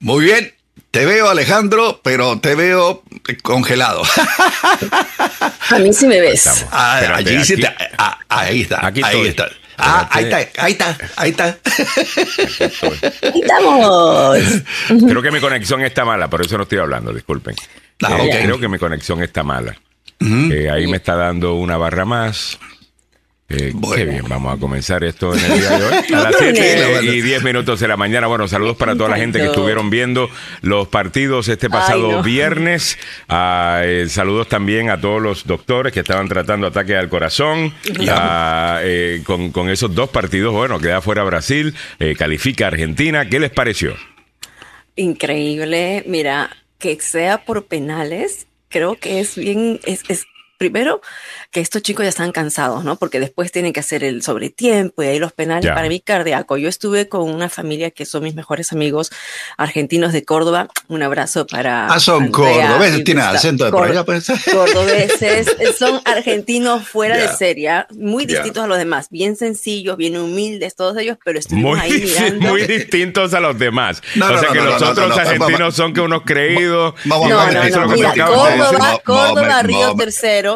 Muy bien. Te veo, Alejandro, pero te veo congelado. A mí sí me ves. Ah, Espérate, allí sí aquí- te- ah, ahí está. Aquí ahí estoy. está. Ah, ahí está, ahí está, ahí está. Ahí estamos. Creo que mi conexión está mala, por eso no estoy hablando, disculpen. Ah, Eh. Creo que mi conexión está mala. Eh, ahí me está dando una barra más. Eh, Bueno. Qué bien, vamos a comenzar esto en el día de hoy. A las Tranquilo, 7 bueno. y 10 minutos de la mañana. Bueno, saludos para toda la gente que estuvieron viendo los partidos este pasado Ay, no. viernes. Ah, eh, saludos también a todos los doctores que estaban tratando ataques al corazón. Ah, eh, con, con esos dos partidos, bueno, queda fuera Brasil, califica Argentina. ¿Qué les pareció? Increíble. Mira, que sea por penales, creo que es bien, es, es primero que estos chicos ya están cansados, ¿no? Porque después tienen que hacer el sobretiempo y ahí los penales para mí cardíaco. Yo estuve con una familia que son mis mejores amigos argentinos de Córdoba. Un abrazo para. Ah, son cordobeses, y tiene Gustavo. acento de por allá, pues. Cordobeses, son argentinos fuera de serie, ¿ah? muy distintos a los demás, bien sencillos, bien humildes todos ellos, pero estuvimos Muy, ahí mirando. muy distintos a los demás. No, o no, sea no, que los otros no, no, argentinos son que unos creídos. No, no, no, mira. Córdoba, Córdoba, Río momen-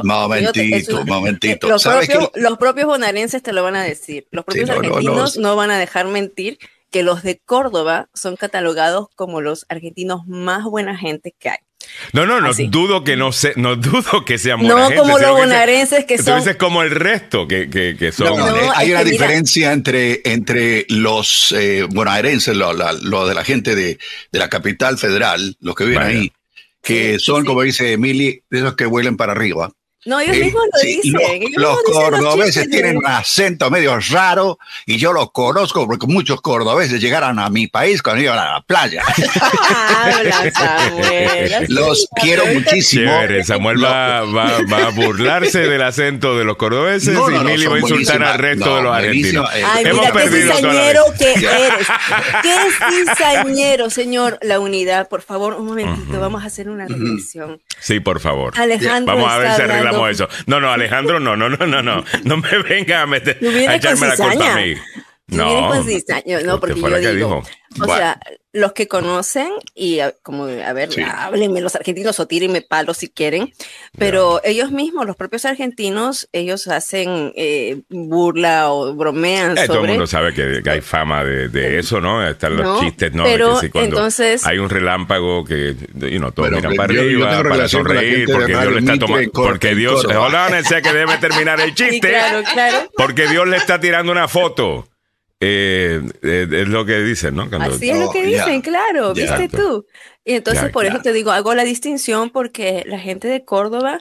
Tercero. momentito, Te- un- momentito. Los ¿Sabes propios, qué? los propios bonaerenses te lo van a decir. Los propios no, no, no. argentinos no, van a dejar mentir que los de Córdoba son catalogados como los argentinos más buena gente que hay. No, no, no Así. dudo que no sé, no dudo que sean No gente, como los que se- bonaerenses que tú son- dices como el resto que, que, que son. No, No, eh, hay una que mira- diferencia entre, entre los eh, bonaerenses, lo, la- lo de la gente de, de la capital federal, los que viven Vaya. ahí, que Sí, son, sí. como dice Emily, de esos que vuelan para arriba. No, ellos Eh, mismos lo sí, dicen. los- los mismos dicen los cordobeses tienen un acento medio raro y yo los conozco porque muchos cordobeses llegaron a mi país cuando iban a la playa. Habla, Samuel, así Los quiero muchísimo. Chévere, Samuel va, va, va a burlarse del acento de los cordobeses No, no, y Mili va a insultar al resto No, de los argentinos. eh, Ay, Hemos mira, qué perdido la cizañero que eres. Qué cizañero, señor. La unidad, por favor, un momentito, vamos a hacer una reflexión. Sí, por favor. Alejandro Vamos a ver si arreglamos eso. No, no, Alejandro, no, no, no, no, no. No me venga a meter a echarme la culpa a mí. No, no, porque yo digo, dijo. O Bueno. sea, los que conocen y a- como, a ver, Sí. háblenme los argentinos o tírenme palos si quieren, pero ellos mismos, los propios argentinos, ellos hacen eh, burla o bromean Eh, todo el sobre... mundo sabe que, que hay fama de, de eso, ¿no? Están los No, chistes, ¿no? pero de que si cuando entonces- hay un relámpago que, you know, todos miran para yo- arriba para sonreír, porque Dios le está tomando, porque Dios, sé que debe terminar el Sí, chiste, claro, claro. porque Dios le está tirando una foto. Eh, eh, es lo que dicen, ¿no? Cuando- Así es lo que No, ya. dicen, claro, Ya. viste tú. Y entonces por eso te digo, hago la distinción porque la gente de Córdoba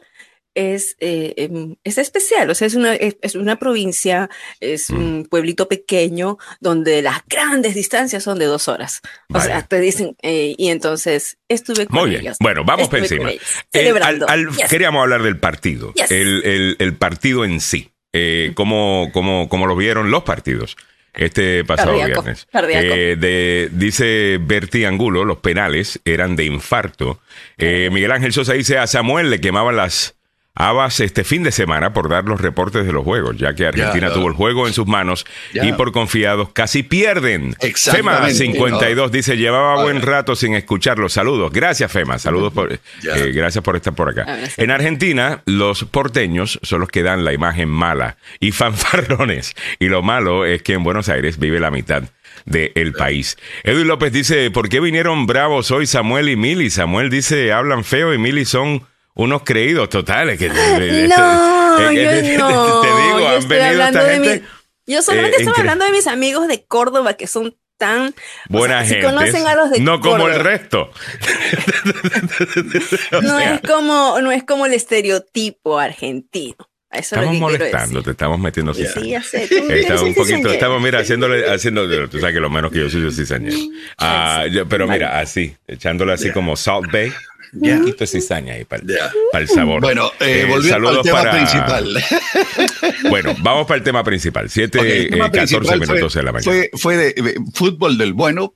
es, eh, em, es especial, o sea, es una, es, es una provincia, es Mm. un pueblito pequeño donde las grandes distancias son de dos horas. O Vaya. sea, te dicen, eh, y entonces estuve con Muy bien. ellos. Bueno, vamos por encima. Eh, al- al- Yes. Queríamos hablar del partido, Yes. el, el- el partido en sí. Eh, ¿cómo, cómo, cómo lo vieron los partidos? Este pasado Cardíaco, viernes. cardíaco. Eh, de, dice Berti Angulo, los penales eran de infarto. Eh, Miguel Ángel Sosa dice a Samuel le quemaban las habas este fin de semana por dar los reportes de los juegos, ya que Argentina tuvo el juego en sus manos y por confiados casi pierden. Fema 52 dice llevaba buen rato sin escucharlos. Saludos. Gracias, Fema. Saludos por, eh, gracias por estar por acá. Sí. En Argentina, los porteños son los que dan la imagen mala y fanfarrones. Y lo malo es que en Buenos Aires vive la mitad del país. Edwin López dice, ¿por qué vinieron bravos hoy Samuel y Mili? Samuel dice, hablan feo y Mili son unos creídos totales. Que, No, eh, yo eh, no. Te digo, yo han venido esta mi-. Yo solamente eh, estaba hablando de mis amigos de Córdoba que son tan o Buena si gente. conocen a los de no como el resto. No sea, es como no es como el estereotipo argentino. Eso Estamos molestando, te estamos metiendo. Sí, ya sé. tú eres Está un poquito, cizañero. estamos, mira, haciéndole, haciendo, tú sabes que lo menos que yo soy yo cizañero. Ah, yo- pero mira, así, echándole así como Salt Bay, Ya. un poquito de cizaña ahí para, el- Ya. para el sabor. Bueno, eh, Eh, volviendo al tema para- principal. Bueno, vamos para el tema principal. 7, Ok, el tema 14 principal minutos fue, de la mañana. Fue, fue de, de fútbol del bueno.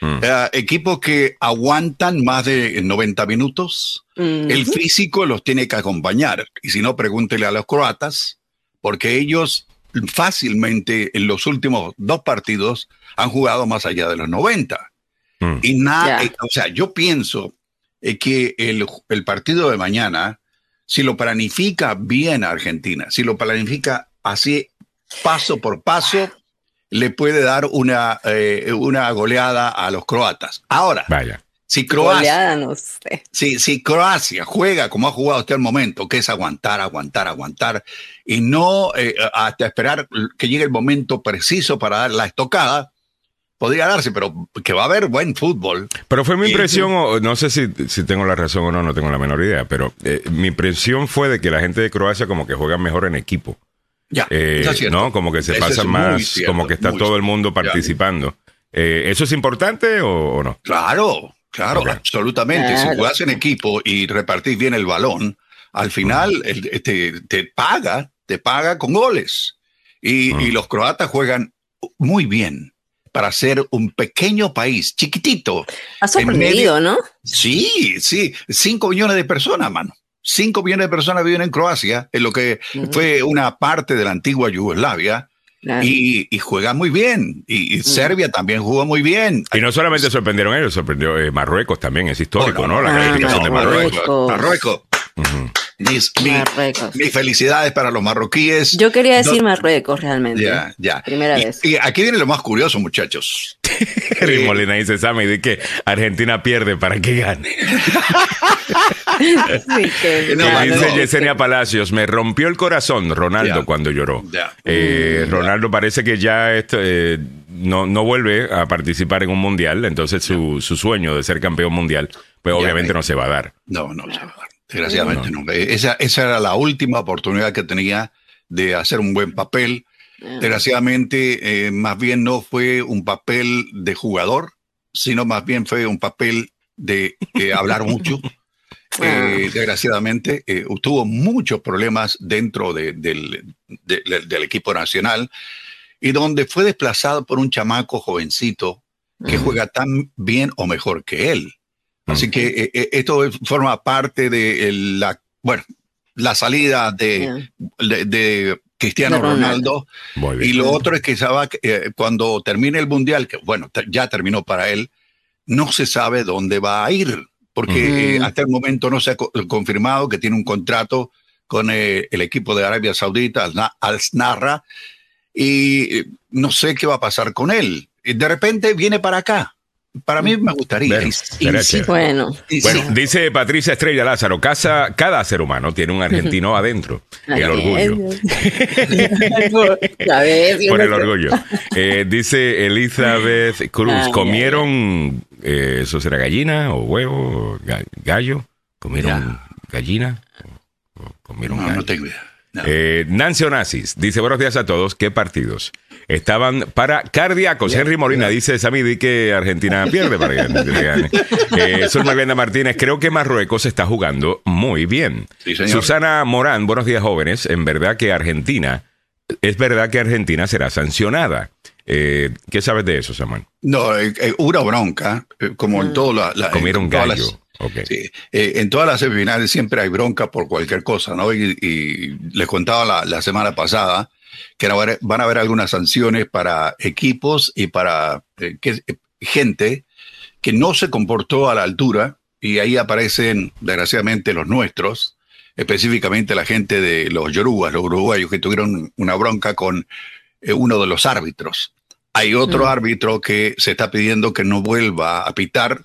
Mm. eh, equipos que aguantan más de 90 minutos. Mm. El físico los tiene que acompañar. Y si no, pregúntele a los croatas, porque ellos fácilmente en los últimos dos partidos han jugado más allá de los 90. Mm. Y nada, eh, o sea, yo pienso eh, que el, el, partido de mañana, si lo planifica bien Argentina, si lo planifica así paso por paso, le puede dar una, eh, una goleada a los croatas. Ahora, Vaya. Si Croacia, si, Croacia juega como ha jugado hasta el momento, que es aguantar, aguantar, aguantar, y no hasta esperar que llegue el momento preciso para dar la estocada, podría darse, pero que va a haber buen fútbol. Pero fue mi impresión, no sé si, si, tengo la razón o no, no tengo la menor idea, pero eh, mi impresión fue de que la gente de Croacia como que juega mejor en equipo. Ya, eh, ¿no? Como que se pasa más, como que está todo el mundo participando. Eh, ¿Eso es importante o, no? Claro, claro, absolutamente. Si juegas en equipo y repartís bien el balón, al final te, te, paga, te paga con goles. Y, y los croatas juegan muy bien para ser un pequeño país, chiquitito. Ha sorprendido, ¿no? Sí, sí, cinco millones de personas, mano. Cinco millones de personas viven en Croacia, en lo que fue una parte de la antigua Yugoslavia. Y, y, juega muy bien. Y, Serbia también jugó muy bien. Y no solamente sorprendieron ellos, sorprendió eh, Marruecos también, es histórico, ¿no? La calificación de Marruecos. Marruecos. Mis, felicidades para los marroquíes. Yo quería decir Marruecos realmente. Ya, ya. Primera vez. Y aquí viene lo más curioso, muchachos. Rick Molina dice, Sammy, de que Argentina pierde para que gane. sí, que... dice Yesenia Palacios, me rompió el corazón Ronaldo cuando lloró. Eh, Ronaldo parece que ya eh, no, no vuelve a participar en un mundial, entonces su, su sueño de ser campeón mundial, pues obviamente no se va a dar. No, no se va a dar. Desgraciadamente no. Esa, esa, era la última oportunidad que tenía de hacer un buen papel. Ah. Desgraciadamente, eh, más bien no fue un papel de jugador, sino más bien fue un papel de hablar mucho. Ah. Eh, desgraciadamente, eh, tuvo muchos problemas dentro de, del, del, equipo nacional y donde fue desplazado por un chamaco jovencito que juega tan bien o mejor que él. Así que eh, eh, esto forma parte de la, bueno, la salida de, de, Cristiano Ronaldo. Y lo otro es que sabe, eh, cuando termine el Mundial, que bueno, ya terminó para él, no se sabe dónde va a ir, porque hasta el momento no se ha confirmado que tiene un contrato con el equipo de Arabia Saudita, Al-Snarra, y no sé qué va a pasar con él. De repente viene para acá para mí me gustaría. bueno. bueno dice Patricia Estrella Lázaro, casa, cada ser humano tiene un argentino adentro. el orgullo. Por el orgullo. Eh, dice Elizabeth Cruz, ¿comieron, eh, eso será gallina o huevo, gallo? ¿Comieron gallina? comieron no, no tengo idea. Eh, Nancy Onassis dice: Buenos días a todos. ¿Qué partidos? Estaban para cardíacos. Henry Molina dice: Sammy, que Argentina pierde para que Argentina gane. Eh, Martínez, creo que Marruecos está jugando muy bien. Susana Morán, buenos días, jóvenes. En verdad que Argentina, es verdad que Argentina será sancionada. Eh, ¿Qué sabes de eso, Samuel? No, eh, una bronca, como en mm. todo la. Comieron gallo. Sí. Eh, en todas las semifinales siempre hay bronca por cualquier cosa, ¿no? Y, les contaba la, semana pasada que van a haber algunas sanciones para equipos y para eh, gente que no se comportó a la altura, y ahí aparecen, desgraciadamente, los nuestros, específicamente la gente de los yorugas, los uruguayos, que tuvieron una bronca con eh, uno de los árbitros. Hay otro mm. árbitro que se está pidiendo que no vuelva a pitar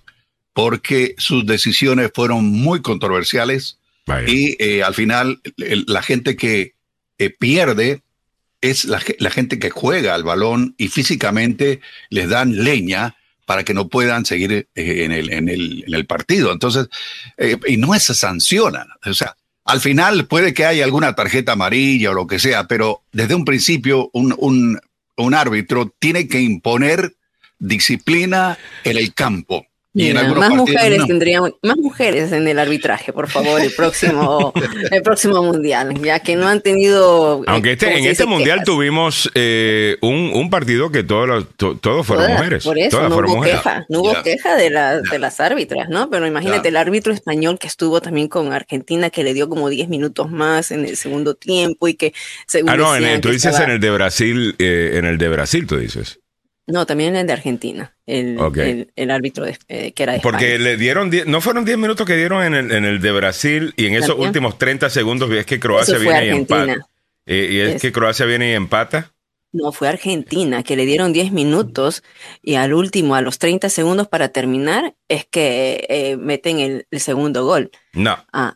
porque sus decisiones fueron muy controversiales y eh, al final la gente que eh, pierde es la, gente que juega al balón y físicamente les dan leña para que no puedan seguir eh, en, el, en, el, en, el, partido. Entonces, y no se sanciona. O sea, al final puede que haya alguna tarjeta amarilla o lo que sea, pero desde un principio un, un, un árbitro tiene que imponer disciplina en el campo más mujeres tendríamos, más mujeres en el arbitraje, por favor, el próximo, el próximo mundial, ya que no han tenido. Eh, Aunque este, en este mundial tuvimos eh, un, un, partido que todos todos fueron mujeres. Por eso no hubo queja, no hubo queja de, la, de las árbitras, ¿no? Pero imagínate el árbitro español que estuvo también con Argentina, que le dio como 10 minutos más en el segundo tiempo y que Ah, no, tú dices en el de Brasil, eh, en el de Brasil, tú dices. No, también el de Argentina, el, el, el árbitro eh, que era de Porque le dieron, no fueron 10 minutos que dieron en el, en el de Brasil y en esos últimos 30 segundos es que Croacia viene y empata. Eh, ¿Y es, que Croacia viene y empata? No, fue Argentina, que le dieron 10 minutos y al último, a los 30 segundos para terminar, es que eh, meten el, segundo gol. No. Ah.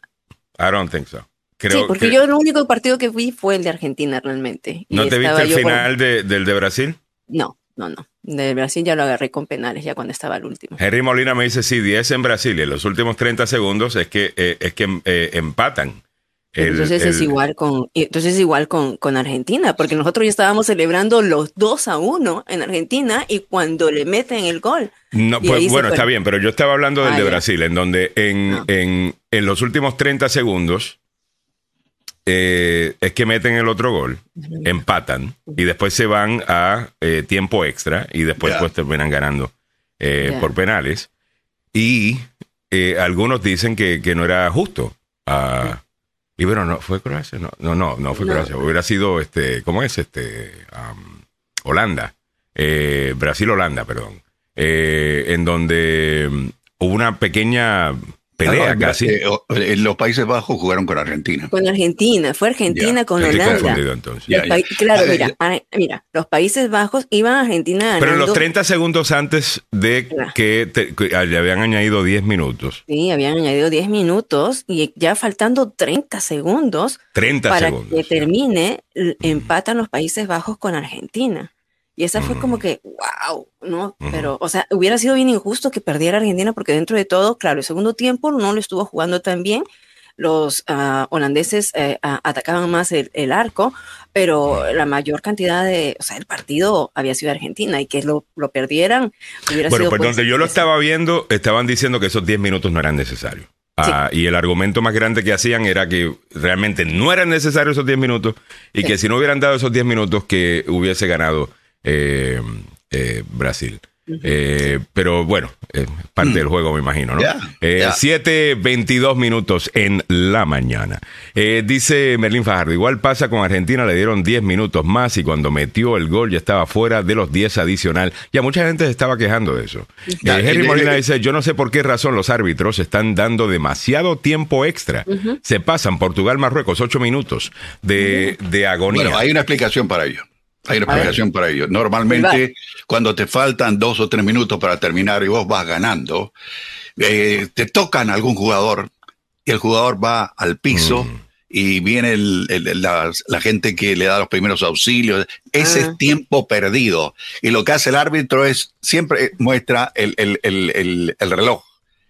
I don't think so. sí, porque yo el único partido que vi fue el de Argentina realmente. ¿No te viste el final del de Brasil? No, no, no. De Brasil ya lo agarré con penales, ya cuando estaba el último. Henry Molina me dice, sí, 10 en Brasil y en los últimos 30 segundos es que, eh, es que eh, empatan. entonces, es igual con, entonces es igual con, con, Argentina, porque nosotros ya estábamos celebrando los 2 a 1 en Argentina y cuando le meten el gol. No, pues, bueno, está bien, pero yo estaba hablando del de Brasil, en donde en, ah. en, en los últimos 30 segundos eh, es que meten el otro gol, empatan y después se van a eh, tiempo extra y después pues terminan ganando eh, por penales. Y algunos dicen que, no era justo. Ah, y bueno, no, ¿fue Croacia? No, no, no, no fue Croacia. Hubiera sido, este, ¿cómo es? Este, Holanda. Brasil-Holanda, perdón. en donde mm, hubo una pequeña pelea casi. Eh, en los Países Bajos jugaron con Argentina. Con Argentina, fue Argentina con Holanda. claro, mira, mira, los Países Bajos iban a Argentina Pero en los 30 segundos antes de que, ah, le habían añadido 10 minutos. Sí, habían añadido 10 minutos y ya faltando 30 segundos 30 para segundos, que termine, empatan los Países Bajos con Argentina. Y esa fue como que, wow, ¿no? Pero, o sea, hubiera sido bien injusto que perdiera Argentina porque dentro de todo, claro, el segundo tiempo no lo estuvo jugando tan bien. Los ah, holandeses eh, atacaban más el, arco, pero la mayor cantidad de, o sea, el partido había sido Argentina y que lo, lo perdieran hubiera bueno, sido. pues donde yo lo estaba viendo, estaban diciendo que esos 10 minutos no eran necesarios. Ah, y el argumento más grande que hacían era que realmente no eran necesarios esos 10 minutos y que si no hubieran dado esos 10 minutos que hubiese ganado eh, eh, Brasil. Eh, pero bueno, parte del juego me imagino, ¿no? 7.22 minutos en la mañana. dice Merlín Fajardo, igual pasa con Argentina, le dieron 10 minutos más y cuando metió el gol ya estaba fuera de los 10 adicional. Ya mucha gente se estaba quejando de eso. Henry Molina dice, yo no sé por qué razón los árbitros están dando demasiado tiempo extra. Se pasan Portugal-Marruecos 8 minutos de, de agonía. Bueno, hay una explicación para ello. Hay una explicación para ello. Normalmente, cuando te faltan dos o tres minutos para terminar y vos vas ganando, eh, te tocan algún jugador y el jugador va al piso mm. y viene la, gente que le da los primeros auxilios. Ese es ah. tiempo perdido. Y lo que hace el árbitro es siempre muestra el, reloj.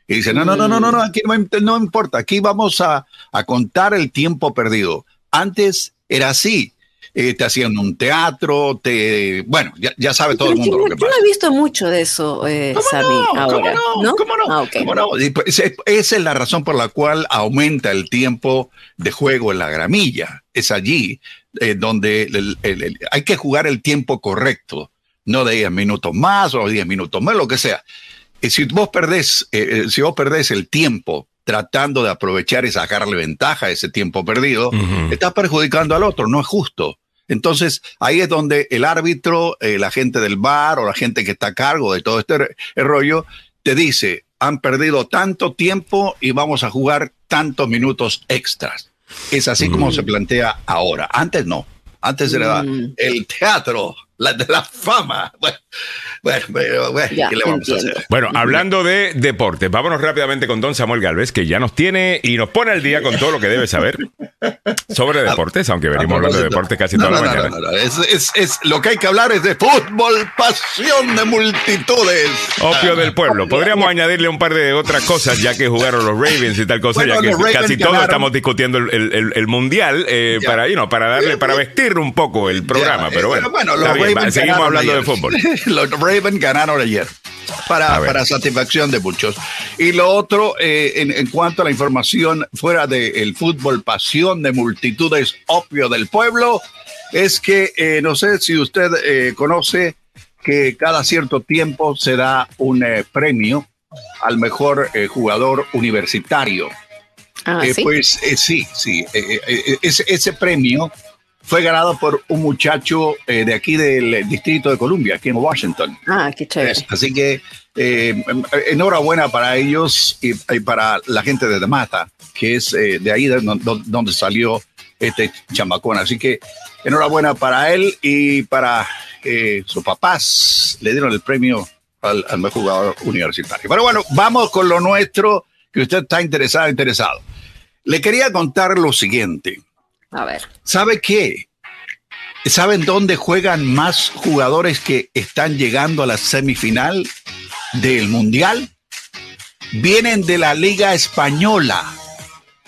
Y dice, no, no, no, no, no, aquí no, importa, aquí vamos a, a contar el tiempo perdido. Antes era así eh, te hacían un teatro, te, bueno, ya, ya sabe todo el mundo lo que pasa. Yo no he visto mucho de eso, eh, ahora. ¿Cómo no? ¿Cómo no? Ah, ¿Cómo no? Pues, esa es la razón por la cual aumenta el tiempo de juego en la gramilla. Es allí eh, donde hay que jugar el tiempo correcto, no de 10 minutos más o 10 minutos más, lo que sea. Y si vos perdés, eh, si vos perdés el tiempo tratando de aprovechar y sacarle ventaja a ese tiempo perdido, estás perjudicando al otro, no es justo. Entonces, ahí es donde el árbitro, eh, la gente del bar o la gente que está a cargo de todo este rollo, te dice, han perdido tanto tiempo y vamos a jugar tantos minutos extras. Es así como se plantea ahora. Antes no. Antes era mm. el teatro la de la fama. Bueno, bueno, bueno ¿qué le vamos a hacer? Bueno, hablando de deportes, vámonos rápidamente con don Samuel Galvez, que ya nos tiene y nos pone al día con todo lo que debe saber sobre deportes, aunque venimos hablando de deportes casi toda la mañana. Es, es, lo que hay que hablar es de fútbol, pasión de multitudes. Opio del pueblo. Podríamos añadirle un par de otras cosas, ya que jugaron los Ravens y tal cosa, ya que casi todos estamos discutiendo el, el, mundial eh, para, you para darle, para vestir un poco el programa, pero bueno. bueno seguimos hablando de fútbol. Los Ravens ganaron ayer. Para, para, satisfacción de muchos. Y lo otro, eh, en, cuanto a la información fuera del fútbol, pasión de multitudes, opio del pueblo, es que eh, no sé si usted eh, conoce que cada cierto tiempo se da un premio al mejor jugador universitario. Ah, Pues sí, sí, ese, ese premio fue ganado por un muchacho eh, de aquí del Distrito de Columbia, aquí en Washington. Ah, qué chévere. Así que eh, enhorabuena para ellos y, para la gente de Mata, que es eh, de ahí donde salió este chamacón. Así que enhorabuena para él y para sus papás. Le dieron el premio al, al mejor jugador universitario. Pero bueno, vamos con lo nuestro, que usted está interesado, interesado. Le quería contar lo siguiente. A ver. ¿Sabe qué? ¿Saben dónde juegan más jugadores que están llegando a la semifinal del Mundial? Vienen de la Liga Española,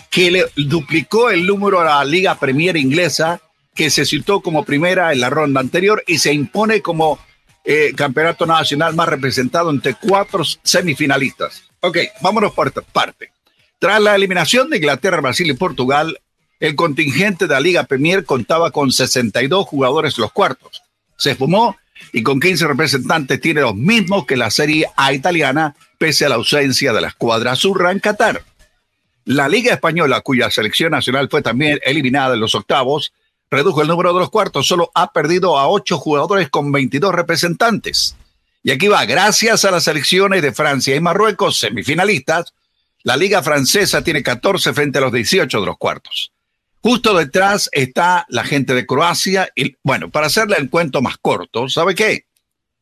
que le duplicó el número a la Liga Premier inglesa, que se citó como primera en la ronda anterior y se impone como eh, campeonato nacional más representado entre cuatro semifinalistas. Ok, vámonos por parte. Tras la eliminación de Inglaterra, Brasil y Portugal, el contingente de la Liga Premier contaba con 62 jugadores los cuartos. Se fumó y con 15 representantes tiene los mismos que la Serie A italiana, pese a la ausencia de la escuadra azurra en Qatar. La Liga Española, cuya selección nacional fue también eliminada en los octavos, redujo el número de los cuartos, solo ha perdido a 8 jugadores con 22 representantes. Y aquí va, gracias a las selecciones de Francia y Marruecos, semifinalistas, la Liga Francesa tiene 14 frente a los 18 de los cuartos. Justo detrás está la gente de Croacia. Y bueno, para hacerle el cuento más corto, ¿sabe qué?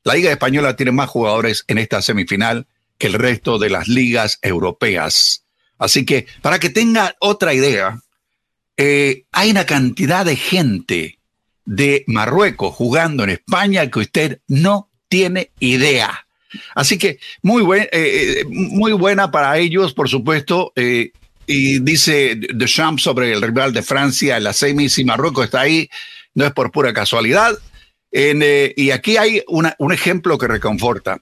La Liga Española tiene más jugadores en esta semifinal que el resto de las ligas europeas. Así que, para que tenga otra idea, eh, hay una cantidad de gente de Marruecos jugando en España que usted no tiene idea. Así que muy, buen, eh, eh, muy buena para ellos, por supuesto. Y dice Deschamps sobre el rival de Francia la semis y Marruecos está ahí, no es por pura casualidad. Eh, y aquí hay un ejemplo que reconforta.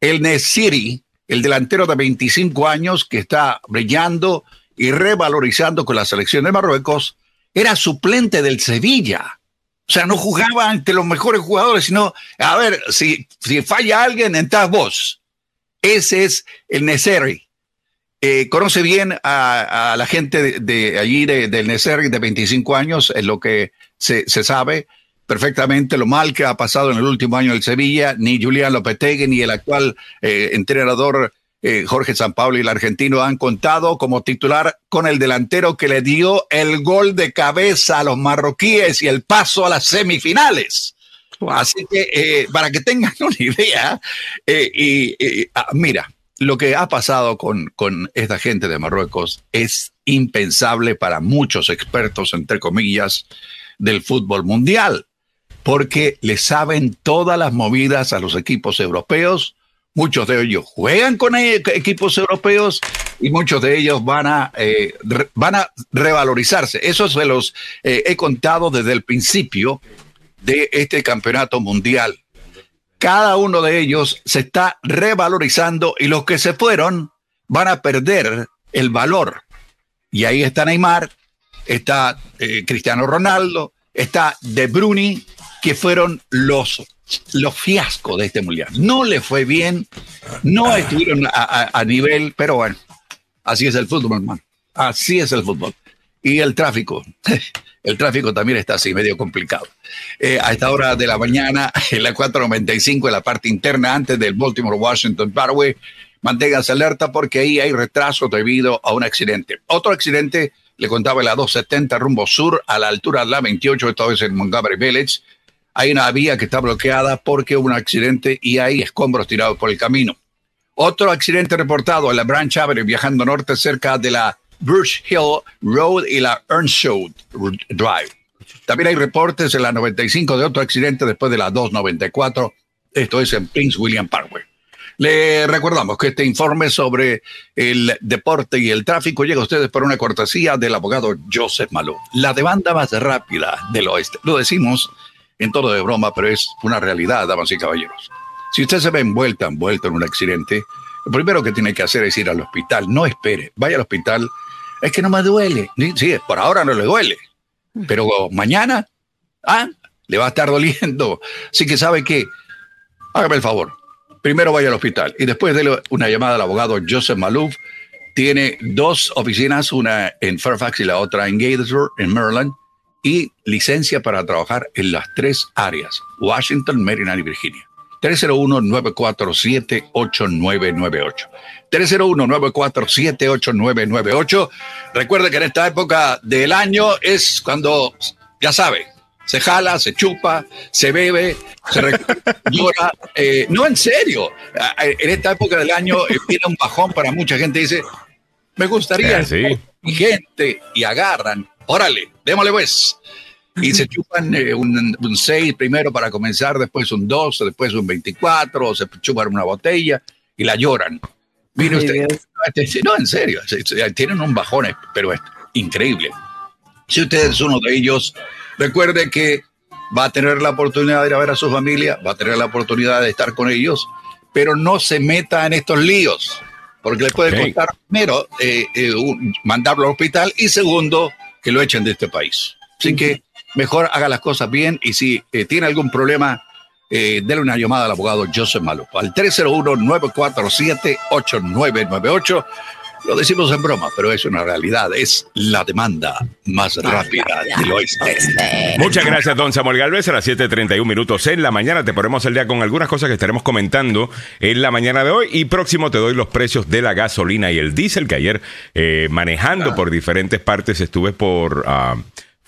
El Nesiri, el delantero de 25 años que está brillando y revalorizando con la selección de Marruecos, era suplente del Sevilla. O sea, no jugaba ante los mejores jugadores, sino, a ver, si, si falla alguien, entras vos. Ese es el Nesiri. Eh, conoce bien a, la gente de, allí, del Necer, de 25 años, es lo que se, sabe perfectamente lo mal que ha pasado en el último año del Sevilla, ni Julián Lopetegui ni el actual eh, entrenador eh, Jorge Sampaoli, el argentino, han contado como titular con el delantero que le dio el gol de cabeza a los marroquíes y el paso a las semifinales. Así que, para que tengan una idea, y, ah, mira, lo que ha pasado con, con esta gente de Marruecos es impensable para muchos expertos, entre comillas, del fútbol mundial, porque le saben todas las movidas a los equipos europeos. Muchos de ellos juegan con e-, equipos europeos y muchos de ellos van a, eh, van a revalorizarse. Eso se los eh, he contado desde el principio de este campeonato mundial cada uno de ellos se está revalorizando y los que se fueron van a perder el valor. Y ahí está Neymar, está eh, Cristiano Ronaldo, está De Bruyne, que fueron los, los fiascos de este mundial. No le fue bien, no estuvieron a, a nivel, pero bueno, así es el fútbol, hermano. Así es el fútbol. Y el tráfico. el tráfico también está así, medio complicado. Eh, a esta hora de la mañana, en la 495, en la parte interna, antes del Baltimore-Washington Parkway, manténgase alerta porque ahí hay retraso debido a un accidente. Otro accidente, le contaba en la 270 rumbo sur, a la altura de la 28, esta vez en Montgomery Village. Hay una vía que está bloqueada porque hubo un accidente y hay escombros tirados por el camino. Otro accidente reportado en la Branch Avenue viajando norte cerca de la Brush Hill Road y la Earnshaw Drive. También hay reportes en la 95 de otro accidente después de la 294. Esto es en Prince William Parkway. Le recordamos que este informe sobre el deporte y el tráfico llega a ustedes por una cortesía del abogado Joseph Malou, la demanda más rápida del oeste. Lo decimos en todo de broma, pero es una realidad, damas y caballeros. Si usted se ve envuelta, envuelto en un accidente, lo primero que tiene que hacer es ir al hospital. No espere, vaya al hospital es que no me duele. Sí, por ahora no le duele, pero mañana, ah, le va a estar doliendo. Así que sabe que, hágame el favor, primero vaya al hospital y después déle una llamada al abogado Joseph Malouf. Tiene dos oficinas, una en Fairfax y la otra en Gatesburg, en Maryland. y licencia para trabajar en las tres áreas, Washington, Maryland y Virginia. 301-947-8998. 301-947-8998. Recuerde que en esta época del año es cuando, ya sabe, se jala, se chupa, se bebe, se llora. Eh, no, en serio. En esta época del año eh, tiene un bajón para mucha gente. Dice, me gustaría sí. gente y agarran. Órale, démosle pues y se chupan eh, un 6 primero para comenzar, después un 2, después un 24, o se chupan una botella y la lloran. Mire usted, este, no, en serio, tienen un bajón, pero es increíble. Si usted es uno de ellos, recuerde que va a tener la oportunidad de ir a ver a su familia, va a tener la oportunidad de estar con ellos, pero no se meta en estos líos, porque le puede costar primero eh, eh, mandarlo al hospital y segundo, que lo echen de este país. Así que mejor haga las cosas bien y si eh, tiene algún problema, eh, déle una llamada al abogado Joseph Malupo al 301-947-8998. Lo decimos en broma, pero es una realidad. Es la demanda más rápida del oeste. Muchas gracias, don Samuel Galvez. A las 7:31 minutos en la mañana te ponemos el día con algunas cosas que estaremos comentando en la mañana de hoy. Y próximo te doy los precios de la gasolina y el diésel, que ayer eh, manejando ah. por diferentes partes estuve por. Ah,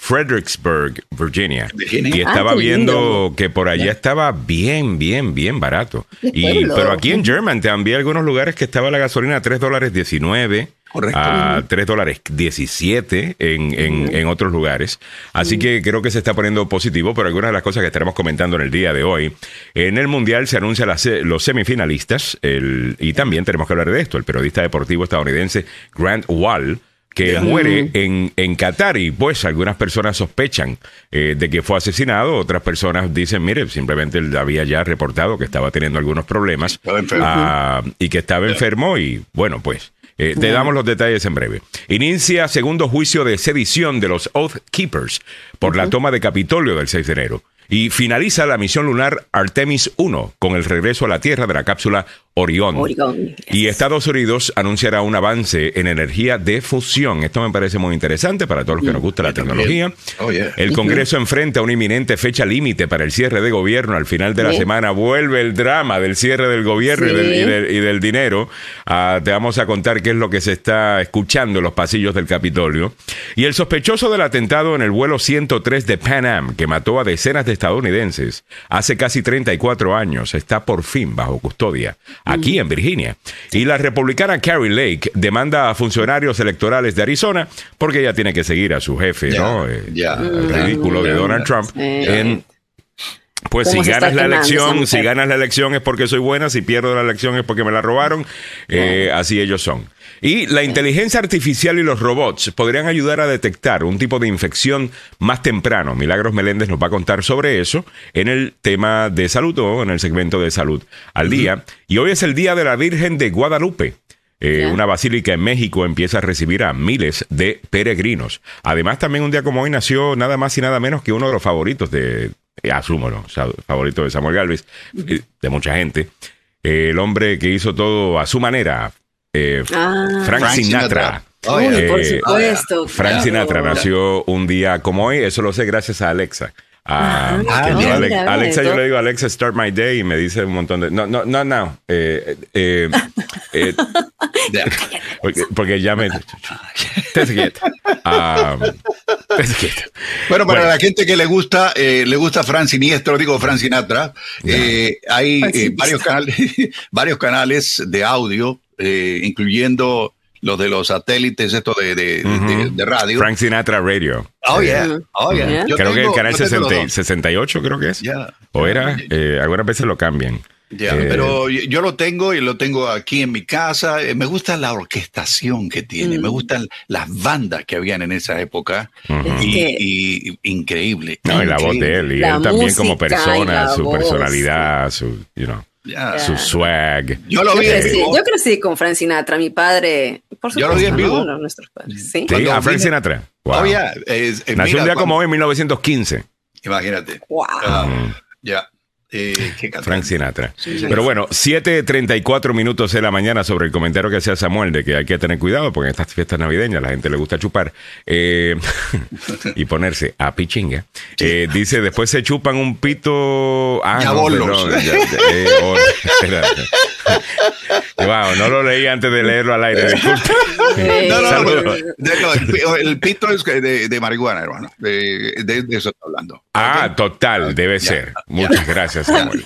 Fredericksburg, Virginia. Y estaba ah, viendo que por allá estaba bien, bien, bien barato. Y, pero aquí en German también algunos lugares que estaba la gasolina a 3 dólares 19. a 3 dólares 17 en, en, en, otros lugares. Así que creo que se está poniendo positivo por algunas de las cosas que estaremos comentando en el día de hoy. En el Mundial se anuncian los semifinalistas el, y también tenemos que hablar de esto. El periodista deportivo estadounidense Grant Wall que muere en, en Qatar y pues algunas personas sospechan eh, de que fue asesinado, otras personas dicen, mire, simplemente él había ya reportado que estaba teniendo algunos problemas ah, y que estaba enfermo y bueno, pues eh, te damos los detalles en breve. Inicia segundo juicio de sedición de los Oath Keepers por la toma de Capitolio del 6 de enero y finaliza la misión lunar Artemis 1 con el regreso a la Tierra de la cápsula Orión. Y Estados Unidos anunciará un avance en energía de fusión. Esto me parece muy interesante para todos los que nos gusta la tecnología. Oh, el Congreso enfrenta una inminente fecha límite para el cierre de gobierno. Al final de la semana vuelve el drama del cierre del gobierno y, del, dinero. Ah, te vamos a contar qué es lo que se está escuchando en los pasillos del Capitolio. Y el sospechoso del atentado en el vuelo 103 de Pan Am, que mató a decenas de estadounidenses hace casi 34 años, está por fin bajo custodia aquí en Virginia. Y la republicana Carrie Lake demanda a funcionarios electorales de Arizona porque ella tiene que seguir a su jefe, ¿no? Eh, el ridículo de Donald Trump en pues si ganas la elección, si ganas la elección es porque soy buena, si pierdo la elección es porque me la robaron, eh, así ellos son. Y la inteligencia artificial y los robots podrían ayudar a detectar un tipo de infección más temprano. Milagros Meléndez nos va a contar sobre eso en el tema de salud o en el segmento de salud al día. Y hoy es el Día de la Virgen de Guadalupe. Eh, una basílica en México empieza a recibir a miles de peregrinos. Además, también un día como hoy nació nada más y nada menos que uno de los favoritos de, eh, asumo, ¿no? favorito de Samuel Galvez, eh, de mucha gente. el hombre que hizo todo a su manera, eh, ah. Frank, Sinatra. por eh, supuesto. Frank Sinatra nació un día como hoy, eso lo sé gracias a Alexa. Ah, Alexa, yo le digo, Alexa, start my day, y me dice un montón de. No, no, no, no. Eh, eh, eh porque, ya me. Um, bueno, para la gente que le gusta, eh, le gusta Fran Siniestro, digo Fran Sinatra, hay varios, canales, varios canales de audio, incluyendo los de los satélites, esto de, de, radio. Frank Sinatra Radio. Oh, yeah. Oh, yeah. Creo que el canal 68, creo que es. O era, eh, algunas veces lo cambian. Ya, eh, pero yo lo tengo y lo tengo aquí en mi casa. Eh, me gusta la orquestación que tiene, me mm. gustan las bandas que habían en esa época. y, increíble. No, y la voz de él, y él también como persona, su personalidad, su, you know. Su swag. Yo lo vi. Yo crecí, con Frank Sinatra, mi padre. Por supuesto, yo lo vi en vivo. nuestros padres. Sí, a Frank Sinatra. Wow. Nació un día como hoy en 1915. Imagínate. Wow. Ah, ya. Eh, Frank Sinatra. Pero bueno, 7.34 minutos de la mañana sobre el comentario que hacía Samuel de que hay que tener cuidado porque en estas fiestas navideñas la gente le gusta chupar eh, y ponerse a pichinga. Eh, dice, después se chupan un pito... Ah, no, wow, no lo leí antes de leerlo al aire. No, no, no, el, pito es de, marihuana, hermano. De, eso está hablando. Ah, total, debe ser. Muchas gracias, Samuel.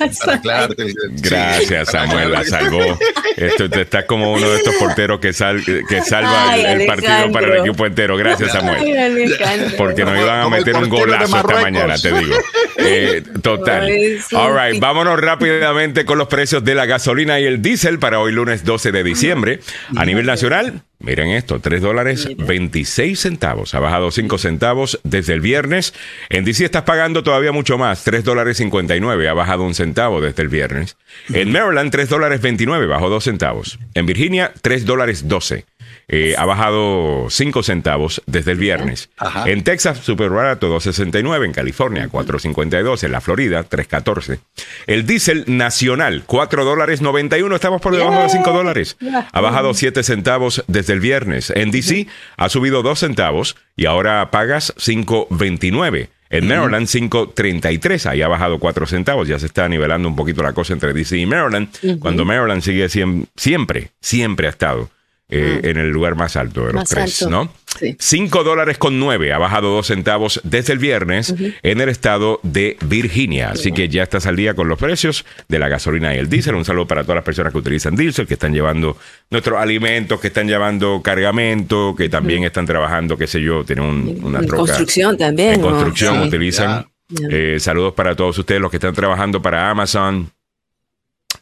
Gracias, Samuel, la salvó. Esto está como uno de estos porteros que, sal, que salva el, partido para el equipo entero. Gracias, Samuel. Porque nos iban a meter un golazo esta mañana, te digo. Eh, total. All right, vámonos rápidamente con los precios de la gasolina y el diésel para hoy lunes 12 de diciembre. A nivel nacional, Miren esto, 3 dólares 26 centavos. Ha bajado 5 centavos desde el viernes. En DC estás pagando todavía mucho más, 3 dólares 59. Ha bajado un centavo desde el viernes. En Maryland, 3 dólares 29, bajó 2 centavos. En Virginia, 3 dólares 12. Eh, ha bajado 5 centavos desde el viernes. En Texas, súper barato, 2.69. En California, 4.52. En la Florida, 3.14. El diésel nacional, 4 dólares 91. Estamos por debajo de 5 dólares. Ha bajado 7 centavos desde el viernes. En DC ha subido 2 centavos y ahora pagas 5.29. En Maryland, 5.33. Ahí ha bajado 4 centavos. Ya se está nivelando un poquito la cosa entre DC y Maryland. Cuando Maryland sigue siempre, siempre ha estado eh, en el lugar más alto de los tres, ¿no? 5 dólares con 9, ha bajado 2 centavos desde el viernes en el estado de Virginia. Así que ya estás al día con los precios de la gasolina y el diésel. Un saludo para todas las personas que utilizan diésel, que están llevando nuestros alimentos, que están llevando cargamento, que también están trabajando, qué sé yo, tienen una en construcción también. En construcción utilizan. Eh, saludos para todos ustedes, los que están trabajando para Amazon.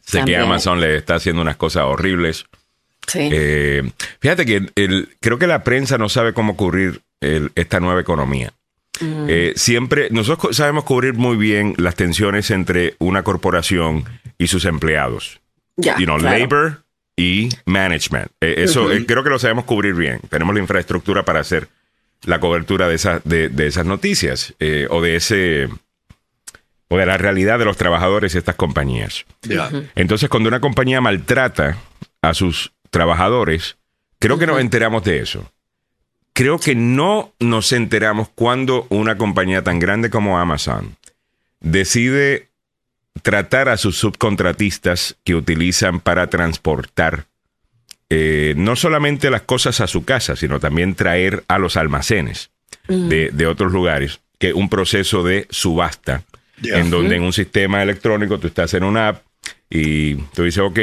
Sé que Amazon le está haciendo unas cosas horribles. Eh, fíjate que el, creo que la prensa no sabe cómo cubrir esta nueva economía. Mm. Eh, siempre, nosotros sabemos cubrir muy bien las tensiones entre una corporación y sus empleados. Ya, labor y management. Eh, eso creo que lo sabemos cubrir bien. Tenemos la infraestructura para hacer la cobertura de, esa, de, esas noticias o de ese o de la realidad de los trabajadores de estas compañías. Entonces, cuando una compañía maltrata a sus trabajadores, creo que nos enteramos de eso. Creo que no nos enteramos cuando una compañía tan grande como Amazon decide tratar a sus subcontratistas que utilizan para transportar eh, no solamente las cosas a su casa, sino también traer a los almacenes de, otros lugares, que un proceso de subasta, en donde en un sistema electrónico tú estás en una app y tú dices, ok,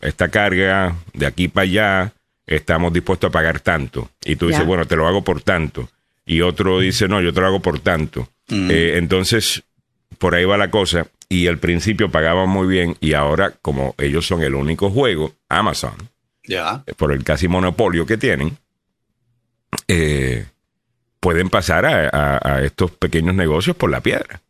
esta carga de aquí para allá, estamos dispuestos a pagar tanto. Y tú dices, bueno, te lo hago por tanto. Y otro dice, no, yo te lo hago por tanto. Mm. Eh, entonces, por ahí va la cosa. Y al principio pagaban muy bien y ahora, como ellos son el único juego, Amazon, ya por el casi monopolio que tienen, eh, pueden pasar a estos pequeños negocios por la piedra.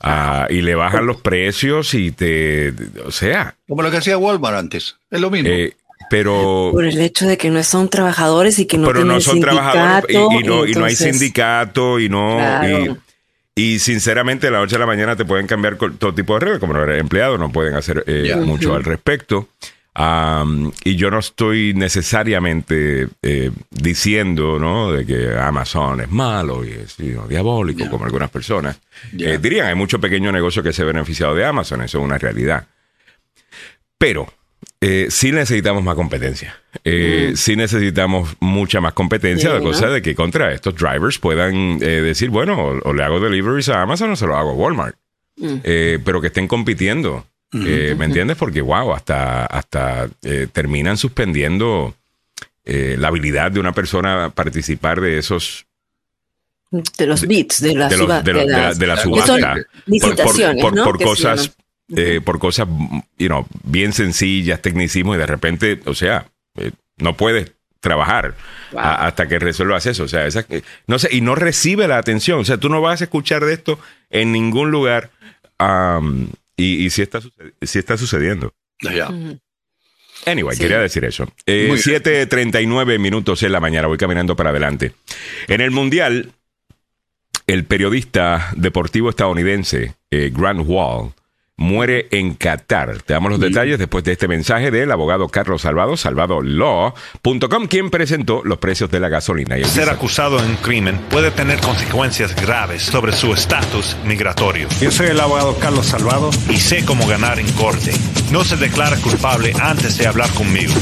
Ah, y le bajan los precios y te. O sea. Como lo que hacía Walmart antes. Es lo mismo. Eh, pero. Por el hecho de que no son trabajadores y que no pero no son trabajadores y, no, y, no, hay sindicato y no. Y, sinceramente, de la noche a la mañana te pueden cambiar todo tipo de reglas. Como no eres empleado, no pueden hacer eh, mucho al respecto y yo no estoy necesariamente eh, diciendo ¿no? de que Amazon es malo y es diabólico, como algunas personas eh, dirían. Hay mucho pequeño negocio que se ha beneficiado de Amazon, eso es una realidad. Pero eh, sí necesitamos más competencia. Eh, mm. Sí necesitamos mucha más competencia, de cosa de que contra estos drivers puedan decir, bueno, o, le hago deliveries a Amazon o se lo hago a Walmart. Mm. pero que estén compitiendo eh, ¿Me entiendes? Porque, wow, hasta, hasta eh, terminan suspendiendo eh, la habilidad de una persona a participar de esos de los bits de la, de, de, la, subasta. por, por, cosas por cosas you know, bien sencillas tecnicismo y de repente o sea no puedes trabajar hasta que resuelvas eso. O sea esa, no sé y no recibe la atención. O sea tú no vas a escuchar de esto en ningún lugar y, y sí, está, está sucediendo. Ya. Anyway, quería decir eso. Eh, 7.39 minutos en la mañana, voy caminando para adelante. En el Mundial, el periodista deportivo estadounidense eh, Grant Wall muere en Qatar. Te damos los detalles después de este mensaje del abogado Carlos Salvado, salvadolaw.com, quien presentó los precios de la gasolina. Ser acusado en un crimen puede tener consecuencias graves sobre su estatus migratorio. Yo soy el abogado Carlos Salvado y sé cómo ganar en corte. No se declara culpable antes de hablar conmigo.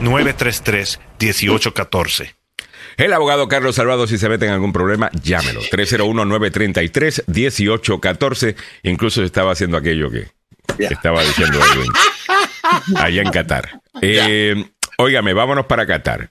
301-933-1814. El abogado Carlos Salvado, si se mete en algún problema, llámelo. 301-933-1814. Incluso estaba haciendo aquello que, estaba diciendo Edwin. Allá en Qatar. Eh, óigame, vámonos para Qatar.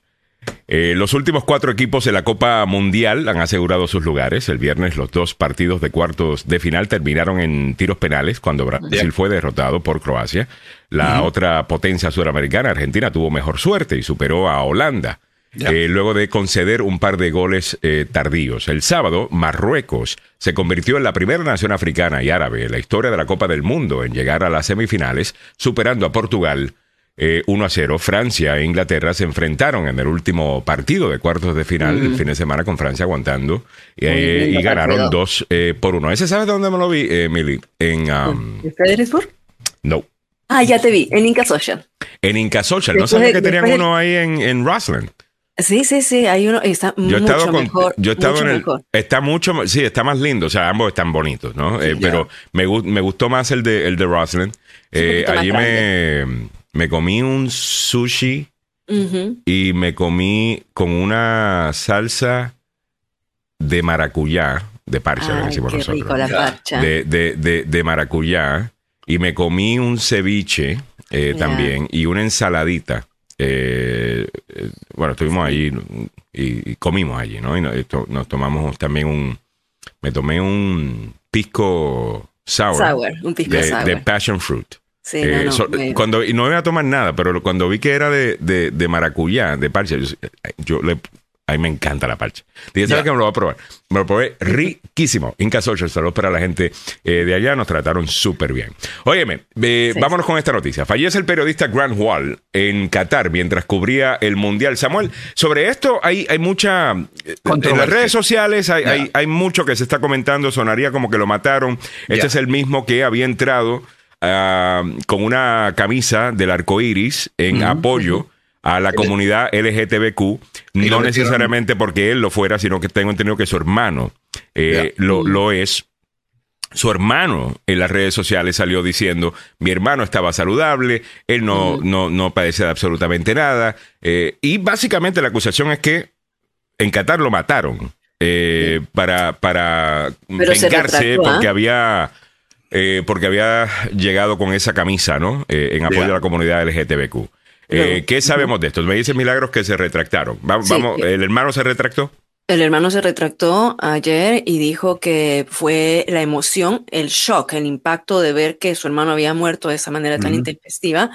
Eh, los últimos cuatro equipos de la Copa Mundial han asegurado sus lugares. El viernes los dos partidos de cuartos de final terminaron en tiros penales cuando Brasil fue derrotado por Croacia. La otra potencia sudamericana, Argentina, tuvo mejor suerte y superó a Holanda. Eh, luego de conceder un par de goles eh, tardíos. El sábado, Marruecos se convirtió en la primera nación africana y árabe en la historia de la Copa del Mundo en llegar a las semifinales, superando a Portugal 1 eh, a 0. Francia e Inglaterra se enfrentaron en el último partido de cuartos de final el fin de semana con Francia aguantando y ganaron 2 por 1. ¿Ese sabes dónde me lo vi, Emily? En um, No. Ah, ya te vi, en Inca Social. En Inca Social. No sabía que tenían uno ahí en, en Sí, sí, sí, hay uno, está yo mucho estado mejor. Yo he estado en el, está mucho, sí, está más lindo, o sea, ambos están bonitos, ¿no? Eh, pero me, me gustó más el de, el de Roslyn. Eh, allí me, me comí un sushi y me comí con una salsa de maracuyá, de parcha, Ay, decimos nosotros. Rico, la parcha. De, de, de, de, maracuyá y me comí un ceviche eh, también y una ensaladita. Eh, eh, bueno, estuvimos allí y, comimos allí, ¿no? Y nos, tomamos también un, me tomé un pisco sour, un pisco de, sour. de passion fruit. Sí, eh, cuando, y no iba a tomar nada, pero cuando vi que era de, de, de maracuyá, de parche, yo le a mí me encanta la parcha. Dije, ¿sabes que me lo voy a probar? Me lo probé riquísimo. Inca Social, saludos para la gente eh, de allá, nos trataron súper bien. Óyeme, eh, vámonos con esta noticia. Fallece el periodista Grant Wall en Qatar mientras cubría el Mundial. Samuel, sobre esto hay, hay mucha... Eh, en las redes sociales hay, hay, mucho que se está comentando, sonaría como que lo mataron. Este es el mismo que había entrado ah, con una camisa del arco iris en apoyo a la comunidad LGTBQ, no necesariamente porque él lo fuera, sino que tengo entendido que su hermano eh, lo, lo es. Su hermano en las redes sociales salió diciendo, mi hermano estaba saludable, él no, no, no padece de absolutamente nada. Eh, y básicamente la acusación es que en Qatar lo mataron eh, para, para vengarse porque ¿ah? había... porque había llegado con esa camisa, ¿no? en apoyo a la comunidad LGTBQ. Eh, ¿Qué sabemos de esto? Me dice Milagros que se retractaron. vamos, ¿El hermano se retractó? El hermano se retractó ayer y dijo que fue la emoción, el shock, el impacto de ver que su hermano había muerto de esa manera tan intempestiva,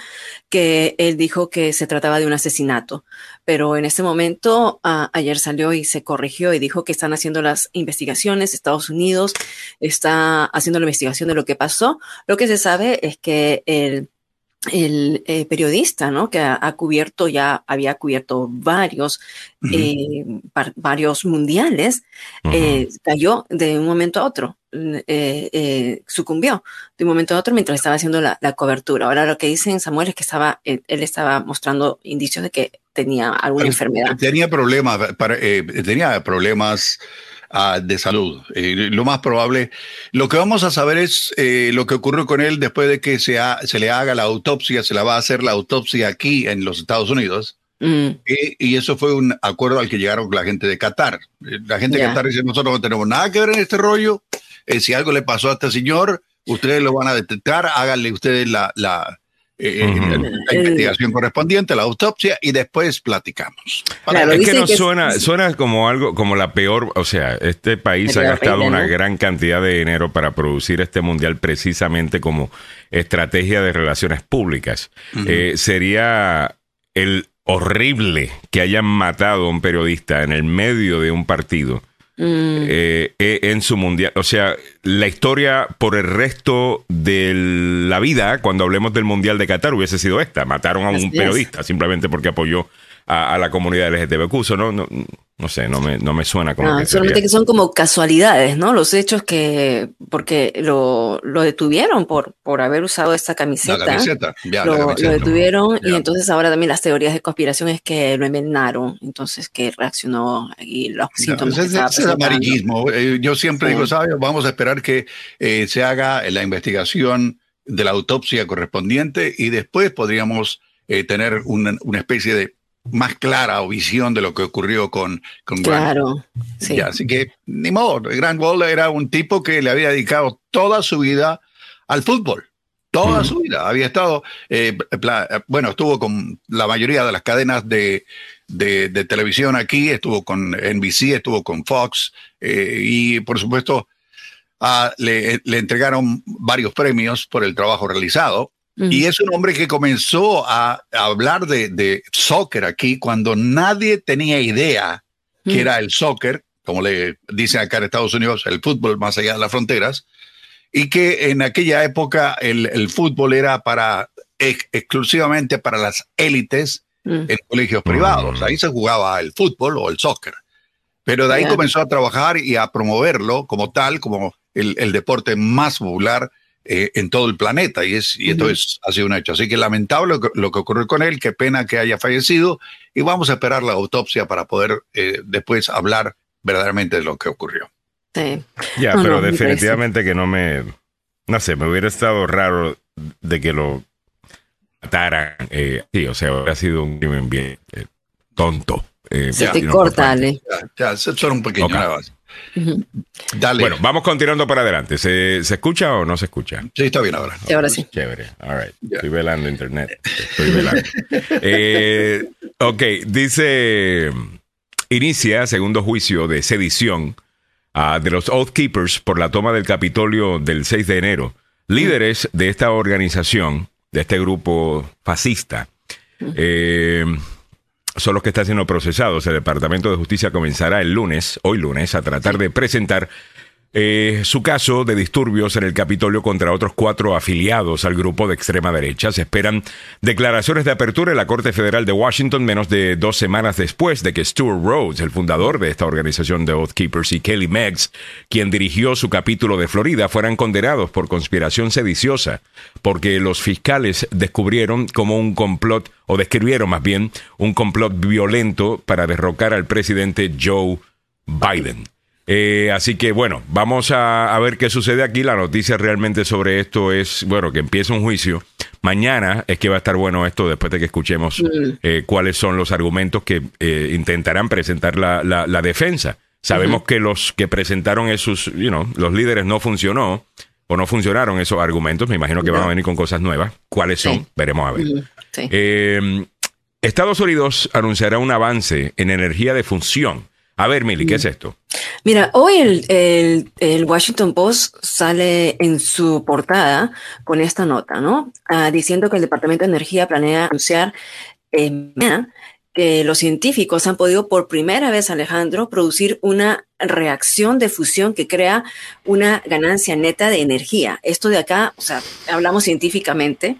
que él dijo que se trataba de un asesinato. Pero en este momento, ayer salió y se corrigió y dijo que están haciendo las investigaciones, Estados Unidos está haciendo la investigación de lo que pasó. Lo que se sabe es que el el eh, periodista, ¿no? Que ha, cubierto ya, había cubierto varios, eh, varios mundiales, eh, cayó de un momento a otro, sucumbió de un momento a otro mientras estaba haciendo la, cobertura. Ahora lo que dicen Samuel es que estaba, él estaba mostrando indicios de que tenía alguna enfermedad. Tenía problemas, tenía problemas Ah, de salud. Eh, lo más probable, lo que vamos a saber es eh, lo que ocurrió con él después de que se, se le haga la autopsia, se la va a hacer la autopsia aquí en los Estados Unidos. Mm. Y, eso fue un acuerdo al que llegaron la gente de Qatar. Eh, la gente de Qatar dice, nosotros no tenemos nada que ver en este rollo. si algo le pasó a este señor, ustedes lo van a detectar, háganle ustedes la, la eh, eh, la, investigación correspondiente, la autopsia y después platicamos. es que no suena, suena como algo, como la peor, o sea, este país ha gastado una gran cantidad de dinero para producir este mundial precisamente como estrategia de relaciones públicas. Eh, sería el horrible que hayan matado a un periodista en el medio de un partido Mm. Eh, eh, en su mundial. O sea, la historia por el resto de la vida, cuando hablemos del mundial de Qatar, hubiese sido esta. Mataron a un periodista simplemente porque apoyó a, la comunidad LGTBQ. ¿no? no No sé, no me, no me suena como Ah, que solamente sería- que son como casualidades, ¿no? Los hechos que, porque lo, lo detuvieron por, por haber usado esta La camiseta. la lo, lo camiseta. detuvieron y entonces ahora también las teorías de conspiración es que lo envenenaron, entonces que reaccionó y los No, síntomas ese que es, estaba ese es presentando. amarillismo. Eh, Yo siempre Sí. digo, ¿sabes? Vamos a esperar que eh, se haga la investigación de la autopsia correspondiente y después podríamos eh, tener una, una especie de más clara o visión de lo que ocurrió con, con Grant. Claro, sí. Ya, así que, ni modo, Grant Wall era un tipo que le había dedicado toda su vida al fútbol. Toda su vida. Había estado, eh, bueno, estuvo con la mayoría de las cadenas de, de- de televisión aquí, estuvo con NBC, estuvo con Fox, eh, y por supuesto ah, le, le entregaron varios premios por el trabajo realizado. Mm. Y es un hombre que comenzó a, a hablar de, de soccer aquí cuando nadie tenía idea que Mm. era el soccer, como le dicen acá en Estados Unidos, el fútbol más allá de las fronteras, y que en aquella época el, el fútbol era para ex- exclusivamente para las élites Mm. en colegios privados. Ahí se jugaba el fútbol o el soccer. Pero de ahí comenzó a trabajar y a promoverlo como tal, como el, el deporte más popular eh, en todo el planeta. Y, es, y esto es, ha sido un hecho. Así que lamentable lo que, lo que ocurrió con él, qué pena que haya fallecido. Y vamos a esperar la autopsia para poder eh, después hablar verdaderamente de lo que ocurrió. Sí. Ya, No, pero no, me definitivamente que no me. No sé, me hubiera estado raro de que lo mataran. eh, sí, o sea, hubiera sido un crimen bien eh, tonto. eh, Se Ya, te por corta. Ale. Ya, ya, era un pequeño Ok. Dale. Bueno, vamos continuando para adelante. ¿Se, se escucha o no se escucha? sí, está bien ahora. Sí, ahora sí. Chévere. All right. Estoy velando internet. Estoy velando. Eh, ok, dice. Inicia segundo juicio de sedición ah, de los Oath Keepers por la toma del Capitolio del 6 de enero. Líderes de esta organización, de este grupo fascista, eh, son los que están siendo procesados. El Departamento de Justicia comenzará el lunes, hoy lunes, a tratar de presentar eh, su caso de disturbios en el Capitolio contra otros cuatro afiliados al grupo de extrema derecha. Se esperan declaraciones de apertura en la Corte Federal de Washington menos de dos semanas después de que Stuart Rhodes, el fundador de esta organización de Oath Keepers, y Kelly Meggs, quien dirigió su capítulo de Florida, fueran condenados por conspiración sediciosa, porque los fiscales descubrieron como un complot, o describieron más bien, un complot violento para derrocar al presidente Joe Biden. Eh, así que bueno, vamos a, a ver qué sucede aquí. La noticia realmente sobre esto es, bueno, que empieza un juicio. Mañana es que va a estar bueno esto después de que escuchemos eh, cuáles son los argumentos que eh, intentarán presentar la, la- la defensa. Sabemos que los que presentaron esos, you know, los líderes no funcionó o no funcionaron esos argumentos. Me imagino que van a venir con cosas nuevas. ¿Cuáles son? Sí. Veremos a ver. Sí. Eh, Estados Unidos anunciará un avance en energía de fusión. A ver, Mili, ¿qué es esto? Mira, hoy el, el- el Washington Post sale en su portada con esta nota, ¿no? Ah, diciendo que el Departamento de Energía planea anunciar eh, que los científicos han podido por primera vez, Alejandro, producir una reacción de fusión que crea una ganancia neta de energía. Esto de acá, o sea, hablamos científicamente,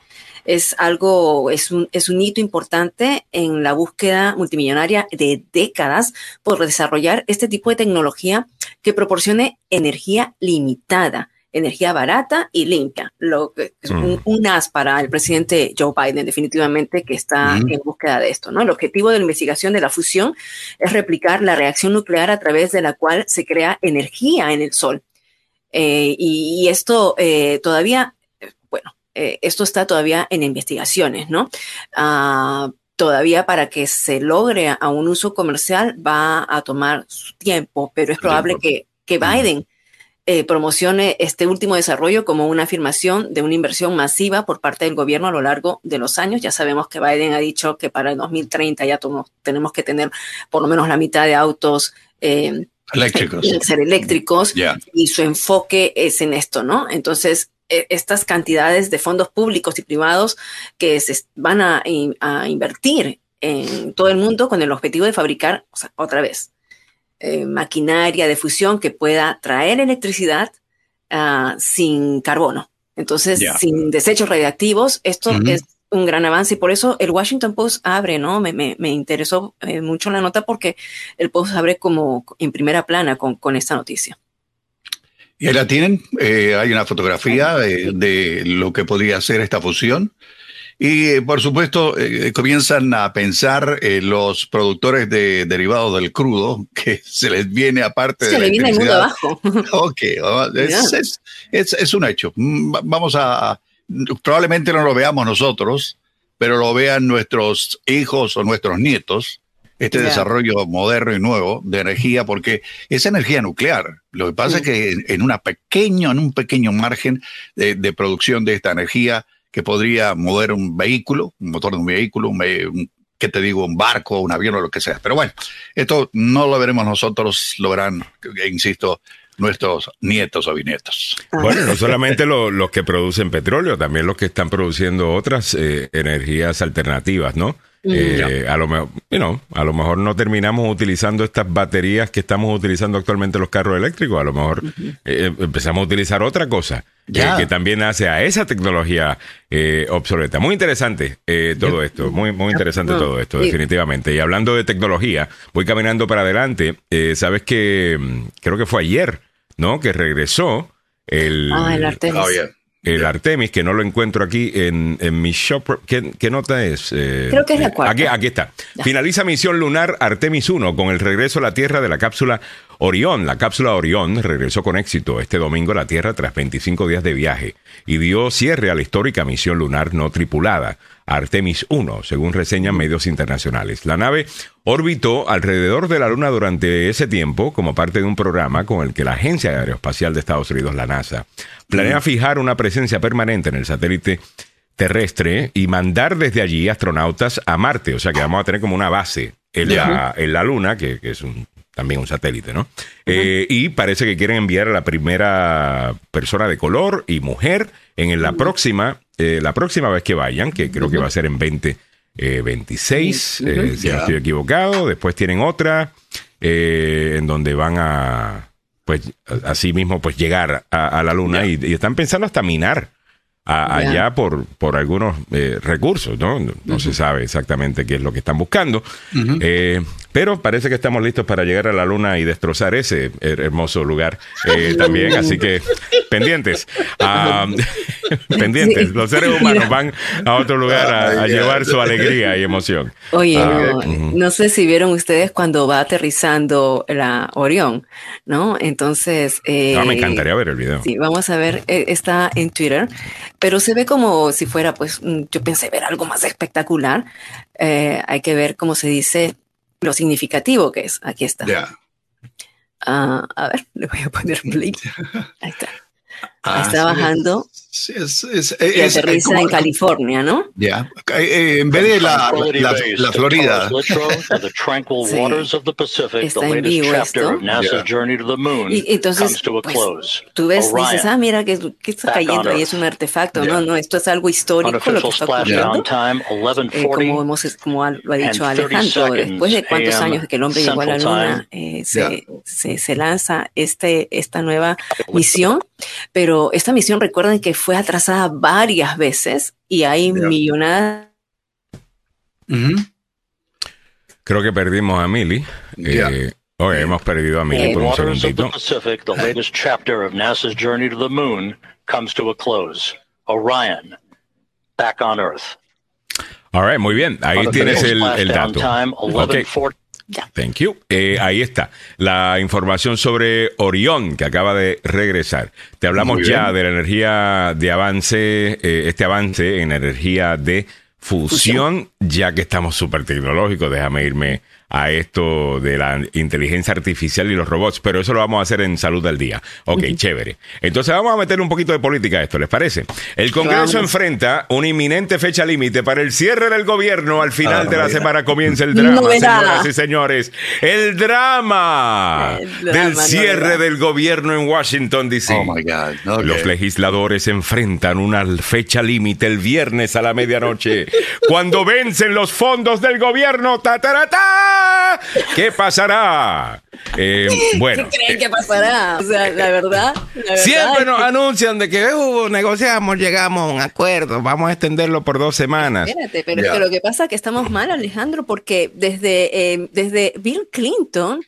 es algo, es un, es un hito importante en la búsqueda multimillonaria de décadas por desarrollar este tipo de tecnología que proporcione energía limitada, energía barata y limpia, lo que es un, Mm. un as para el presidente Joe Biden, definitivamente, que está Mm. en búsqueda de esto. ¿no? El objetivo de la investigación de la fusión es replicar la reacción nuclear a través de la cual se crea energía en el Sol. Eh, y, y esto eh, todavía, eh, esto está todavía en investigaciones, ¿no? Ah, todavía para que se logre a un uso comercial va a tomar su tiempo, pero es probable que, que Biden eh, promocione este último desarrollo como una afirmación de una inversión masiva por parte del gobierno a lo largo de los años. Ya sabemos que Biden ha dicho que para el 2030 ya tenemos que tener por lo menos la mitad de autos eh, Eléctricos. ser eléctricos y su enfoque es en esto, ¿no? Entonces, estas cantidades de fondos públicos y privados que se van a, in- a invertir en todo el mundo con el objetivo de fabricar, o sea, otra vez, eh, maquinaria de fusión que pueda traer electricidad ah, sin carbono. Entonces, sin desechos radiactivos, esto es un gran avance y por eso el Washington Post abre, ¿no? Me, me, me interesó eh, mucho la nota porque el Post abre como en primera plana con, con esta noticia. Y ahí la tienen, eh, hay una fotografía de, de, lo que podría ser esta fusión. Y eh, por supuesto, eh, comienzan a pensar eh, los productores de derivados del crudo, que se les viene aparte se de. Se le viene el mundo abajo. Ok, es, es, es, es, un hecho. Vamos a. Probablemente no lo veamos nosotros, pero lo vean nuestros hijos o nuestros nietos, este yeah. desarrollo moderno y nuevo de energía, porque es energía nuclear. Lo que pasa sí. es que en, una pequeño, en un pequeño margen de, de producción de esta energía, que podría mover un vehículo, un motor de un vehículo, un, un ¿qué te digo? Un barco, un avión o lo que sea. Pero bueno, esto no lo veremos nosotros, lo verán, insisto, nuestros nietos o bisnietos. Bueno, no solamente los lo que producen petróleo, también los que están produciendo otras eh, energías alternativas, ¿no? Eh, a, lo mejor, you know, a lo mejor no terminamos utilizando estas baterías que estamos utilizando actualmente los carros eléctricos. A lo mejor uh -huh. eh, empezamos a utilizar otra cosa yeah. que también hace a esa tecnología eh, obsoleta. Muy interesante todo yeah. esto, muy, muy interesante yeah. todo esto, definitivamente. Y hablando de tecnología, voy caminando para adelante. Eh, Sabes que mm, creo que fue ayer, ¿no? Que regresó el, ah, el Artemis. Oh, el Artemis, que no lo encuentro aquí en, en mi shop. ¿Qué, qué nota es? Eh, Creo que es la cuarta. Aquí, aquí está. Ya. Finaliza misión lunar Artemis 1 con el regreso a la Tierra de la cápsula Orión. La cápsula Orión regresó con éxito este domingo a la Tierra tras 25 días de viaje y dio cierre a la histórica misión lunar no tripulada. Artemis 1, según reseñan medios internacionales. La nave orbitó alrededor de la Luna durante ese tiempo como parte de un programa con el que la Agencia Aeroespacial de Estados Unidos, la NASA, planea fijar una presencia permanente en el satélite terrestre y mandar desde allí astronautas a Marte. O sea que vamos a tener como una base en, la, en la Luna, que, que es un también un satélite, ¿no? Uh -huh. eh, y parece que quieren enviar a la primera persona de color y mujer en la próxima, eh, la próxima vez que vayan, que creo que va a ser en 2026, eh, eh, si yeah. no estoy equivocado. Después tienen otra eh, en donde van a, pues, así mismo, pues llegar a, a la luna yeah. y, y, están pensando hasta minar. A, yeah. allá por, por algunos recursos, ¿no? No, no se sabe exactamente qué es lo que están buscando. Eh, pero parece que estamos listos para llegar a la luna y destrozar ese hermoso lugar eh, también. Así que pendientes. Um, pendientes. Los seres humanos van a otro lugar a, a llevar su alegría y emoción. Oye, uh, no, uh -huh. no, sé si vieron ustedes cuando va aterrizando la Orión, ¿no? Entonces. Eh, no, me encantaría ver el video. Sí, vamos a ver. Eh, está en Twitter, pero se ve como si fuera, pues, mm, yo pensé ver algo más espectacular. Eh, hay que ver cómo se dice lo significativo que es. Aquí está. Yeah. Uh, a ver, le voy a poner play. Ahí está. Ah, está bajando. Sí, es, es, y aterriza como, en California, ¿no? Ya. Yeah. Eh, en vez de la, la, la Florida. sí. Está en vivo esto. Y entonces, pues, tú ves, dices, ah, mira, que, que está cayendo ahí, es un artefacto. Yeah. No, no, esto es algo histórico lo que está ocurriendo. Eh, como, hemos, como lo ha dicho Alejandro, después de cuántos años de que el hombre llegó a la luna, eh, se, yeah. se, se lanza este, esta nueva misión pero esta misión recuerden que fue atrasada varias veces y hay yeah. millonadas. Uh -huh. Creo que perdimos a Millie. Yeah. Eh, oh, hemos perdido a Millie eh, por un segundito. Pacific, the latest chapter of NASA's journey to the moon comes to a close. Orion, back on Earth. All right, muy bien. Ahí tienes el, el dato. Time, okay. Thank you. Eh, ahí está la información sobre Orión que acaba de regresar. Te hablamos ya de la energía de avance, eh, este avance en energía de fusión, fusión. ya que estamos súper tecnológicos. Déjame irme a esto de la inteligencia artificial y los robots, pero eso lo vamos a hacer en Salud al Día. Ok, uh -huh. chévere. Entonces vamos a meter un poquito de política a esto, ¿les parece? El Congreso enfrenta una inminente fecha límite para el cierre del gobierno. Al final ah, de la semana comienza el drama, no señoras y señores. El drama, el drama del cierre no del gobierno en Washington, D.C. Oh, my God. Okay. Los legisladores enfrentan una fecha límite el viernes a la medianoche, cuando vencen los fondos del gobierno. ¡Ta, ¿Qué pasará? Eh, bueno. ¿Qué creen que pasará? O sea, la verdad. La verdad Siempre nos que- anuncian de que uh, negociamos, llegamos a un acuerdo, vamos a extenderlo por dos semanas. Espérate, pero es que lo que pasa es que estamos mal, Alejandro, porque desde, eh, desde Bill Clinton,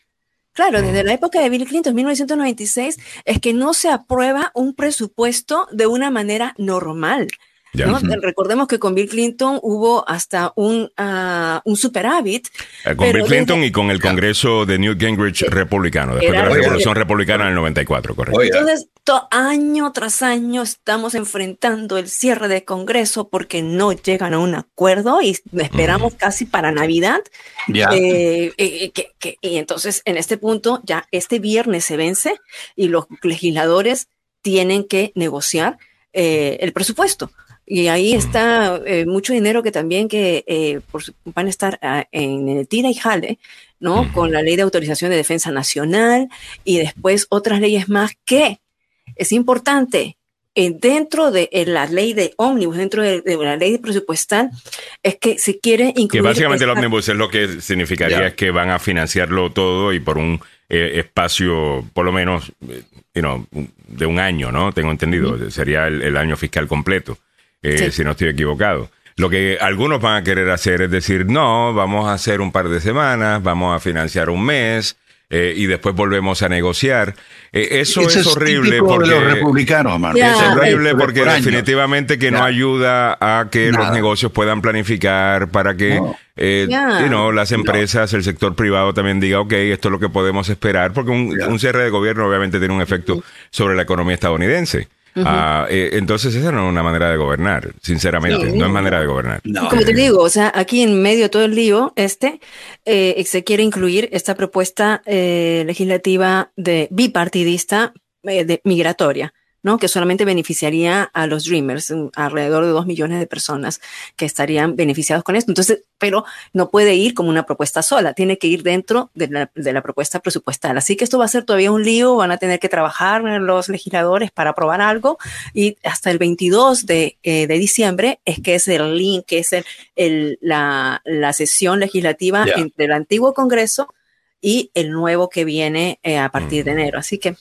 claro, desde la época de Bill Clinton, 1996, es que no se aprueba un presupuesto de una manera normal. Recordemos que con Bill Clinton hubo hasta un, ah, un superávit. Eh, Con Bill Clinton desde- y con el Congreso de Newt Gingrich republicano, después de la Oiga. Revolución Republicana en el 94, correcto. Oiga, Entonces, to- año tras año estamos enfrentando el cierre de Congreso porque no llegan a un acuerdo y esperamos casi para Navidad ya. Eh, eh, que- que- y entonces, en este punto, ya este viernes se vence y los legisladores tienen que negociar eh, el presupuesto. Y ahí está eh, mucho dinero que también que eh, por van a estar ah, en el tira y jale, ¿no? Con la ley de autorización de defensa nacional y después otras leyes más que es importante. eh, dentro de eh, la ley de ómnibus, dentro de, de la ley presupuestal, es que se quiere incluir. Que básicamente el ómnibus es lo que significaría es que van a financiarlo todo y por un eh, espacio, por lo menos, you know, de un año, ¿no? Tengo entendido. Sería el, el año fiscal completo, eh, Sí. si no estoy equivocado. Lo que algunos van a querer hacer es decir, no, vamos a hacer un par de semanas, vamos a financiar un mes eh, y después volvemos a negociar. Eh, eso es horrible porque... de los republicanos, hermano. Ya. Es horrible porque definitivamente que no ayuda a que los negocios puedan planificar para que No. eh, Ya. you know, las empresas, el sector privado también diga, ok, esto es lo que podemos esperar, porque un, un cierre de gobierno obviamente tiene un efecto sobre la economía estadounidense. Ah, eh, entonces esa no es una manera de gobernar, sinceramente, Sí. no es manera de gobernar. No, como te digo, o sea, aquí en medio de todo el lío, este, eh, se quiere incluir esta propuesta eh, legislativa de bipartidista eh, de migratoria, ¿no? Que solamente beneficiaría a los Dreamers, mm, alrededor de dos millones de personas que estarían beneficiados con esto. Entonces, pero no puede ir como una propuesta sola, tiene que ir dentro de la, de la propuesta presupuestal. Así que esto va a ser todavía un lío, van a tener que trabajar los legisladores para aprobar algo y hasta el 22 de, eh, de diciembre es que es el link, que es el, el- la, la sesión legislativa Ya. entre el antiguo Congreso y el nuevo que viene eh, a partir de enero. Así que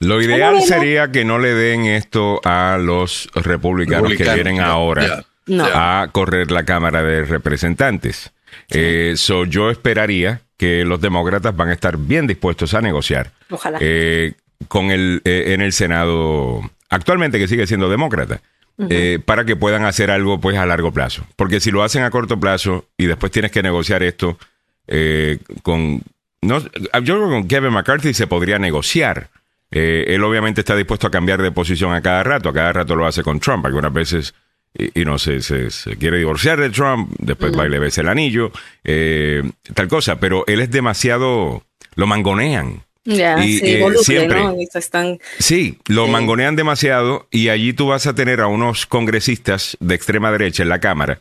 Lo ideal bueno. sería que no le den esto a los republicanos, que vienen ahora. no. a correr la Cámara de Representantes. Eh, so, yo esperaría que los demócratas van a estar bien dispuestos a negociar Ojalá. eh, con el eh, en el Senado actualmente que sigue siendo demócrata eh, para que puedan hacer algo pues a largo plazo porque si lo hacen a corto plazo y después tienes que negociar esto eh, con no yo creo que con Kevin McCarthy se podría negociar Eh, él obviamente está dispuesto a cambiar de posición a cada rato a cada rato lo hace con Trump algunas veces y, y no sé, se, se quiere divorciar de Trump, después va y le besa el anillo, eh, tal cosa, pero él es demasiado, lo mangonean. ya, y, sí, eh, voluble, siempre- Están, Sí, lo Sí. mangonean demasiado y allí tú vas a tener a unos congresistas de extrema derecha en la Cámara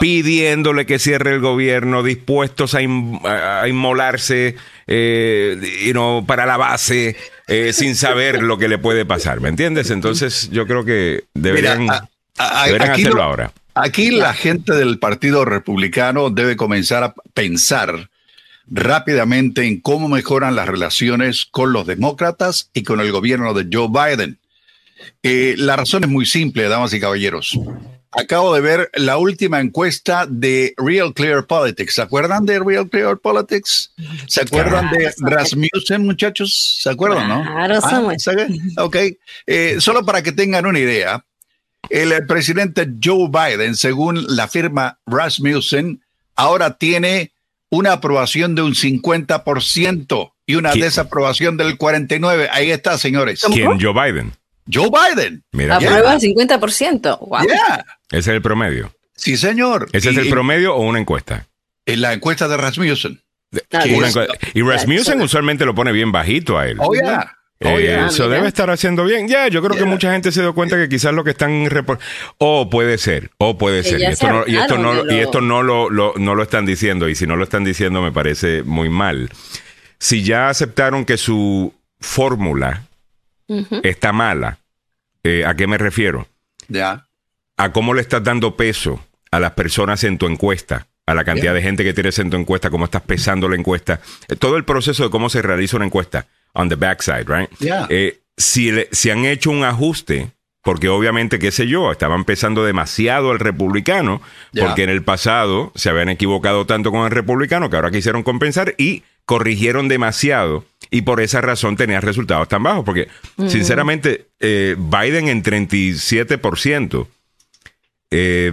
Pidiéndole que cierre el gobierno, dispuestos a, in- a- inmolarse eh, you know, para la base eh, sin saber lo que le puede pasar, ¿me entiendes? Entonces yo creo que deberían, Mira, a- a- deberían aquí hacerlo lo- ahora. Aquí la gente del Partido Republicano debe comenzar a pensar rápidamente en cómo mejoran las relaciones con los demócratas y con el gobierno de Joe Biden. Eh, la razón es muy simple, damas y caballeros. Acabo de ver la última encuesta de Real Clear Politics. ¿Se acuerdan de Real Clear Politics? ¿Se acuerdan de Claro, Rasmussen, muchachos? ¿Se acuerdan, no? Claro, Ah. Ok. Eh, solo para que tengan una idea, el presidente Joe Biden, según la firma Rasmussen, ahora tiene una aprobación de un 50% y una ¿Qué? desaprobación del 49%. Ahí está, señores. ¿Quién? Joe Biden. Joe Biden. Mira, aprueba 50%. Wow. Yeah. ese es el promedio. Sí, señor. ¿Ese es el promedio o una encuesta? En la encuesta de Rasmussen. Ah, y Rasmussen usualmente lo pone bien bajito a él. Oh, yeah. Oh, Eh, yeah. eso debe estar haciendo bien. Ya, yo creo que mucha gente se dio cuenta que quizás lo que están repor- o puede ser, o puede Que ser. Y esto, se no, y esto no, y esto no lo, lo- no lo están diciendo. Y si no lo están diciendo, me parece muy mal. Si ya aceptaron que su fórmula Está mala, eh, ¿a qué me refiero? Ya. A cómo le estás dando peso a las personas en tu encuesta a la cantidad de gente que tienes en tu encuesta, cómo estás pesando la encuesta, eh, todo el proceso de cómo se realiza una encuesta on the backside, right? Yeah. Eh, si, le- si han hecho un ajuste, porque obviamente, qué sé yo, estaban pesando demasiado al republicano, porque en el pasado se habían equivocado tanto con el republicano que ahora quisieron compensar y corrigieron demasiado y por esa razón tenían resultados tan bajos, porque sinceramente eh, Biden en 37%, eh,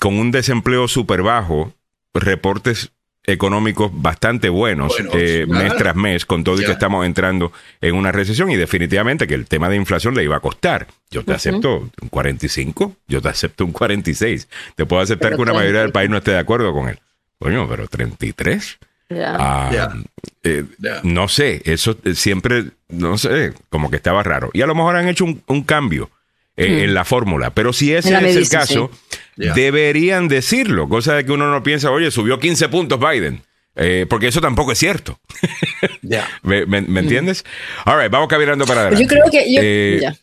con un desempleo súper bajo, reportes económicos bastante buenos eh, mes tras mes, con todo y que estamos entrando en una recesión y definitivamente que el tema de inflación le iba a costar. Yo te acepto un 45, yo te acepto un 46. Te puedo aceptar Pero que una mayoría del 30. país no esté de acuerdo con él. Coño, pero 33. Ah, eh. No sé, eso eh, siempre, no sé, como que estaba raro. Y a lo mejor han hecho un, un cambio eh, en la fórmula, pero si ese es el caso, deberían decirlo, cosa de que uno no piensa, oye, subió 15 puntos Biden. Eh, porque eso tampoco es cierto. Ya. ¿Me, me- me entiendes? All right, vamos caminando para adelante. yo creo que yo, Eh, ya.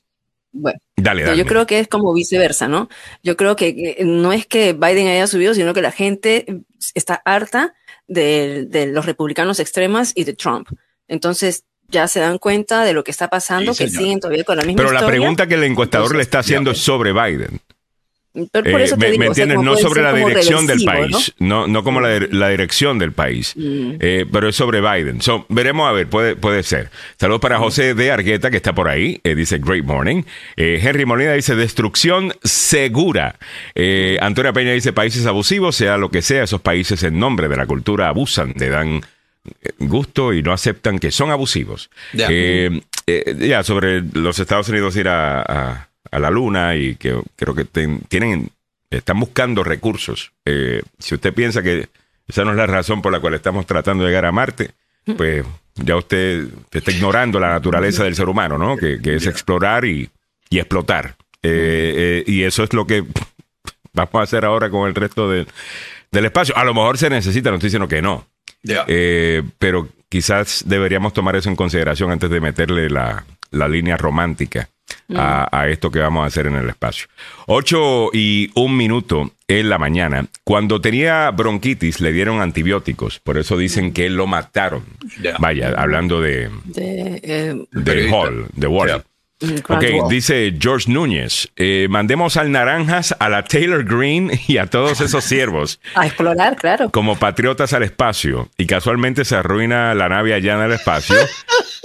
Bueno, Dale, dale. yo creo que es como viceversa, ¿no? Yo creo que no es que Biden haya subido, sino que la gente está harta de, de los republicanos extremas y de Trump. Entonces ya se dan cuenta de lo que está pasando, Sí, que siguen todavía con la misma Pero la pregunta que el encuestador Entonces, le está haciendo es sobre Biden. Pero por Eh, te me, digo, me o sea, entiendes? no sobre la dirección del país, no, no como la, la dirección del país, Mm. Eh, pero es sobre Biden. So, veremos a ver, puede, puede ser. Saludos Mm. para José de Argueta, que está por ahí, eh, dice Great Morning. Eh, Henry Molina dice destrucción segura. Eh, Antonio Peña dice países abusivos, sea lo que sea, esos países en nombre de la cultura abusan, le dan gusto y no aceptan que son abusivos. Ya. Eh, eh, sobre los Estados Unidos ir a, a- a la luna y que creo que ten- tienen, están buscando recursos. Eh, si usted piensa que esa no es la razón por la cual estamos tratando de llegar a Marte, pues ya usted está ignorando la naturaleza del ser humano, ¿no? Que, que es explorar y, y explotar. Eh, eh, y eso es lo que vamos a hacer ahora con el resto de- del espacio. A lo mejor se necesita, no estoy diciendo que no. Eh, pero quizás deberíamos tomar eso en consideración antes de meterle la, la línea romántica a, a esto que vamos a hacer en el espacio. Ocho y un minuto en la mañana. Cuando tenía bronquitis le dieron antibióticos, por eso dicen que lo mataron. Ya. Vaya, hablando de, De, eh, de. Hall, de Wall. Ya. Grant Ok, dice George Núñez, eh, mandemos al Naranjas, a la Taylor Green y a todos esos siervos A explorar, claro. como patriotas al espacio y casualmente se arruina la nave allá en el espacio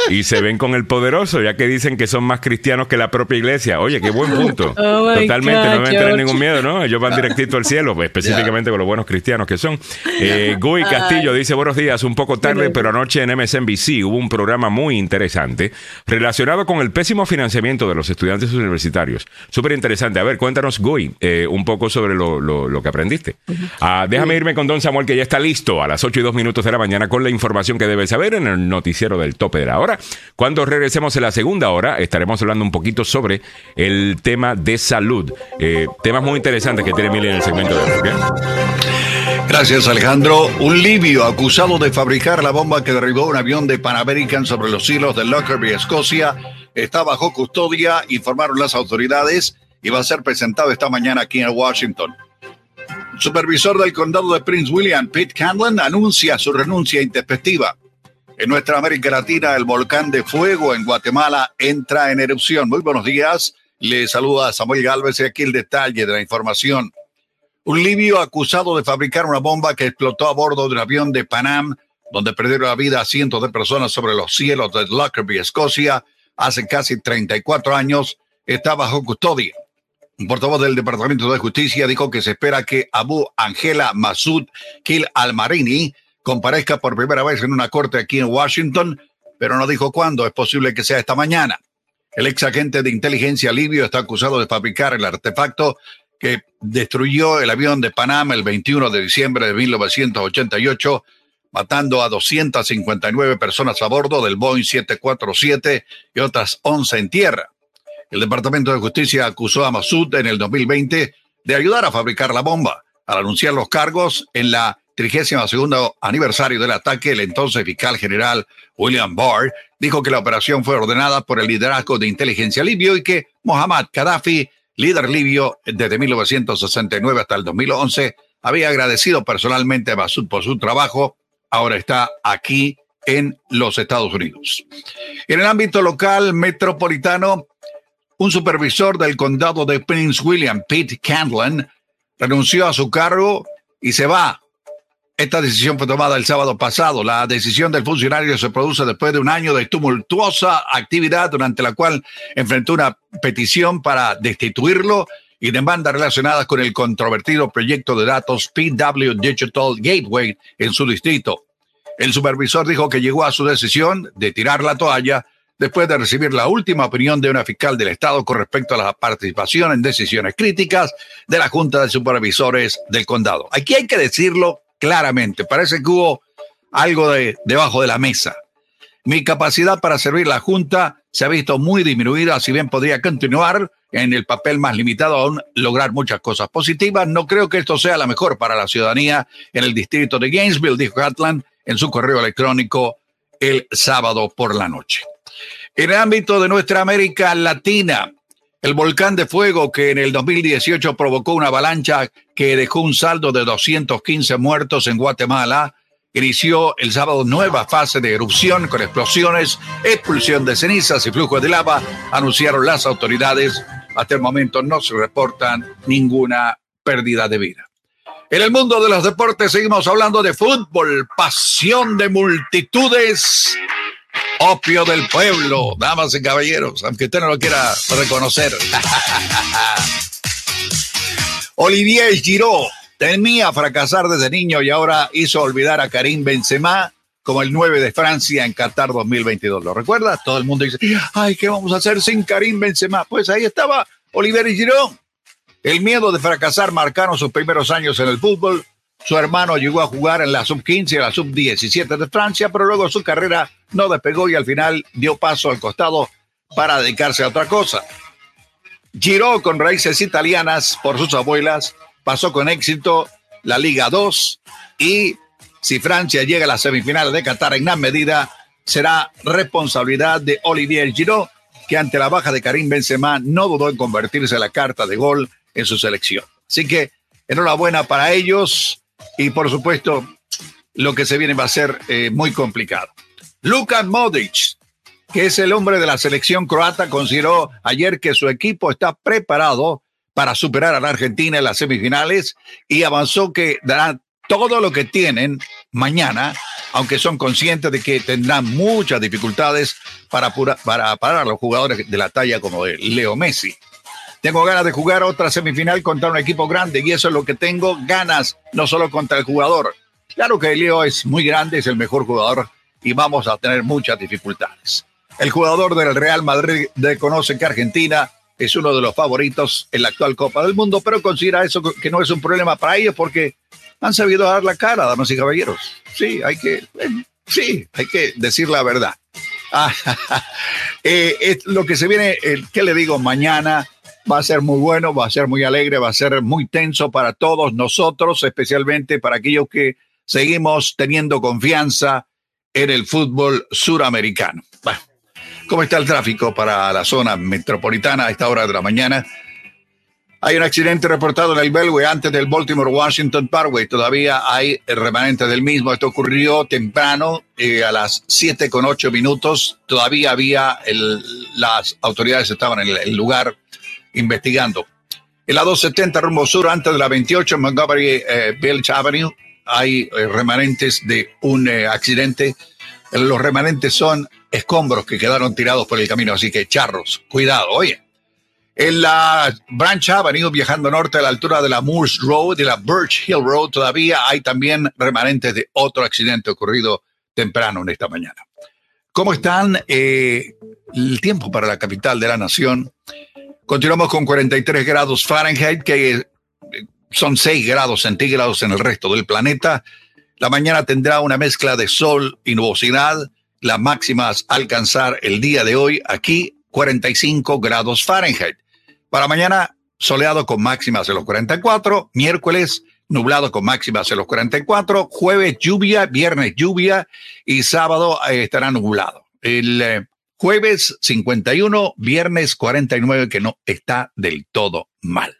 y se ven con el poderoso, ya que dicen que son más cristianos que la propia iglesia. Oye, qué buen punto. Oh Totalmente, God, no deben tener ningún miedo, ¿no? Ellos van directito al cielo, pues, específicamente con los buenos cristianos que son. Eh, Guy Castillo dice, buenos días, un poco tarde, pero anoche en MSNBC hubo un programa muy interesante relacionado con el pésimo financiamiento de los estudiantes universitarios. Súper interesante. A ver, cuéntanos, Guy, eh, un poco sobre lo, lo- lo que aprendiste. Ah, déjame irme con Don Samuel, que ya está listo a las 8 y 2 minutos de la mañana con la información que debes saber en el noticiero del tope de la hora. Cuando regresemos en la segunda hora, estaremos hablando un poquito sobre el tema de salud. Eh, temas muy interesantes que tiene Mili en el segmento de hoy. Gracias, Alejandro. Un libio acusado de fabricar la bomba que derribó un avión de Pan American sobre los cielos de Lockerbie, Escocia, está bajo custodia, informaron las autoridades, y va a ser presentado esta mañana aquí en Washington. Supervisor del condado de Prince William, Pete Canlon, anuncia su renuncia intempestiva. En nuestra América Latina, el volcán de fuego en Guatemala entra en erupción. Muy buenos días. Le saluda Samuel Galvez y aquí el detalle de la información. Un libio acusado de fabricar una bomba que explotó a bordo de un avión de Panam, donde perdieron la vida cientos de personas sobre los cielos de Lockerbie, Escocia, hace casi 34 años, está bajo custodia. Un portavoz del Departamento de Justicia dijo que se espera que Abu Angela Masud Kil Al-Marini comparezca por primera vez en una corte aquí en Washington, pero no dijo cuándo. Es posible que sea esta mañana. El ex agente de inteligencia libio está acusado de fabricar el artefacto que destruyó el avión de Panamá el 21 de diciembre de 1988, matando a 259 personas a bordo del Boeing 747 y otras 11 en tierra. El Departamento de Justicia acusó a Masud en el 2020 de ayudar a fabricar la bomba. Al anunciar los cargos en la 32 aniversario del ataque, el entonces fiscal general William Barr dijo que la operación fue ordenada por el liderazgo de inteligencia libio y que Mohammad Gaddafi, líder libio desde 1969 hasta el 2011, había agradecido personalmente a Masud por su trabajo, ahora está aquí en los Estados Unidos. En el ámbito local metropolitano, un supervisor del condado de Prince William, Pete Candland, renunció a su cargo y se va. Esta decisión fue tomada el sábado pasado. La decisión del funcionario se produce después de un año de tumultuosa actividad durante la cual enfrentó una petición para destituirlo y demandas relacionadas con el controvertido proyecto de datos PW Digital Gateway en su distrito. El supervisor dijo que llegó a su decisión de tirar la toalla después de recibir la última opinión de una fiscal del Estado con respecto a la participación en decisiones críticas de la Junta de Supervisores del Condado. Aquí hay que decirlo claramente, parece que hubo algo de, debajo de la mesa. Mi capacidad para servir la Junta se ha visto muy disminuida, si bien podría continuar en el papel más limitado aún lograr muchas cosas positivas. No creo que esto sea la mejor para la ciudadanía en el distrito de Gainesville, dijo Gatland en su correo electrónico el sábado por la noche. En el ámbito de nuestra América Latina, el volcán de fuego que en el 2018 provocó una avalancha que dejó un saldo de 215 muertos en Guatemala, inició el sábado nueva fase de erupción con explosiones, expulsión de cenizas y flujo de lava, anunciaron las autoridades. Hasta el momento no se reportan ninguna pérdida de vida. En el mundo de los deportes seguimos hablando de fútbol, pasión de multitudes, opio del pueblo, damas y caballeros, aunque usted no lo quiera reconocer. Olivier Giroud temía fracasar desde niño y ahora hizo olvidar a Karim Benzema como el 9 de Francia en Qatar 2022. ¿Lo recuerdas? Todo el mundo dice, ay, ¿qué vamos a hacer sin Karim Benzema? Pues ahí estaba Olivier Giroud el miedo de fracasar marcaron sus primeros años en el fútbol. Su hermano llegó a jugar en la sub-15 y la sub-17 de Francia, pero luego su carrera no despegó y al final dio paso al costado para dedicarse a otra cosa. Giró con raíces italianas por sus abuelas, pasó con éxito la Liga 2 y si Francia llega a la semifinal de Qatar en gran medida, será responsabilidad de Olivier Giroud, que ante la baja de Karim Benzema no dudó en convertirse en la carta de gol en su selección. Así que enhorabuena para ellos y por supuesto lo que se viene va a ser eh, muy complicado. Luka Modric, que es el hombre de la selección croata, consideró ayer que su equipo está preparado para superar a la Argentina en las semifinales y avanzó que dará todo lo que tienen mañana, aunque son conscientes de que tendrán muchas dificultades para, para parar a los jugadores de la talla como Leo Messi. Tengo ganas de jugar otra semifinal contra un equipo grande y eso es lo que tengo ganas, no solo contra el jugador. Claro que Leo es muy grande, es el mejor jugador y vamos a tener muchas dificultades. El jugador del Real Madrid reconoce que Argentina es uno de los favoritos en la actual Copa del Mundo, pero considera eso que no es un problema para ellos porque han sabido dar la cara, damas y caballeros. Sí, hay que, eh, sí, hay que decir la verdad. Ah, eh, es lo que se viene, ¿qué le digo? Mañana va a ser muy bueno, va a ser muy alegre, va a ser muy tenso para todos nosotros, especialmente para aquellos que seguimos teniendo confianza en el fútbol suramericano. Bueno, ¿cómo está el tráfico para la zona metropolitana a esta hora de la mañana? Hay un accidente reportado en el Belway antes del Baltimore Washington Parkway. Todavía hay el remanente del mismo. Esto ocurrió temprano, eh, a las 7 con 8 minutos. Todavía había el, las autoridades estaban en el lugar investigando. En la 270 rumbo sur, antes de la 28 Montgomery eh, Avenue, hay eh, remanentes de un eh, accidente. Los remanentes son escombros que quedaron tirados por el camino, así que charros, cuidado, oye. En la Branch Avenue, viajando norte a la altura de la Moores Road y la Birch Hill Road, todavía hay también remanentes de otro accidente ocurrido temprano en esta mañana. ¿Cómo están? el tiempo para la capital de la nación Continuamos con 43 grados Fahrenheit, que eh, son 6 grados centígrados en el resto del planeta. La mañana tendrá una mezcla de sol y nubosidad. Las máximas alcanzar el día de hoy aquí 45 grados Fahrenheit. Para mañana soleado con máximas de los 44, miércoles nublado con máximas de los 44, jueves lluvia, viernes lluvia y sábado eh, estará nublado. El eh, Jueves 51, viernes 49, que no está del todo mal.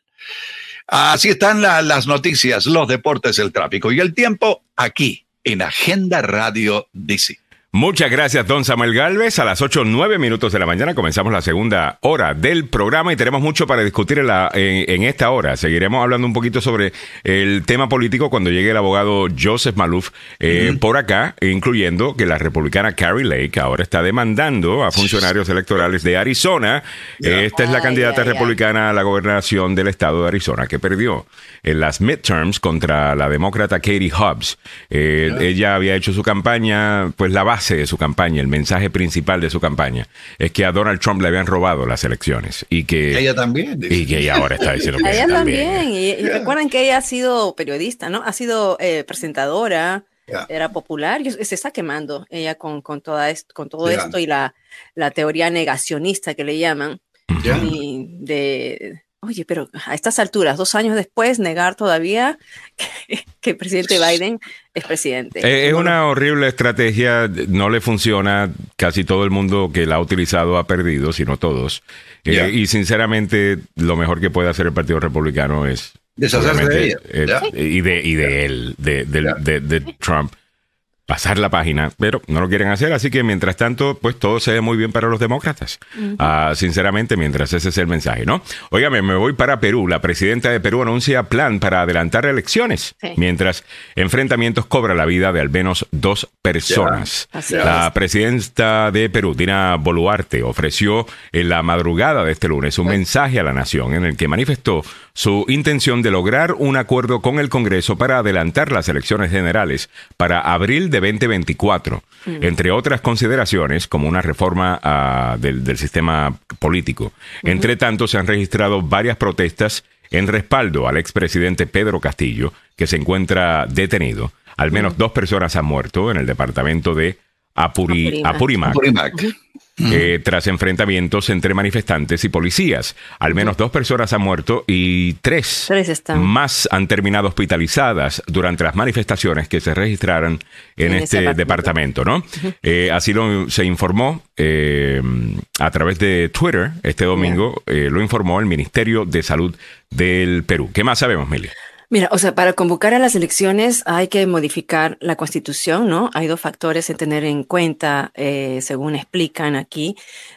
Así están la- las noticias, los deportes, el tráfico y el tiempo aquí en Agenda Radio DC. Muchas gracias, don Samuel Galvez. A las 8, 9 minutos de la mañana comenzamos la segunda hora del programa y tenemos mucho para discutir en, la- en- en esta hora. Seguiremos hablando un poquito sobre el tema político cuando llegue el abogado Joseph Malouf eh, por acá, incluyendo que la republicana Carrie Lake ahora está demandando a funcionarios electorales de Arizona. Esta es la candidata republicana a la gobernación del estado de Arizona que perdió en las midterms contra la demócrata Katie Hobbs. Eh, ella había hecho su campaña, pues la base de su campaña, el mensaje principal de su campaña, es que a Donald Trump le habían robado las elecciones y que, Ella también. dice. y que ella ahora está diciendo que ella ella también. Y, y recuerden que ella ha sido periodista, ¿no? Ha sido eh, presentadora, era popular y se está quemando ella con, con, toda esto, con todo esto y la, la teoría negacionista que le llaman. Y de, oye, pero a estas alturas, dos años después, negar todavía que, que el presidente Biden es presidente. Eh, es una horrible estrategia, no le funciona, casi todo el mundo que la ha utilizado ha perdido, si no todos. Eh. Y sinceramente, lo mejor que puede hacer el Partido Republicano es... Deshacerse de ella. eh, y, de, y de él, de, de- de Trump, pasar la página, pero no lo quieren hacer, así que mientras tanto, pues todo se ve muy bien para los demócratas. Ah, sinceramente, mientras ese es el mensaje, ¿no? Óigame, me voy para Perú. La presidenta de Perú anuncia plan para adelantar elecciones, Sí. mientras enfrentamientos cobra la vida de al menos dos personas. La es. presidenta de Perú, Dina Boluarte, ofreció en la madrugada de este lunes un mensaje a la nación en el que manifestó su intención de lograr un acuerdo con el Congreso para adelantar las elecciones generales para abril de 2024, entre otras consideraciones como una reforma ah, del, del sistema político. Entre tanto, se han registrado varias protestas en respaldo al expresidente Pedro Castillo, que se encuentra detenido. Al menos dos personas han muerto en el departamento de Apuri- Apurímac. Apurimac, Apurimac. eh, tras enfrentamientos entre manifestantes y policías. Al menos dos personas han muerto y tres, Tres están. más han terminado hospitalizadas durante las manifestaciones que se registraron en, En este departamento, ¿no? Eh, así lo se informó eh, a través de Twitter este domingo, eh, lo informó el Ministerio de Salud del Perú. ¿Qué más sabemos, Mili? Mira, o sea, para convocar a las elecciones hay que modificar la constitución, ¿no? Hay dos factores en tener en cuenta, eh, según explican aquí,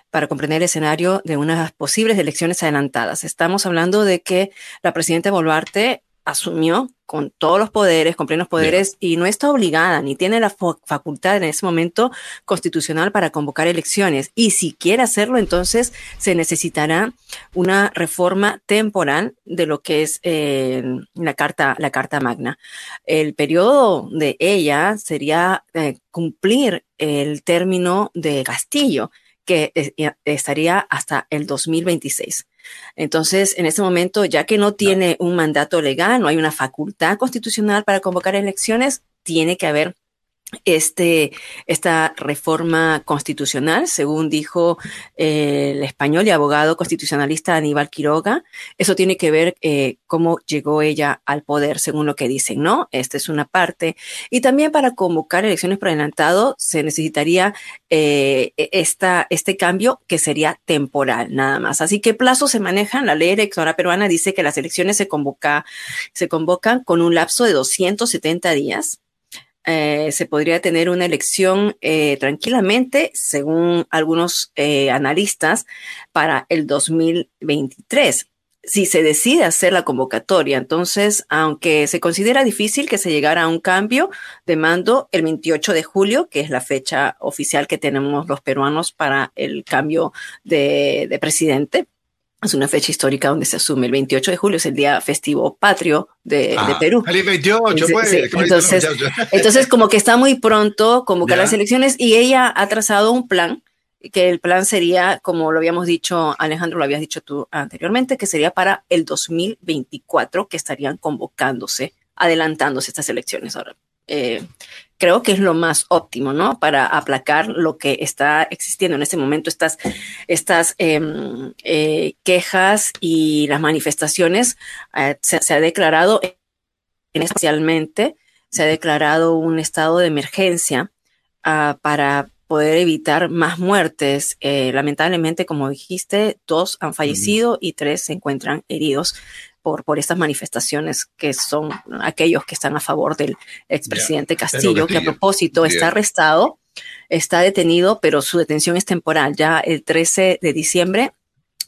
para comprender el escenario de unas posibles elecciones adelantadas. Estamos hablando de que la presidenta Boluarte asumió con todos los poderes, con plenos poderes, y no está obligada ni tiene la facultad en ese momento constitucional para convocar elecciones. Y si quiere hacerlo, entonces se necesitará una reforma temporal de lo que es eh, la carta la carta magna. El periodo de ella sería eh, cumplir el término de Castillo, que eh, estaría hasta el 2026. Entonces, en este momento, ya que no tiene un mandato legal, no hay una facultad constitucional para convocar elecciones, tiene que haber este, esta reforma constitucional, según dijo eh, el español y abogado constitucionalista Aníbal Quiroga. Eso tiene que ver eh, cómo llegó ella al poder, según lo que dicen, ¿no? Esta es una parte. Y también para convocar elecciones por adelantado se necesitaría eh, esta, este cambio que sería temporal, nada más. Así que plazos se manejan. La ley electoral peruana dice que las elecciones se, convoca, se convocan con un lapso de 270 días eh, se podría tener una elección eh, tranquilamente, según algunos eh, analistas, para el 2023. Si se decide hacer la convocatoria, entonces, aunque se considera difícil que se llegara a un cambio de mando el 28 de julio, que es la fecha oficial que tenemos los peruanos para el cambio de, de presidente, es una fecha histórica donde se asume el 28 de julio, es el día festivo patrio de, de Ah, Perú. El 28, Sí, pues. sí, entonces-. Entonces, como que está muy pronto convocar Ya. las elecciones y ella ha trazado un plan, que el plan sería, como lo habíamos dicho, Alejandro, lo habías dicho tú anteriormente, que sería para el 2024, que estarían convocándose, adelantándose estas elecciones. Ahora, eh, creo que es lo más óptimo, ¿no? Para aplacar lo que está existiendo en este momento, estas, estas em, eh, quejas y las manifestaciones. eh, se, se ha declarado, en- especialmente, se ha declarado un estado de emergencia ah, para poder evitar más muertes. Eh, lamentablemente, como dijiste, dos han fallecido y tres se encuentran heridos por, por estas manifestaciones que son aquellos que están a favor del expresidente Castillo, que a propósito está arrestado, está detenido, pero su detención es temporal. Ya el 13 de diciembre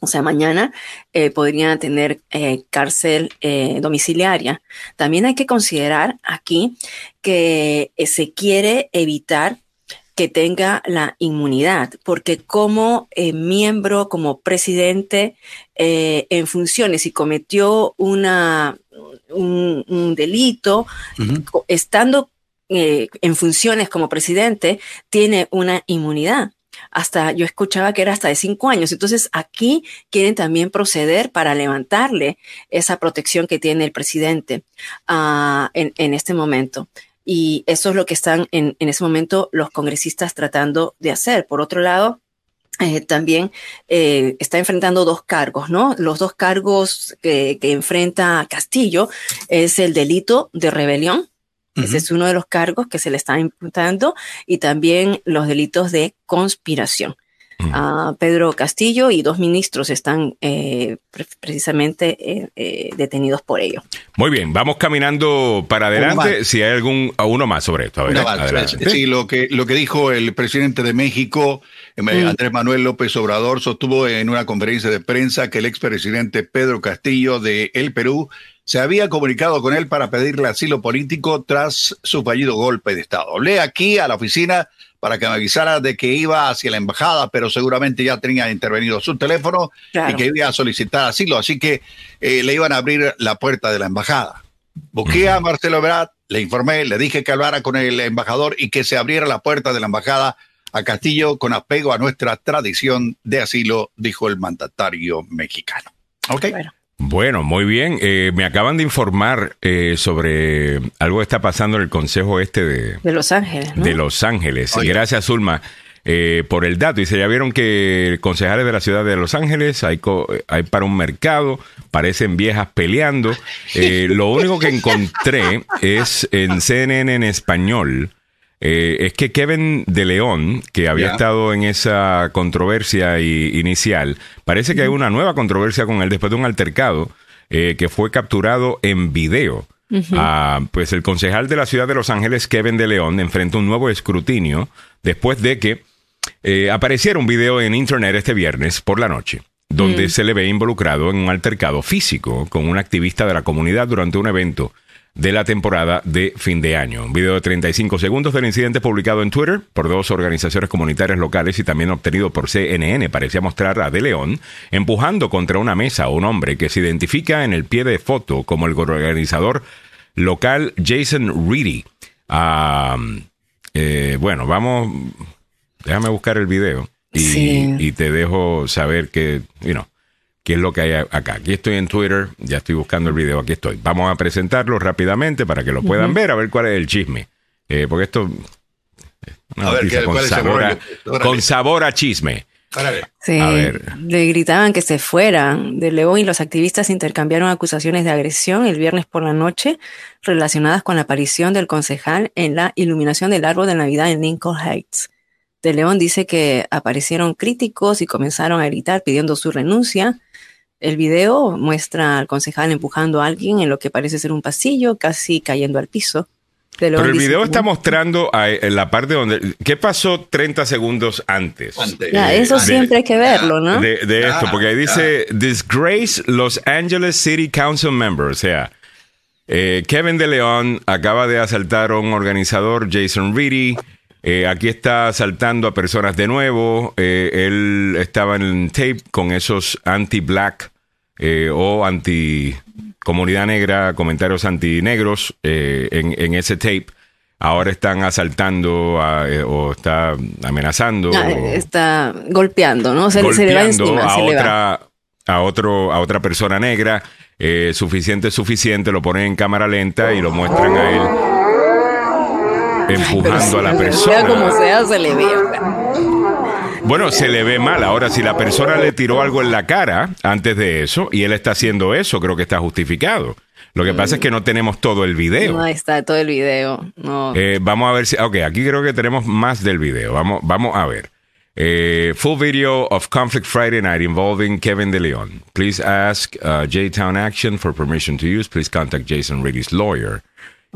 o sea, mañana eh, podrían tener eh, cárcel eh, domiciliaria. También hay que considerar aquí que se quiere evitar que tenga la inmunidad, porque como miembro, como presidente en funciones y cometió una, un, delito, estando en funciones como presidente, tiene una inmunidad hasta yo escuchaba que era hasta de cinco años. Entonces aquí quieren también proceder para levantarle esa protección que tiene el presidente uh, en, en, este momento. Y eso es lo que están en, en ese momento los congresistas tratando de hacer. Por otro lado, eh, también eh, está enfrentando dos cargos, ¿no? Los dos cargos que, que enfrenta Castillo es el delito de rebelión ese es uno de los cargos que se le está imputando y también los delitos de conspiración. Uh, Pedro Castillo y dos ministros están eh, precisamente eh, eh, detenidos por ello. Muy bien, vamos caminando para adelante. Si hay algún uno más sobre esto. A ver, sí, lo que, lo que dijo el presidente de México, mm. Andrés Manuel López Obrador, sostuvo en una conferencia de prensa que el expresidente Pedro Castillo de El Perú se había comunicado con él para pedirle asilo político tras su fallido golpe de Estado. Hablé aquí a la oficina para que me avisara de que iba hacia la embajada, pero seguramente ya tenía intervenido su teléfono y que iba a solicitar asilo, así que eh, le iban a abrir la puerta de la embajada. Busqué a Marcelo Ebrard, le informé, le dije que hablara con el embajador y que se abriera la puerta de la embajada a Castillo con apego a nuestra tradición de asilo, dijo el mandatario mexicano. ¿Ok? Bueno, muy bien. Eh, me acaban de informar eh, sobre algo que está pasando en el Consejo Este de, de Los Ángeles. De Los Ángeles. Gracias, Zulma. Eh, por el dato. Dice, ya vieron que concejales de la ciudad de Los Ángeles hay, hay para un mercado, parecen viejas peleando. lo único que encontré es en CNN en español eh, es que Kevin de León, que había estado en esa controversia inicial, parece que hay una nueva controversia con él después de un altercado eh, que fue capturado en video. Ah, pues el concejal de la ciudad de Los Ángeles, Kevin de León, enfrenta un nuevo escrutinio después de que eh, apareciera un video en internet este viernes por la noche donde mm. se le ve involucrado en un altercado físico con un activista de la comunidad durante un evento de la temporada de fin de año. Un video de 35 segundos del incidente publicado en Twitter por dos organizaciones comunitarias locales y también obtenido por CNN parecía mostrar a De León empujando contra una mesa a un hombre que se identifica en el pie de foto como el organizador local Jason Reedy. Eh, bueno, vamos, déjame buscar el video y, y te dejo saber que, you know, qué es lo que hay acá. Aquí estoy en Twitter, ya estoy buscando el video, aquí estoy. Vamos a presentarlo rápidamente para que lo puedan ver, a ver cuál es el chisme. Eh, porque esto... A ver, con, sabor a, con sabor a chisme. Sí, le gritaban que se fueran de León y los activistas intercambiaron acusaciones de agresión el viernes por la noche relacionadas con la aparición del concejal en la iluminación del árbol de Navidad en Lincoln Heights. De León dice que aparecieron críticos y comenzaron a gritar pidiendo su renuncia. El video muestra al concejal empujando a alguien en lo que parece ser un pasillo, casi cayendo al piso. Pero el video está mostrando en la parte donde... ¿Qué pasó 30 segundos antes? eso siempre hay que verlo, ¿no? De, esto, porque ahí dice Disgrace Los Angeles City Council Member, o sea, eh, Kevin de León acaba de asaltar a un organizador, Jason Reedy, eh, aquí está asaltando a personas de nuevo. Eh, él estaba en tape con esos anti-black eh, o anti-comunidad negra, comentarios anti-negros en, en, ese tape. Ahora están asaltando o está amenazando. Ah, está golpeando, ¿no? Se, le va encima, a otra, a otro, a otra persona negra. suficiente, suficiente. Lo ponen en cámara lenta y lo muestran a él empujando a la persona. Sea como sea, se le ve. Bueno, se le ve mal. Ahora, si la persona le tiró algo en la cara antes de eso y él está haciendo eso, creo que está justificado. Lo que pasa es que no tenemos todo el video. No está todo el video. Eh, vamos a ver si. Ok, aquí creo que tenemos más del video. Vamos, vamos a ver. Eh, full video of Conflict Friday Night involving Kevin De Leon. Please ask uh, J-Town Action for permission to use. Please contact Jason Reedy's lawyer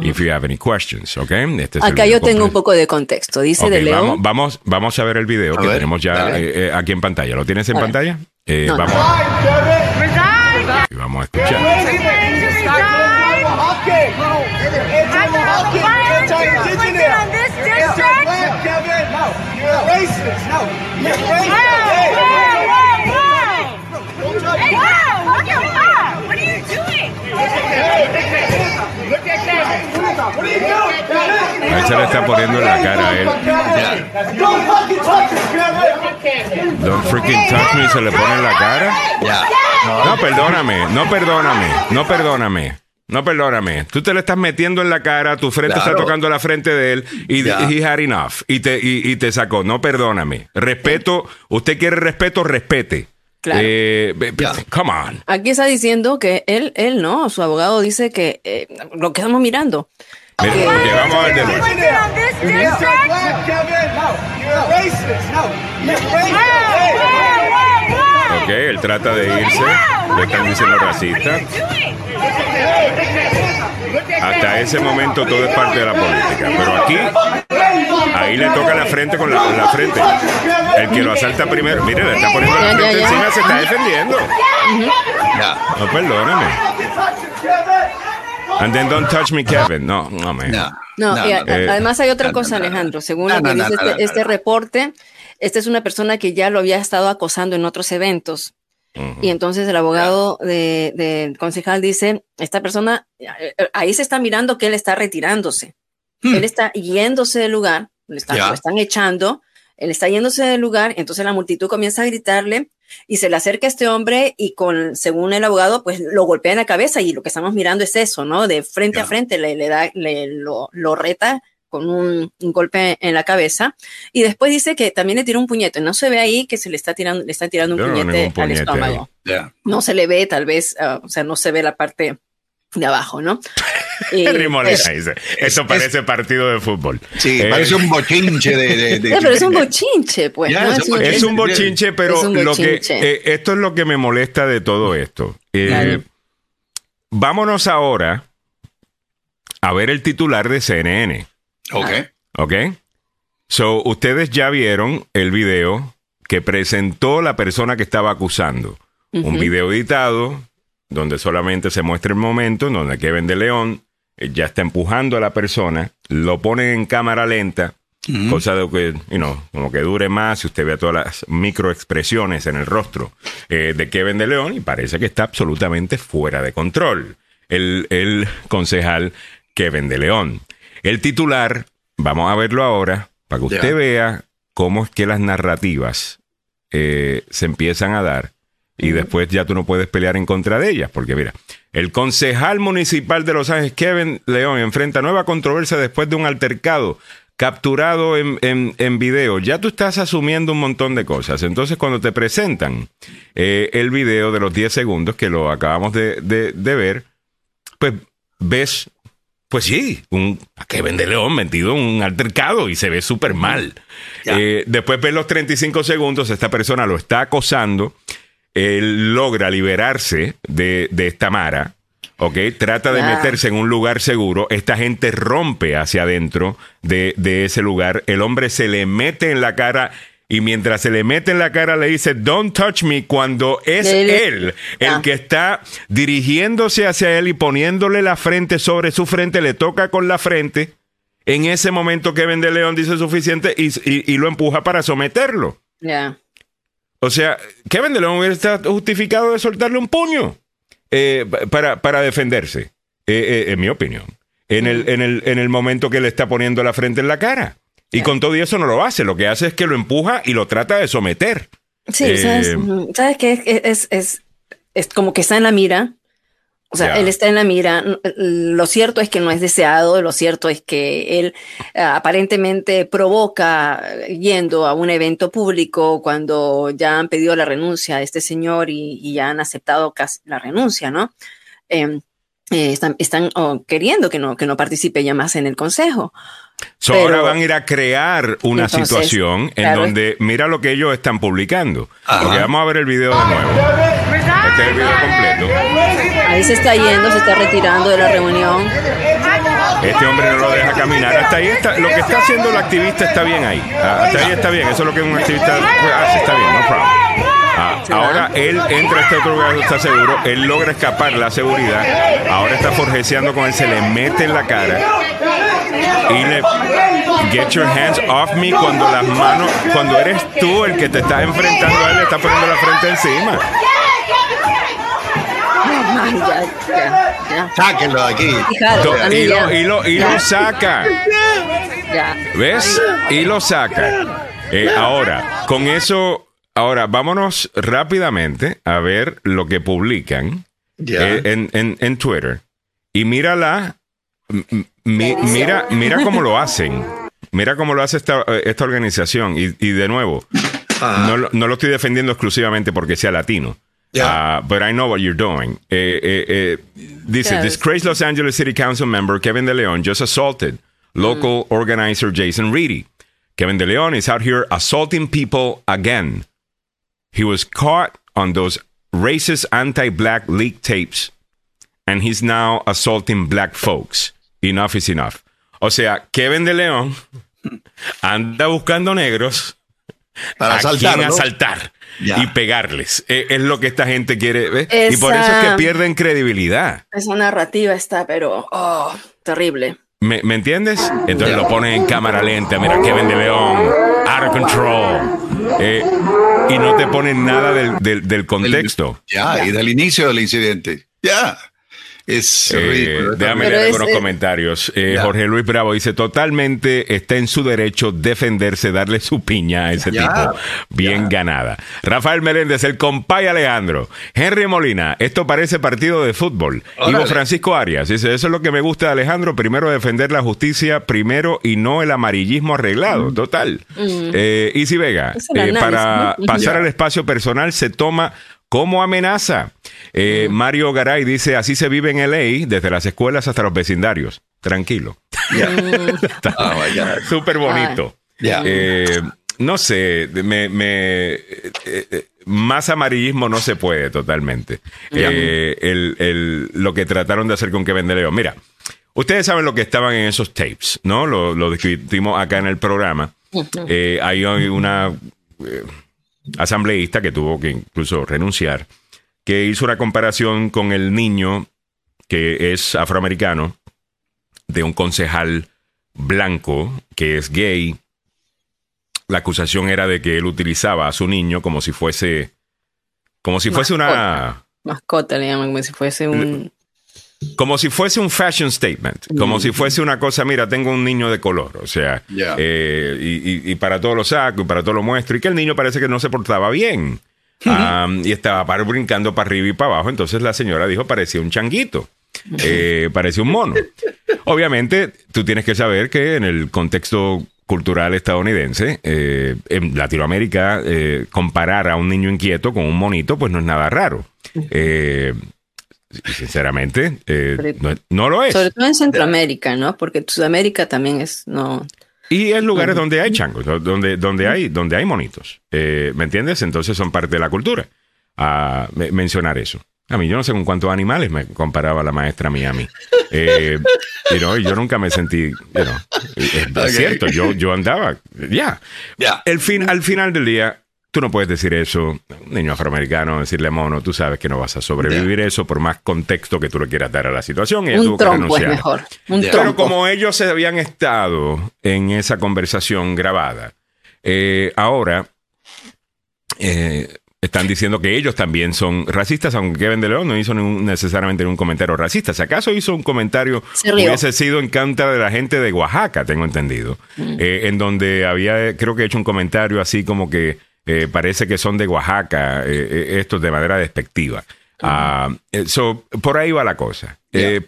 if you have any questions, ¿ok? Este es el Acá yo tengo un poco de contexto. Dice Ok, De León. vamos, vamos, vamos a ver el video A que ver, tenemos ya eh, eh, aquí en pantalla. ¿Lo tienes en A pantalla? Eh, No, no. vamos, y vamos a escuchar. Ahí se le está poniendo en la cara a él. Don't freaking touch me, se le pone en la cara. No, perdóname, no perdóname, no perdóname. No, perdóname. Tú te le estás metiendo en la cara, tu frente Claro. está tocando la frente de él y Ya. he had enough. Y te, y, y te sacó. No, perdóname. Respeto. Usted quiere respeto, respete. Claro. Eh, be- be- Ya. come on. Aquí está diciendo que él, él no, su abogado dice que eh, lo que estamos mirando. Mira, que- ok, vamos a ver de nuevo. Ok, él trata de irse. Le están diciendo racista. Hasta ese momento todo es parte de la política. Pero aquí, ahí le toca la frente con la, con la frente. El que lo asalta primero, mire, le está poniendo la frente encima, se está defendiendo. No, perdóname. And then don't touch me, Kevin. No, no, man. No. No, No, y no, a- no. a- además hay otra No, cosa. Alejandro. Según No, lo que dice no, este, no, este reporte, esta es una persona que ya lo había estado acosando en otros eventos. Y entonces el abogado de, del concejal dice, esta persona, eh, eh, ahí se está mirando que él está retirándose. Él está yéndose del lugar, le están, lo están echando, él está yéndose del lugar, entonces la multitud comienza a gritarle y se le acerca este hombre y con, según el abogado, pues lo golpea en la cabeza y lo que estamos mirando es eso, ¿no? De frente a Ya. frente le, le da, le, lo, lo reta con un, un golpe en la cabeza y después dice que también le tira un puñete. No se ve ahí que se le está tirando, le está tirando un no puñete, puñete al estómago. No se le ve, tal vez, ah, o sea, no se ve la parte de abajo, ¿no? Y, dice, Eso parece partido de fútbol. Sí, Eh, parece un bochinche de. de, de- pero es un bochinche, pues. ¿no? es Es un bochinche. Es un bochinche, pero Es un lo que eh, esto es lo que me molesta de todo esto. Eh, Claro. Vámonos ahora a ver el titular de CNN, Ok. ¿ok? So, ustedes ya vieron el video que presentó la persona que estaba acusando. Un video editado donde solamente se muestra el momento en donde Kevin de León eh, ya está empujando a la persona, lo ponen en cámara lenta, cosa de que, you know, como que dure más, si usted ve todas las microexpresiones en el rostro eh, de Kevin de León y parece que está absolutamente fuera de control. El, el concejal Kevin de León. El titular, vamos a verlo ahora, para que usted vea cómo es que las narrativas eh, se empiezan a dar y después ya tú no puedes pelear en contra de ellas, porque mira, el concejal municipal de Los Ángeles, Kevin León, enfrenta nueva controversia después de un altercado capturado en, en- en video. Ya tú estás asumiendo un montón de cosas. Entonces, cuando te presentan eh, el video de los 10 segundos, que lo acabamos de, de- de ver, pues ves, pues sí, un a Kevin de León metido en un altercado y se ve súper mal. Eh, después ves los 35 segundos, esta persona lo está acosando, él logra liberarse de, de esta mara, ¿ok? Trata de meterse en un lugar seguro, esta gente rompe hacia adentro de, de ese lugar, el hombre se le mete en la cara y mientras se le mete en la cara le dice, don't touch me, cuando es Él- él el Ah. que está dirigiéndose hacia él y poniéndole la frente sobre su frente, le toca con la frente. En ese momento Kevin de León dice suficiente y, y- y lo empuja para someterlo. Ya. O sea, Kevin de León hubiera estado justificado de soltarle un puño eh, para, para defenderse, eh, eh, en mi opinión, en el, en, el, en el momento que le está poniendo la frente en la cara. Y con todo eso no lo hace, lo que hace es que lo empuja y lo trata de someter. Sí, Eh, ¿sabes? ¿Sabes qué? Es, es, es, es como que está en la mira. O sea, Ya. él está en la mira. Lo cierto es que no es deseado, lo cierto es que él eh, aparentemente provoca eh, yendo a un evento público cuando ya han pedido la renuncia a este señor y, y ya han aceptado casi la renuncia, ¿no? Em, eh, están, están oh, queriendo que no, que no participe ya más en el consejo. So, Pero- ahora van a ir a crear una Entonces, situación en claro. donde mira lo que ellos están publicando. Ajá. Porque vamos a ver el video de nuevo. Este es el video completo. Ahí se está yendo, se está retirando de la reunión. Este hombre no lo deja caminar. Hasta ahí está. Lo que está haciendo el activista está bien ahí. Ah, Hasta ahí está bien. Eso es lo que un activista hace. Está bien, no problem. Ah, ahora él entra a este otro lugar, está seguro. Él logra escapar la seguridad. Ahora está forjeceando con él, se le mete en la cara. Y le. Get your hands off me cuando las manos. Cuando eres tú el que te estás enfrentando a él, le está poniendo la frente encima. Ay, ya, ya, ya. Sáquenlo de aquí. Mí Y lo, y lo, y lo saca. ¿Ves? Y lo saca. Eh, ahora, con eso, ahora vámonos rápidamente a ver lo que publican eh, en, en- en Twitter. Y mírala, mi- mira, mira cómo lo hacen. Mira cómo lo hace esta, eh, esta organización. Y, y de nuevo, Ajá. no, lo- no lo estoy defendiendo exclusivamente porque sea latino. Ya. Uh, but I know what you're doing. Eh, eh, eh, dice, Yes. disgraced Los Angeles City Council member Kevin De Leon just assaulted local organizer Jason Reedy. Kevin De Leon is out here assaulting people again. He was caught on those racist anti-black leak tapes and he's now assaulting black folks. Enough is enough. O sea, Kevin De Leon anda buscando negros Para asaltar. ¿no? asaltar Ya. y pegarles. Eh, es lo que esta gente quiere. ¿ves? Y Esa- por eso es que pierden credibilidad. Esa narrativa está, pero, oh, terrible. ¿Me, me entiendes? Entonces lo ponen en cámara lenta. Mira, Kevin de León, out of control. Eh, y no te ponen nada del, del- del contexto. Ya, y del inicio del incidente. Ya. Es Eh, déjame leer algunos es- comentarios. Eh. Jorge Luis Bravo dice: totalmente está en su derecho defenderse, darle su piña a ese Ya. tipo. Bien ganada. Rafael Meléndez, el compay Alejandro. Henry Molina, esto parece partido de fútbol. Órale. Ivo Francisco Arias dice: Eso es lo que me gusta de Alejandro. Primero defender la justicia, primero y no el amarillismo arreglado. Total. Eh, Isi Vega, eh, para pasar al espacio personal se toma como amenaza. Eh, Mario Garay dice, así se vive en LA, desde las escuelas hasta los vecindarios. Tranquilo. Oh, God. Súper bonito. Ya. Eh, no sé, me, me- eh, más amarillismo no se puede totalmente. El- el- lo que trataron de hacer con Kevin De León. Mira, ustedes saben lo que estaban en esos tapes, ¿no? Lo, lo discutimos acá en el programa. Hay una asambleísta que tuvo que incluso renunciar, que hizo una comparación con el niño que es afroamericano de un concejal blanco que es gay. La acusación era de que él utilizaba a su niño como si fuese como si fuese una Mascota le llaman como si fuese un. Como si fuese un fashion statement, como si fuese una cosa, mira, tengo un niño de color, o sea, eh, y, y- y para todo lo saco y para todo lo muestro, y que el niño parece que no se portaba bien. Am, y estaba par- brincando para arriba y para abajo, entonces la señora dijo, parecía un changuito, eh, parecía un mono. Obviamente, tú tienes que saber que en el contexto cultural estadounidense, eh, en Latinoamérica, eh, comparar a un niño inquieto con un monito, pues no es nada raro. Y sinceramente, eh, Pero- no, no lo es. Sobre todo en Centroamérica, ¿no? Porque Sudamérica también es. no Y en lugares donde hay changos, do- donde, donde, hay, donde hay monitos. Eh, ¿Me entiendes? Entonces son parte de la cultura. Ah, me- mencionar eso. A mí, yo no sé con cuántos animales me comparaba la maestra mía a mí. Eh, you know, yo nunca me sentí, you know, es, es cierto, yo, yo andaba, ya. Ya. El fin, al final del día, tú no puedes decir eso, un niño afroamericano, decirle mono, tú sabes que no vas a sobrevivir eso por más contexto que tú le quieras dar a la situación. Ella tuvo un que trompo es mejor. Un. Pero trompo. como ellos se habían estado en esa conversación grabada, eh, ahora eh, están diciendo que ellos también son racistas, aunque Kevin de León no hizo ningún- necesariamente un comentario racista. Si acaso hizo un comentario, hubiese sido en contra de la gente de Oaxaca, tengo entendido, eh, en donde había, creo que hecho un comentario así como que eh, parece que son de Oaxaca, eh, eh, estos de manera despectiva. Eh, so, por ahí va la cosa.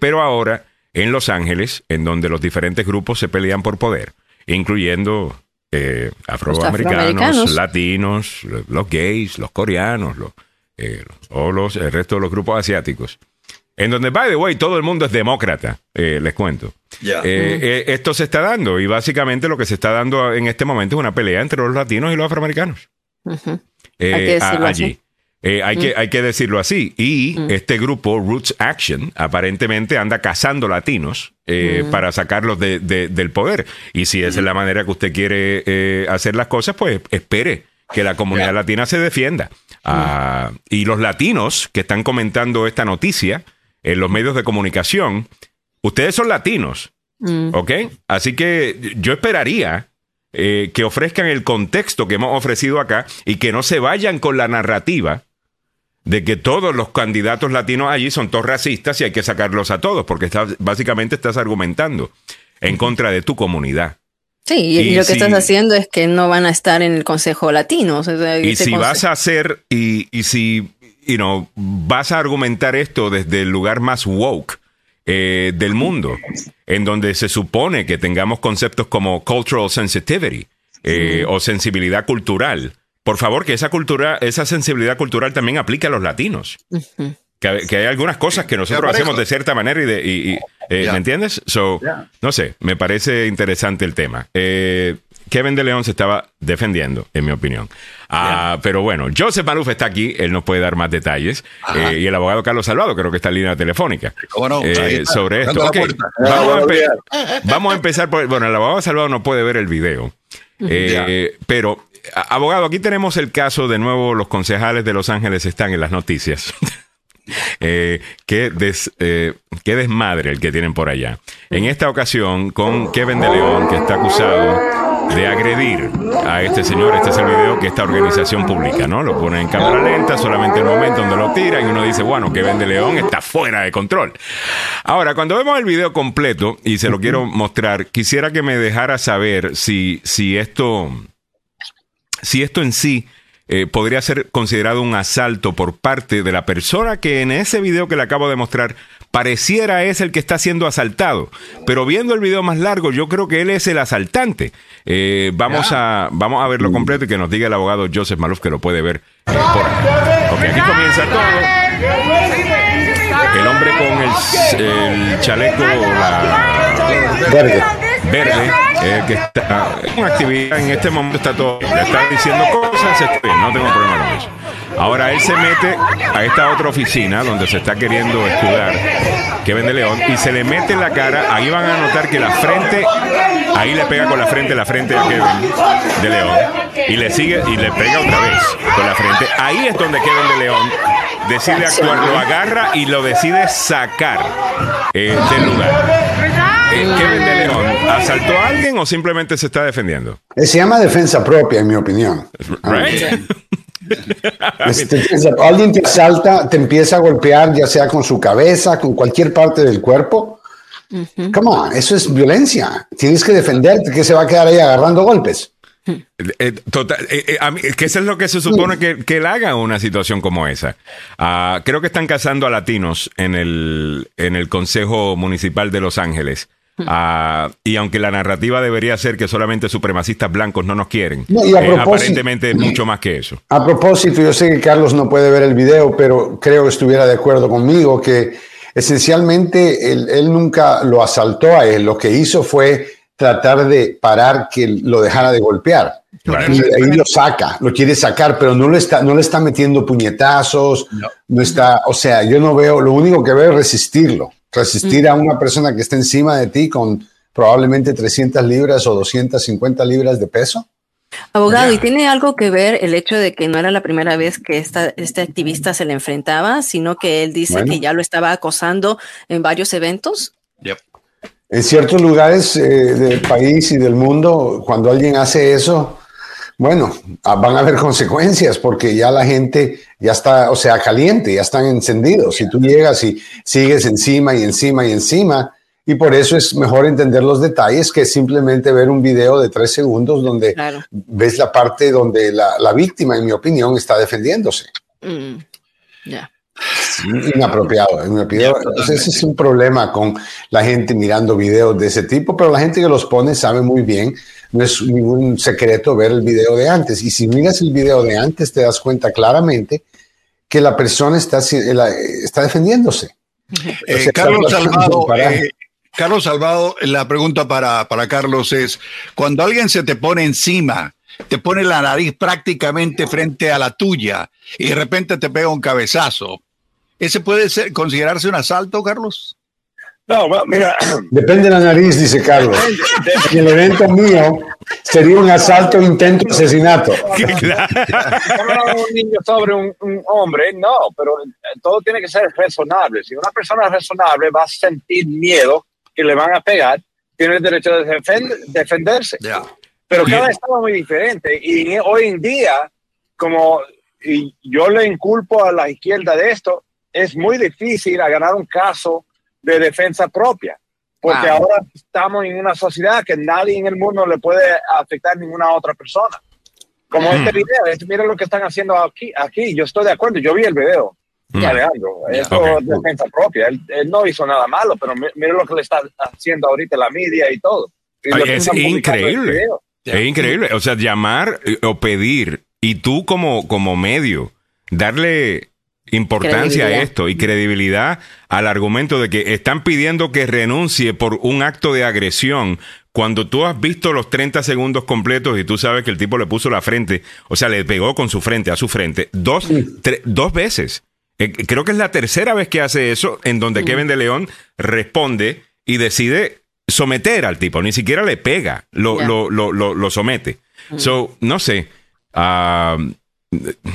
Pero ahora, en Los Ángeles, en donde los diferentes grupos se pelean por poder, incluyendo afroamericanos, afroamericanos. latinos, lo- los gays, los coreanos, los, o los, el resto de los grupos asiáticos. en donde, by the way, todo el mundo es demócrata, eh, les cuento. Eh, eh, esto se está dando y básicamente lo que se está dando en este momento es una pelea entre los latinos y los afroamericanos. Eh, Hay que decirlo a- así. allí. Eh, hay, que, hay que decirlo así. Y este grupo, Roots Action, aparentemente anda cazando latinos eh, para sacarlos de- de- del poder. Y si esa es la manera que usted quiere eh, hacer las cosas, pues espere que la comunidad latina se defienda. Ah, y los latinos que están comentando esta noticia en los medios de comunicación, ustedes son latinos. Mm. ¿Ok? Así que yo esperaría eh, que ofrezcan el contexto que hemos ofrecido acá y que no se vayan con la narrativa de que todos los candidatos latinos allí son todos racistas y hay que sacarlos a todos, porque estás- básicamente estás argumentando en contra de tu comunidad. Sí, y, Y lo que si- estás haciendo es que no van a estar en el Consejo Latino. o sea, Y si vas a hacer, y, y si you know, vas a argumentar esto desde el lugar más woke eh, del mundo, en donde se supone que tengamos conceptos como cultural sensitivity eh, o sensibilidad cultural, por favor que esa cultura, esa sensibilidad cultural también aplique a los latinos. Que, que hay algunas cosas que nosotros hacemos de cierta manera y de, y- y, eh. ¿me entiendes? So, no sé, me parece interesante el tema. Kevin de León se estaba defendiendo, en mi opinión. Ah, pero bueno, Joseph Maluf está aquí, él nos puede dar más detalles. Eh, y el abogado Carlos Salvado, creo que está en línea telefónica. ¿Cómo no? eh, está, sobre esto. puerta. Vamos, a buenos empe- días. vamos a empezar por. Bueno, el abogado Salvado no puede ver el video. Eh, pero, abogado, aquí tenemos el caso de nuevo, los concejales de Los Ángeles están en las noticias. Eh, qué, des- eh, qué desmadre el que tienen por allá. En esta ocasión, con Kevin de León, que está acusado de agredir a este señor. Este es el video que esta organización publica, ¿no? Lo pone en cámara lenta, solamente el momento donde lo tiran y uno dice, bueno, Kevin de León está fuera de control. Ahora, cuando vemos el video completo, y se lo quiero mostrar, quisiera que me dejara saber si, si esto si esto en sí eh, podría ser considerado un asalto por parte de la persona que en ese video que le acabo de mostrar pareciera es el que está siendo asaltado. Pero viendo el video más largo, yo creo que él es el asaltante. Eh, vamos, a, vamos a verlo completo y que nos diga el abogado Joseph Maluf que lo puede ver eh, por ahí. Ok, aquí comienza todo. El hombre con el, el chaleco, la, Verde. verde, eh, que está en una actividad en este momento está todo, le está diciendo cosas, está bien, no tengo problema con eso. Ahora él se mete a esta otra oficina donde se está queriendo escudar Kevin de León y se le mete en la cara, ahí van a notar que la frente, ahí le pega con la frente la frente a Kevin de León y le sigue y le pega otra vez con la frente. Ahí es donde Kevin de León decide actuar, lo agarra y lo decide sacar eh, del lugar. Eh, Kevin de León, ¿asaltó a alguien o simplemente se está defendiendo? Eh, Se llama defensa propia, en mi opinión. Right? Defensa- alguien te asalta, te empieza a golpear, ya sea con su cabeza, con cualquier parte del cuerpo. Come on, eso es violencia. Tienes que defenderte, que se va a quedar ahí agarrando golpes. Eh, total, eh, eh, a mí- que eso es lo que se supone que, que él haga en una situación como esa. Ah, creo que están cazando a latinos en el, en el Consejo Municipal de Los Ángeles. Ah, y aunque la narrativa debería ser que solamente supremacistas blancos no nos quieren, No, y a eh, aparentemente es mucho más que eso. A propósito, yo sé que Carlos no puede ver el video, pero creo que estuviera de acuerdo conmigo que esencialmente él, él nunca lo asaltó a él. Lo que hizo fue tratar de parar que lo dejara de golpear. Y ahí lo saca, lo quiere sacar, pero no le está, no le está metiendo puñetazos, no. está, o sea, yo no veo, lo único que veo es resistirlo, resistir a una persona que está encima de ti con probablemente 300 libras o 250 libras de peso. Abogado, Ya. ¿y tiene algo que ver el hecho de que no era la primera vez que esta, este activista se le enfrentaba, sino que él dice Bueno. que ya lo estaba acosando en varios eventos? Yep. En ciertos lugares eh, del país y del mundo, cuando alguien hace eso, bueno, ah, van a haber consecuencias porque ya la gente ya está, o sea, caliente, ya están encendidos. Si tú llegas y sigues encima y encima y encima, y por eso es mejor entender los detalles que simplemente ver un video de tres segundos donde Claro. ves la parte donde la, la víctima, en mi opinión, está defendiéndose. Mm, ya. Inapropiado, Entonces, ese es un problema con la gente mirando videos de ese tipo, pero la gente que los pone sabe muy bien, no es ningún secreto ver el video de antes. Y si miras el video de antes, te das cuenta claramente que la persona está, la- está defendiéndose. Eh, O sea, Carlos Salvado, para- eh, Carlos Salvado, la pregunta para, para Carlos es, cuando alguien se te pone encima, te pone la nariz prácticamente frente a la tuya y de repente te pega un cabezazo, ¿ese puede ser, considerarse un asalto, Carlos? No, bueno, mira, Depende de la nariz, dice Carlos. En el evento mío sería un asalto, intento, asesinato. un niño sobre un, un hombre, no, pero eh, todo tiene que ser razonable. Si una persona es razonable va a sentir miedo que le van a pegar, tiene el derecho de defen- defenderse. Pero cada estado es muy diferente y hoy en día, como y yo le inculpo a la izquierda de esto, es muy difícil a ganar un caso de defensa propia, porque Wow. ahora estamos en una sociedad que nadie en el mundo le puede afectar a ninguna otra persona. Como Mm. este video, este, mira lo que están haciendo aquí, aquí, yo estoy de acuerdo, yo vi el video. Mm. Alejandro, eso Ok. es defensa propia. Él, él no hizo nada malo, pero mi- mira lo que le está haciendo ahorita la media y todo. Y Ay, es increíble. Es increíble. O sea, llamar eh, o pedir y tú como, como medio darle importancia a esto y credibilidad al argumento de que están pidiendo que renuncie por un acto de agresión. Cuando tú has visto los 30 segundos completos y tú sabes que el tipo le puso la frente, o sea, le pegó con su frente a su frente dos, tre- dos veces. Eh, creo que es la tercera vez que hace eso en donde Kevin de León responde y decide someter al tipo, ni siquiera le pega, lo, lo, lo, lo, lo somete. So, no sé. ah,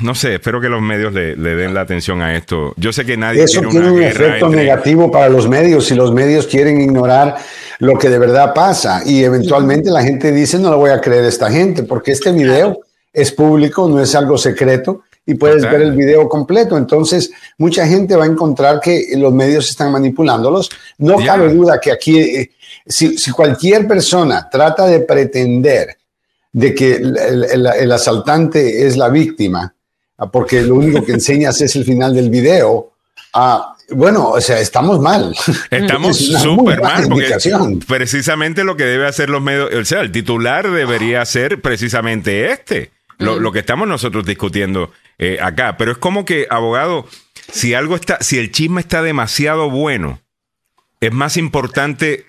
no sé, espero que los medios le, le den la atención a esto. Yo sé que nadie Eso quiere tiene una un guerra efecto entre- negativo para los medios si los medios quieren ignorar lo que de verdad pasa y eventualmente la gente dice no le voy a creer a esta gente porque este video es público, no es algo secreto y puedes Total. ver el video completo. Entonces mucha gente va a encontrar que los medios están manipulándolos. No cabe duda que aquí, eh, si, si cualquier persona trata de pretender de que el, el- el- el asaltante es la víctima, ah, porque lo único que enseñas es el final del video. ah, bueno, o sea, estamos mal. Estamos súper mal, porque precisamente lo que debe hacer los medios, o sea, el titular debería ser precisamente este, lo, lo que estamos nosotros discutiendo eh, acá. Pero es como que, abogado, si algo está, si el chisme está demasiado bueno, es más importante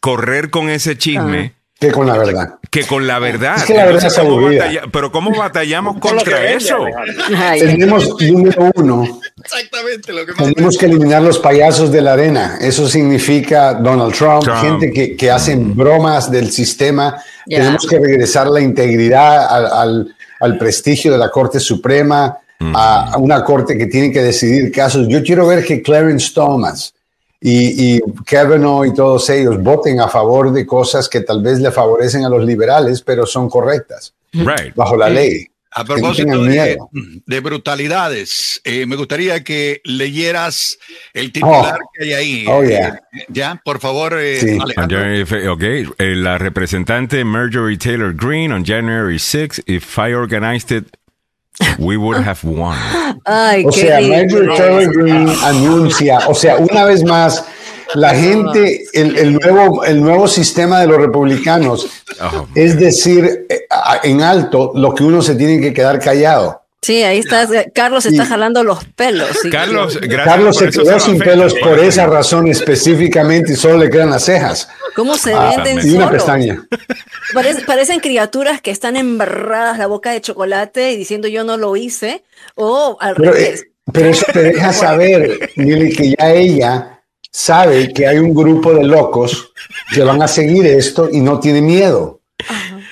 correr con ese chisme Que con la verdad. que con la verdad. Es que la verdad Entonces, es ¿cómo batalla- pero ¿cómo batallamos que contra eso? Ay, Tenemos, número uno, Exactamente lo que tenemos que eliminar los payasos de la arena. Eso significa Donald Trump, Trump. gente que, que hacen bromas del sistema. Tenemos que regresar la integridad al, al- al prestigio de la Corte Suprema, a, a una corte que tiene que decidir casos. Yo quiero ver que Clarence Thomas y, y Kavanaugh y todos ellos voten a favor de cosas que tal vez le favorecen a los liberales, pero son correctas Right. bajo la ley. A propósito de, de brutalidades, eh, me gustaría que leyeras el titular Oh. que hay ahí. Oh, Eh, yeah. ya, por favor, eh, Sí. January- Ok, eh, la representante Marjorie Taylor Greene on January 6, if I organized it, we would have won. ay, O qué sea. Marjorie Taylor Greene anuncia, o sea, una vez más, la gente, el, el nuevo, el nuevo sistema de los republicanos Oh, es decir eh, en alto lo que uno se tiene que quedar callado. Sí, ahí está. Carlos se Y- está jalando los pelos. sí. Carlos, gracias Carlos por se quedó sin pelos por esa razón específicamente y solo le quedan las cejas ¿Cómo se Ah, venden y una pestaña. Parece- parecen criaturas que están embarradas la boca de chocolate y diciendo yo no lo hice. O al Pero, revés. eh, pero eso te deja saber, Mili, que ya ella sabe que hay un grupo de locos que van a seguir esto y no tiene miedo.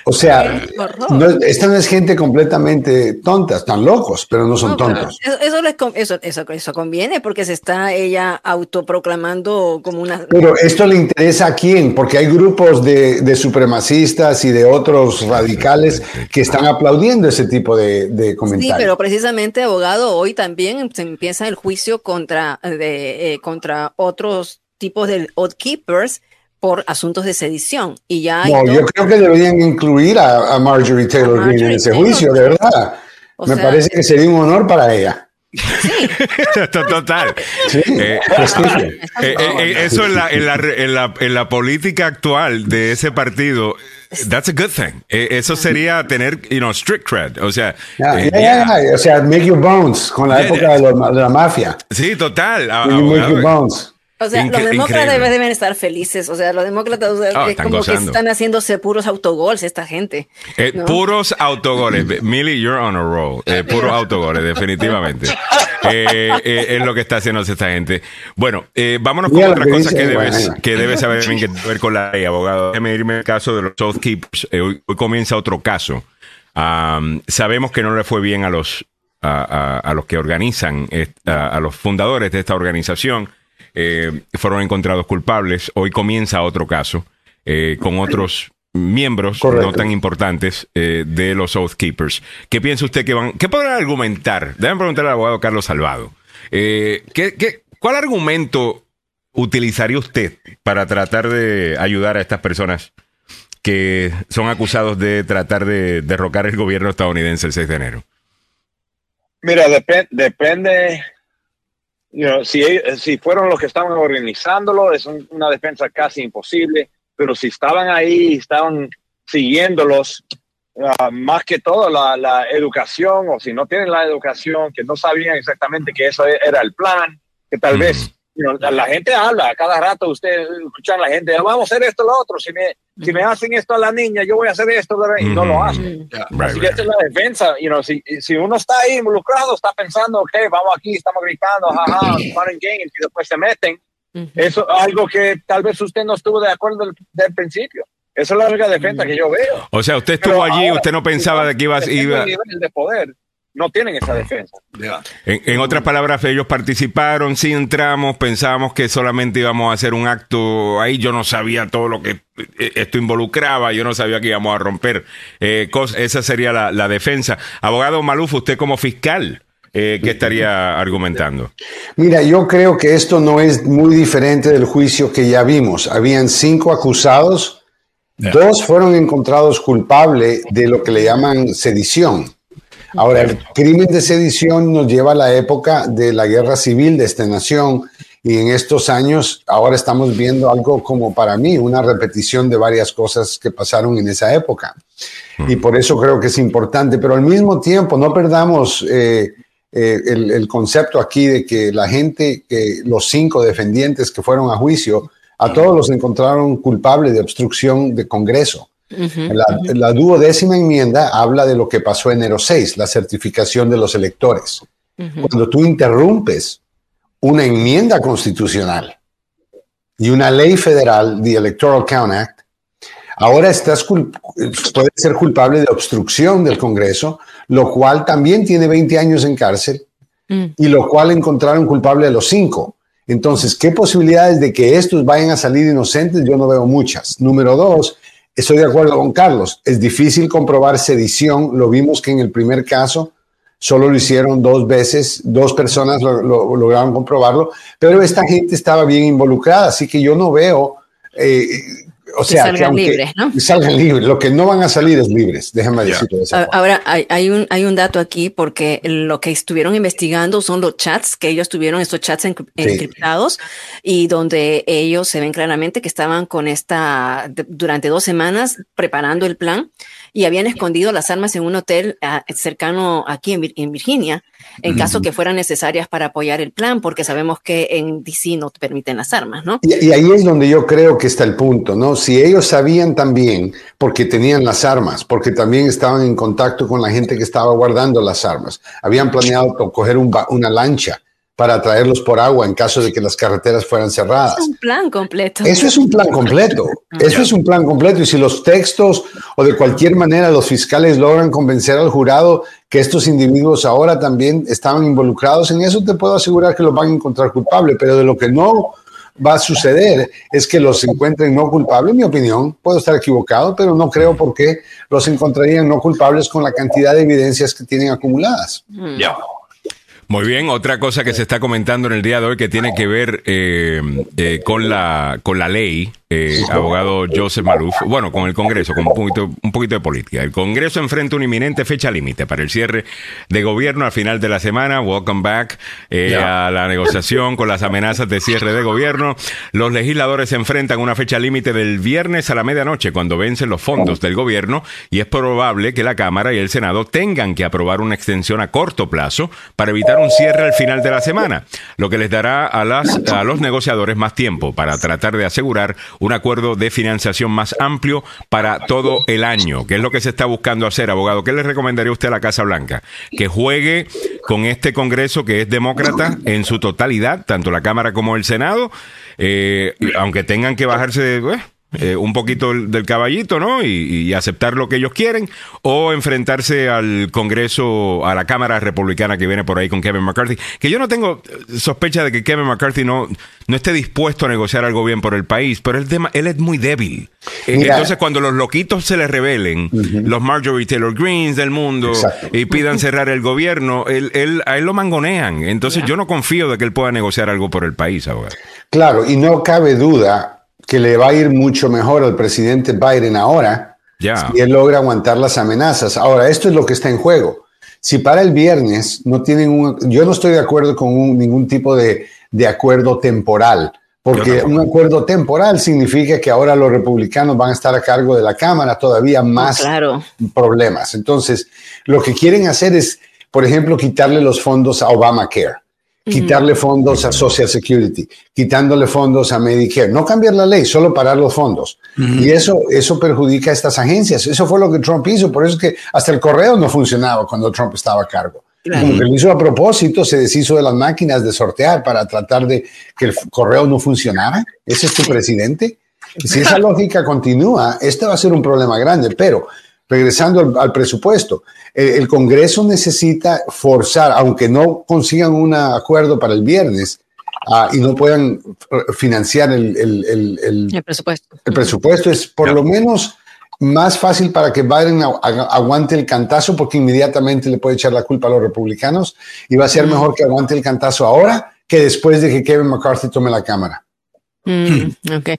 O sea, no, esta no es gente completamente tonta, están locos, pero no son No, tontos. Eso, eso, les eso, eso, eso conviene porque se está ella autoproclamando como una... Pero esto le interesa a quién, porque hay grupos de, de supremacistas y de otros radicales que están aplaudiendo ese tipo de, de Sí, comentarios. pero precisamente, abogado, hoy también se empieza el juicio contra, de, eh, contra otros tipos de oath keepers por asuntos de sedición. Y ya hay No, dos- yo creo que deberían incluir a, a Marjorie Taylor A Greene en ese Taylor, juicio, de verdad. O Me sea- parece que sería un honor para ella. Total. Sí, Eh, prestigio. Eh, eh, eh, eso en la, en, la, en, la, en la política actual de ese partido, that's a good thing. Eh, eso sería tener, you know, strict cred. O sea, Ya, eh, ya, yeah. ya, O sea, make your bones con la Yeah, época yeah. de, los- de la mafia. sí, total. A- You make your bones. O sea, los demócratas deben estar felices. O sea, los demócratas ah, es como que están haciéndose puros autogoles esta gente. Eh, puros autogoles. Millie, you're on a roll. Eh, puros autogoles, definitivamente. Eh, es lo que está haciendo esta gente. Bueno, vámonos con otra cosa que debes, que debes saber que ver con la ley, abogado. Déjame irme al caso de los Southkeepers. Hoy, hoy, comienza otro caso. sabemos que no le fue bien a los, a, los que organizan, a los fundadores de esta organización eh, fueron encontrados culpables. Hoy comienza otro caso eh, con otros miembros no tan importantes eh, de los Oathkeepers. ¿Qué piensa usted que van? ¿Qué podrán argumentar? Deben preguntar al abogado Carlos Salvado. ¿qué, cuál argumento utilizaría usted para tratar de ayudar a estas personas que son acusados de tratar de derrocar el gobierno estadounidense el 6 de enero? Mira, depende si, si fueron los que estaban organizándolo, es una defensa casi imposible, pero si estaban ahí, estaban siguiéndolos, ah, más que todo la, la, educación, o si no tienen la educación, que no sabían exactamente que eso era el plan, que tal vez la, gente habla, cada rato ustedes escuchan a la gente, vamos a hacer esto, lo otro, si me, si me hacen esto a la niña, yo voy a hacer esto, y no lo hacen. Así que esta es la defensa, you know, si, si, uno está ahí involucrado, está pensando, ok, vamos aquí, estamos gritando, jaja, fun games, y después se meten, eso es algo que tal vez usted no estuvo de acuerdo desde el principio. Esa es la única defensa que yo veo. O sea, usted estuvo allí, usted no pensaba de que iba, iba... de poder no tienen esa defensa. En, otras palabras, ellos participaron, sí entramos, pensábamos que solamente íbamos a hacer un acto ahí, yo no sabía todo lo que eh, esto involucraba, yo no sabía que íbamos a romper. Eh, esa sería la, defensa. Abogado Maluf, usted como fiscal. Eh, ¿Qué estaría argumentando? Mira, yo creo que esto no es muy diferente del juicio que ya vimos. Habían cinco acusados, dos fueron encontrados culpables de lo que le llaman sedición. Ahora, el crimen de sedición nos lleva a la época de la guerra civil de esta nación y en estos años ahora estamos viendo algo como para mí una repetición de varias cosas que pasaron en esa época. Y por eso creo que es importante, pero al mismo tiempo no perdamos eh, eh, el, concepto aquí de que la gente, que los cinco defendientes que fueron a juicio, a todos los encontraron culpables de obstrucción de Congreso la, duodécima enmienda habla de lo que pasó enero 6, la certificación de los electores. Cuando tú interrumpes una enmienda constitucional y una ley federal, the Electoral Count Act, ahora estás puedes ser culpable de obstrucción del Congreso, lo cual también tiene 20 años en cárcel mm. y lo cual encontraron culpable a los cinco. Entonces, ¿qué posibilidades de que estos vayan a salir inocentes? Yo no veo muchas. Número dos, Estoy de acuerdo con Carlos. Es difícil comprobar sedición. Lo vimos que en el primer caso solo lo hicieron dos veces, dos personas lo, lograron comprobarlo, pero esta gente estaba bien involucrada, así que yo no veo eh, o sea, salgan libres, ¿no? Salgan libres. Lo que no van a salir es libres. Déjame decirlo de esa Ahora, hay, un, hay un dato aquí porque lo que estuvieron investigando son los chats que ellos tuvieron, estos chats encriptados, y donde ellos se ven claramente que estaban con esta, durante dos semanas preparando el plan y habían escondido las armas en un hotel ah, cercano aquí en, Virginia, en caso que fueran necesarias para apoyar el plan, porque sabemos que en DC no permiten las armas, ¿no? Y, ahí es donde yo creo que está el punto, ¿no? Si ellos sabían también, porque tenían las armas, porque también estaban en contacto con la gente que estaba guardando las armas, habían planeado coger una lancha para traerlos por agua en caso de que las carreteras fueran cerradas. Es un plan completo. Eso es un plan completo. Eso es un plan completo. Y si los textos o de cualquier manera los fiscales logran convencer al jurado que estos individuos ahora también estaban involucrados en eso, te puedo asegurar que los van a encontrar culpables. Pero de lo que no va a suceder es que los encuentren no culpables, en mi opinión. Puedo estar equivocado, pero no creo por qué los encontrarían no culpables con la cantidad de evidencias que tienen acumuladas. Ya. Muy bien, otra cosa que se está comentando en el día de hoy que tiene que ver eh, eh, con, la, con la ley eh, abogado Joseph Maluf, bueno, con el Congreso, con un poquito, un poquito de política. El Congreso enfrenta una inminente fecha límite para el cierre de gobierno al final de la semana. Welcome back eh, a la negociación con las amenazas de cierre de gobierno. Los legisladores enfrentan una fecha límite del viernes a la medianoche, cuando vencen los fondos del gobierno, y es probable que la Cámara y el Senado tengan que aprobar una extensión a corto plazo para evitar un cierre al final de la semana, lo que les dará a, las, a los negociadores más tiempo para tratar de asegurar un acuerdo de financiación más amplio para todo el año, que es lo que se está buscando hacer, abogado. ¿Qué le recomendaría usted a la Casa Blanca? Que juegue con este Congreso que es demócrata en su totalidad, tanto la Cámara como el Senado, eh, aunque tengan que bajarse de... Eh, un poquito del caballito, ¿no? Y, aceptar lo que ellos quieren, o enfrentarse al Congreso, a la Cámara Republicana que viene por ahí con Kevin McCarthy, que yo no tengo sospecha de que Kevin McCarthy no, no esté dispuesto a negociar algo bien por el país, pero él, él es muy débil. Eh, entonces, cuando los loquitos se le rebelen, los Marjorie Taylor Greens del mundo, y pidan cerrar el gobierno, él, él, a él lo mangonean. Entonces, yo no confío de que él pueda negociar algo por el país ahora. Claro, y no cabe duda que le va a ir mucho mejor al presidente Biden ahora si él logra aguantar las amenazas. Ahora, esto es lo que está en juego. Si para el viernes no tienen un... Yo no estoy de acuerdo con ningún tipo de, de, acuerdo temporal, porque un acuerdo temporal significa que ahora los republicanos van a estar a cargo de la Cámara, todavía más problemas. Entonces, lo que quieren hacer es, por ejemplo, quitarle los fondos a Obamacare quitarle fondos a Social Security, quitándole fondos a Medicare, no cambiar la ley, solo parar los fondos. Y eso, eso perjudica a estas agencias. Eso fue lo que Trump hizo, por eso es que hasta el correo no funcionaba cuando Trump estaba a cargo. Como que lo hizo a propósito, se deshizo de las máquinas de sortear para tratar de que el correo no funcionara. Ese es tu presidente. Si esa lógica continúa, este va a ser un problema grande, pero regresando al, presupuesto, el, Congreso necesita forzar, aunque no consigan un acuerdo para el viernes ah, y no puedan financiar el, el, presupuesto. El presupuesto es por lo menos más fácil para que Biden aguante el cantazo porque inmediatamente le puede echar la culpa a los republicanos y va a ser mejor que aguante el cantazo ahora que después de que Kevin McCarthy tome la Cámara. Mm,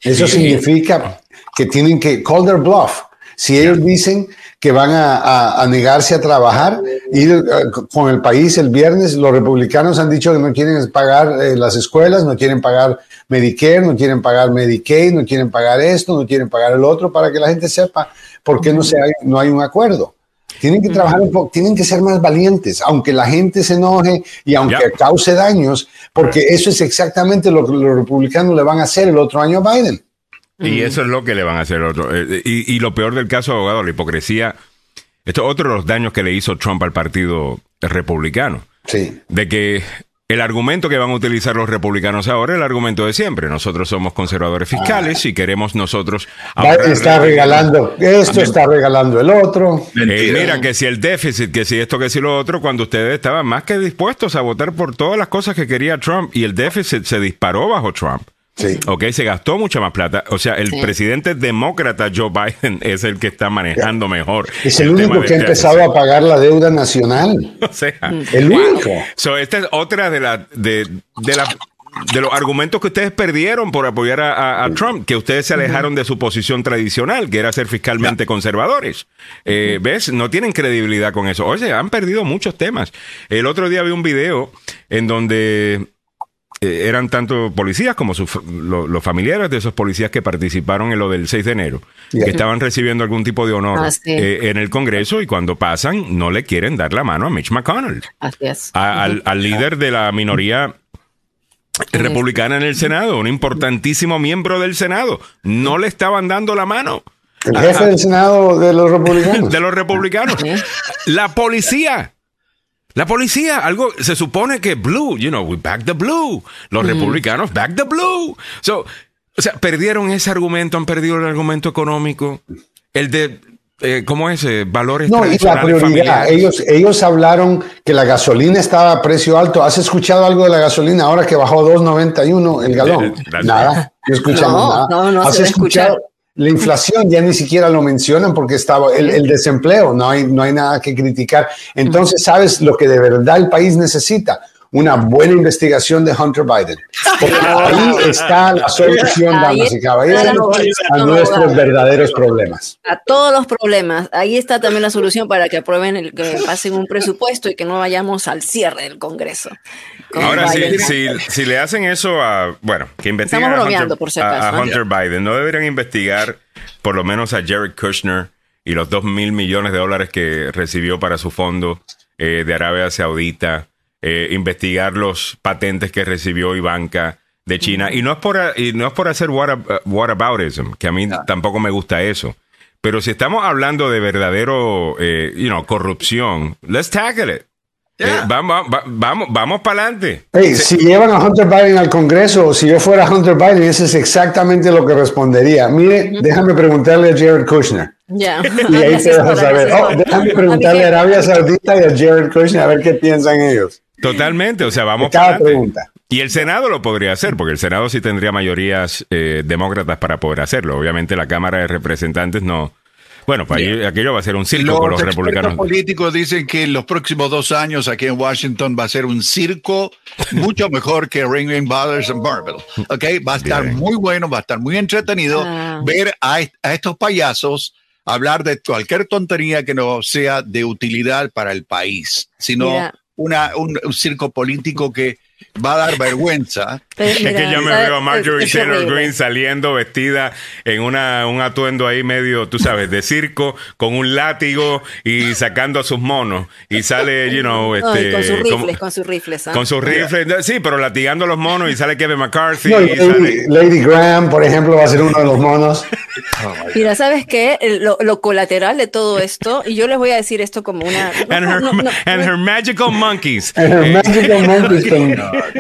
Eso significa que tienen que call their bluff si ellos dicen que van a, negarse a trabajar, ir eh, con el país el viernes, los republicanos han dicho que no quieren pagar eh, las escuelas, no quieren pagar Medicare, no quieren pagar Medicaid, no quieren pagar esto, no quieren pagar el otro, para que la gente sepa por qué no, se hay, no hay un acuerdo. Tienen que trabajar un poco, tienen que ser más valientes, aunque la gente se enoje y aunque cause daños, porque eso es exactamente lo que los republicanos le van a hacer el otro año a Biden. Y eso es lo que le van a hacer otro. Eh, y, lo peor del caso, abogado, la hipocresía. Esto es otro de los daños que le hizo Trump al partido republicano. Sí. De que el argumento que van a utilizar los republicanos ahora es el argumento de siempre. Nosotros somos conservadores fiscales y queremos nosotros. Está regalando esto, está regalando el otro. Eh, mira, que si el déficit, que si esto, que si lo otro, cuando ustedes estaban más que dispuestos a votar por todas las cosas que quería Trump y el déficit se disparó bajo Trump. Sí. Ok, se gastó mucha más plata. O sea, el presidente demócrata Joe Biden es el que está manejando mejor. Es el, único que ha empezado a pagar la deuda nacional. O sea, el único. So, esta es otra de la de, de la de los argumentos que ustedes perdieron por apoyar a, Trump, que ustedes se alejaron de su posición tradicional, que era ser fiscalmente conservadores. Eh, ¿Ves? No tienen credibilidad con eso. Oye, han perdido muchos temas. El otro día vi un video en donde eh, eran tanto policías como los familiares de esos policías que participaron en lo del 6 de enero, que estaban recibiendo algún tipo de honor ah, eh, en el Congreso y cuando pasan no le quieren dar la mano a Mitch McConnell, al, líder de la minoría republicana en el Senado, un importantísimo miembro del Senado, no le estaban dando la mano. El jefe del Senado de los republicanos. de los republicanos. La policía la policía, algo, se supone que blue, you know, we back the blue. Los republicanos back the blue. So, o sea, perdieron ese argumento, han perdido el argumento económico. El de, eh, ¿cómo es? Eh, valores No, y la prioridad. Ellos, ellos hablaron que la gasolina estaba a precio alto. ¿Has escuchado algo de la gasolina ahora que bajó 2.91 el galón? nada. No escuchamos nada. No, no ¿Has escuchado? La inflación ya ni siquiera lo mencionan porque estaba el, desempleo, no hay, no hay nada que criticar. Entonces, ¿sabes lo que de verdad el país necesita? Una buena investigación de Hunter Biden. Porque ahí está la solución, damas y caballeros, a nuestros verdaderos problemas. A todos los problemas. Ahí está también la solución para que aprueben el que pasen un presupuesto y que no vayamos al cierre del Congreso. Con Ahora, si, si, si le hacen eso a, bueno, que investiguen Estamos a Hunter, por si acaso, a. Hunter Biden, no deberían investigar por lo menos a Jared Kushner y los dos mil millones de dólares que recibió para su fondo eh, de Arabia Saudita, eh, investigar los patentes que recibió Ivanka de China. Y no es por, y no es por hacer what, whataboutism, que a mí tampoco me gusta eso. Pero si estamos hablando de verdadero, eh, you know, corrupción, let's tackle it. Eh, vamos, va- vamos, vamos para adelante. Hey, si llevan a Hunter Biden al Congreso, o si yo fuera Hunter Biden, eso es exactamente lo que respondería. Mire, déjame preguntarle a Jared Kushner. Ya. Y ahí te vas a Asesora, saber. Oh, déjame preguntarle a Arabia Saudita y a Jared Kushner a ver qué piensan ellos. Totalmente, o sea, vamos Cada para pregunta. Y el Senado lo podría hacer, porque el Senado sí tendría mayorías eh, demócratas para poder hacerlo. Obviamente la Cámara de Representantes no. Bueno, pues ahí- aquello va a ser un circo Los, con los republicanos. políticos dicen que en los próximos dos años aquí en Washington va a ser un circo mucho mejor que Ringling Brothers and Marvel. ¿ok? Va a estar Bien. muy bueno, va a estar muy entretenido Ah. ver a, est- a estos payasos hablar de cualquier tontería que no sea de utilidad para el país, sino. Una, un, un circo político que va a dar vergüenza. Es que yo me veo a Marjorie Taylor. Greene saliendo vestida en una, un atuendo ahí medio, tú sabes, de circo, con un látigo y sacando a sus monos. Y sale, you know, este. con sus como- rifles, con sus rifles. ¿ah? con sus rifles. Sí, pero latigando a los monos y sale Kevin McCarthy. No, y y sale- Lady, Graham, por ejemplo, va a ser uno de los monos. Mira, ¿sabes qué? Lo, lo colateral de todo esto, y yo les voy a decir esto como una... no, and her, no, no, and no, her magical monkeys. And her magical monkeys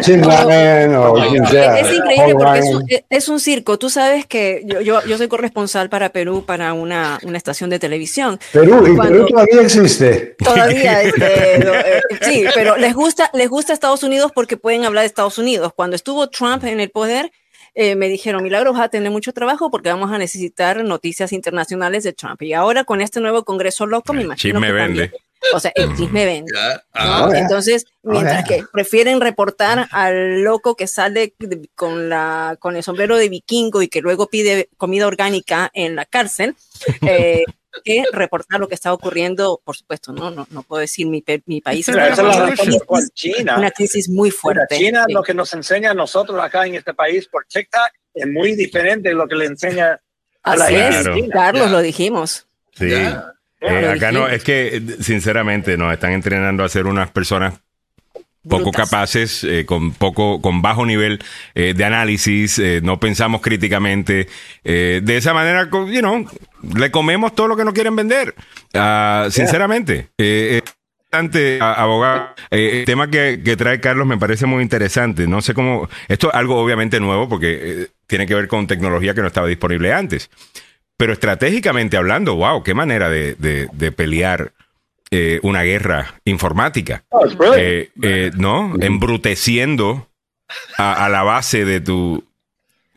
Es increíble porque es un, es un circo. Tú sabes que yo, yo, yo soy corresponsal para Perú, para una, una estación de televisión. Perú, y Cuando- Perú todavía existe. Todavía, este, eh, sí, pero les gusta, les gusta Estados Unidos porque pueden hablar de Estados Unidos. Cuando estuvo Trump en el poder, eh, me dijeron, Milagros, vas a tener mucho trabajo porque vamos a necesitar noticias internacionales de Trump. Y ahora con este nuevo Congreso loco, me imagino chisme que vende. también. O sea, el chisme vende. ¿no? Entonces, mientras que prefieren reportar al loco que sale con, la, con el sombrero de vikingo y que luego pide comida orgánica en la cárcel, eh, que reportar lo que está ocurriendo, por supuesto, no, no, no puedo decir mi, mi país, Pero es la una la crisis, China, una crisis muy fuerte. China Sí. lo que nos enseña a nosotros acá en este país por TikTok es muy diferente de lo que le enseña a la Así gente es, China. Carlos, lo dijimos. Sí. Ya. Eh, acá no, es que eh, sinceramente nos están entrenando a ser unas personas poco Brutas. capaces, eh, con poco, con bajo nivel eh, de análisis, eh, no pensamos críticamente. de esa manera, you know, le comemos todo lo que nos quieren vender. Ah, sinceramente. Eh, eh, bastante, a- abogado. El tema que, que trae Carlos me parece muy interesante. No sé cómo. Esto es algo obviamente nuevo porque tiene que ver con tecnología que no estaba disponible antes. Pero estratégicamente hablando, wow, qué manera de, de- de pelear eh, una guerra informática. Oh. Eh, eh, ¿No? Embruteciendo a, a la base de tu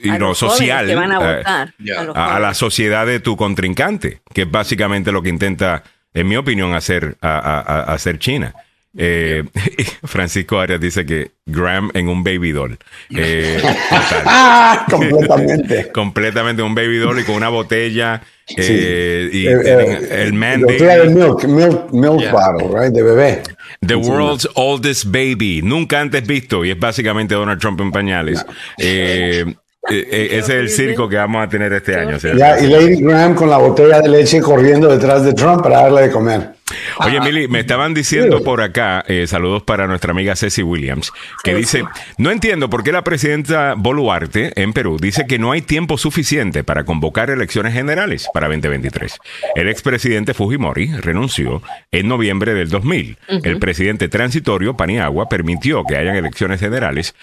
y A lo social. que van a eh, votar. a la sociedad de tu contrincante, que es básicamente lo que intenta, en mi opinión, hacer, a, a- a- hacer China. Eh, Francisco Arias dice que Graham en un baby doll. Eh. Ah, completamente. completamente un baby doll y con una botella eh, y Eh, el man baby, milk, milk, milk bottle, right, de bebé. the world's oldest baby, nunca antes visto y es básicamente Donald Trump en pañales. Eh, ese es el circo que vamos a tener este año. Ya, y Lady Graham con la botella de leche corriendo detrás de Trump para darle de comer. Oye, Mili, me estaban diciendo por acá, eh, saludos para nuestra amiga Ceci Williams, que dice, no entiendo por qué la presidenta Boluarte en Perú dice que no hay tiempo suficiente para convocar elecciones generales para 2023. El expresidente Fujimori renunció en noviembre del 2000. El presidente transitorio Paniagua permitió que hayan elecciones generales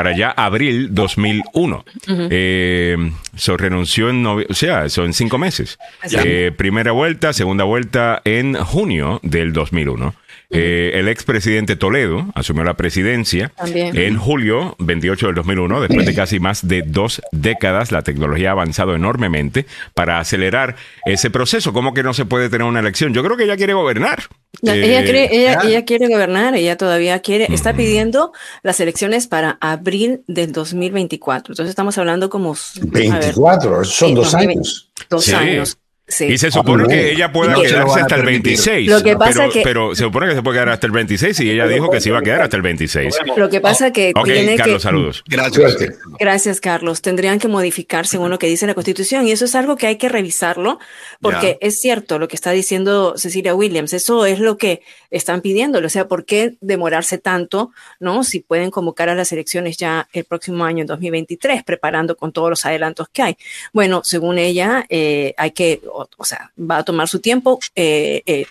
para ya abril 2001. Eh, so renunció en o sea, son cinco meses. Eh, primera vuelta, segunda vuelta en junio del 2001. Eh, el expresidente Toledo asumió la presidencia También. en julio 28 del 2001. Después de casi más de dos décadas, la tecnología ha avanzado enormemente para acelerar ese proceso. ¿Cómo que no se puede tener una elección? Yo creo que ella quiere gobernar. Ya, Eh, ella, quiere, ella, ella quiere gobernar, ella todavía quiere, está pidiendo las elecciones para abril del 2024. Entonces estamos hablando como a ver, 24, son sí, dos 2020. años. dos Sí. años. Sí. Y se supone Ah, que bueno. ella pueda No quedarse hasta el permitir. 26. Lo que pasa pero, que- pero se supone que se puede quedar hasta el 26 y ella dijo que se iba a quedar hasta el 26. Lo que pasa que Ok, tiene Carlos, que saludos. Gracias. Gracias, Carlos. Tendrían que modificar según lo que dice la Constitución y eso es algo que hay que revisarlo porque Ya. es cierto lo que está diciendo Cecilia Williams. Eso es lo que están pidiéndole. O sea, ¿por qué demorarse tanto, no? Si pueden convocar a las elecciones ya el próximo año, en 2023, preparando con todos los adelantos que hay. Bueno, según ella, eh, hay que, o, o sea, va a tomar su tiempo. eh, eh,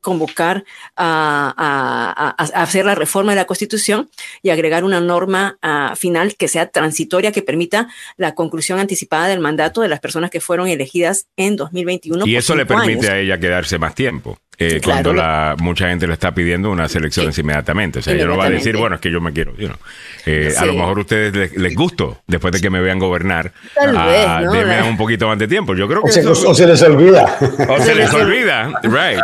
convocar a, a- a- a hacer la reforma de la Constitución y agregar una norma ah, final que sea transitoria, que permita la conclusión anticipada del mandato de las personas que fueron elegidas en 2021. Y eso le permite años. a ella quedarse más tiempo. Eh, Claro. Cuando la, mucha gente le está pidiendo unas elecciones Sí. inmediatamente. O sea, ella no va a decir, Inmediatamente. bueno, es que yo me quiero. you know. Eh, A lo mejor a ustedes les, les gusto, después de que me vean gobernar, Tal ah, vez, ¿no? un poquito más de tiempo. Yo creo que O se, o se les olvida. o se les olvida, right.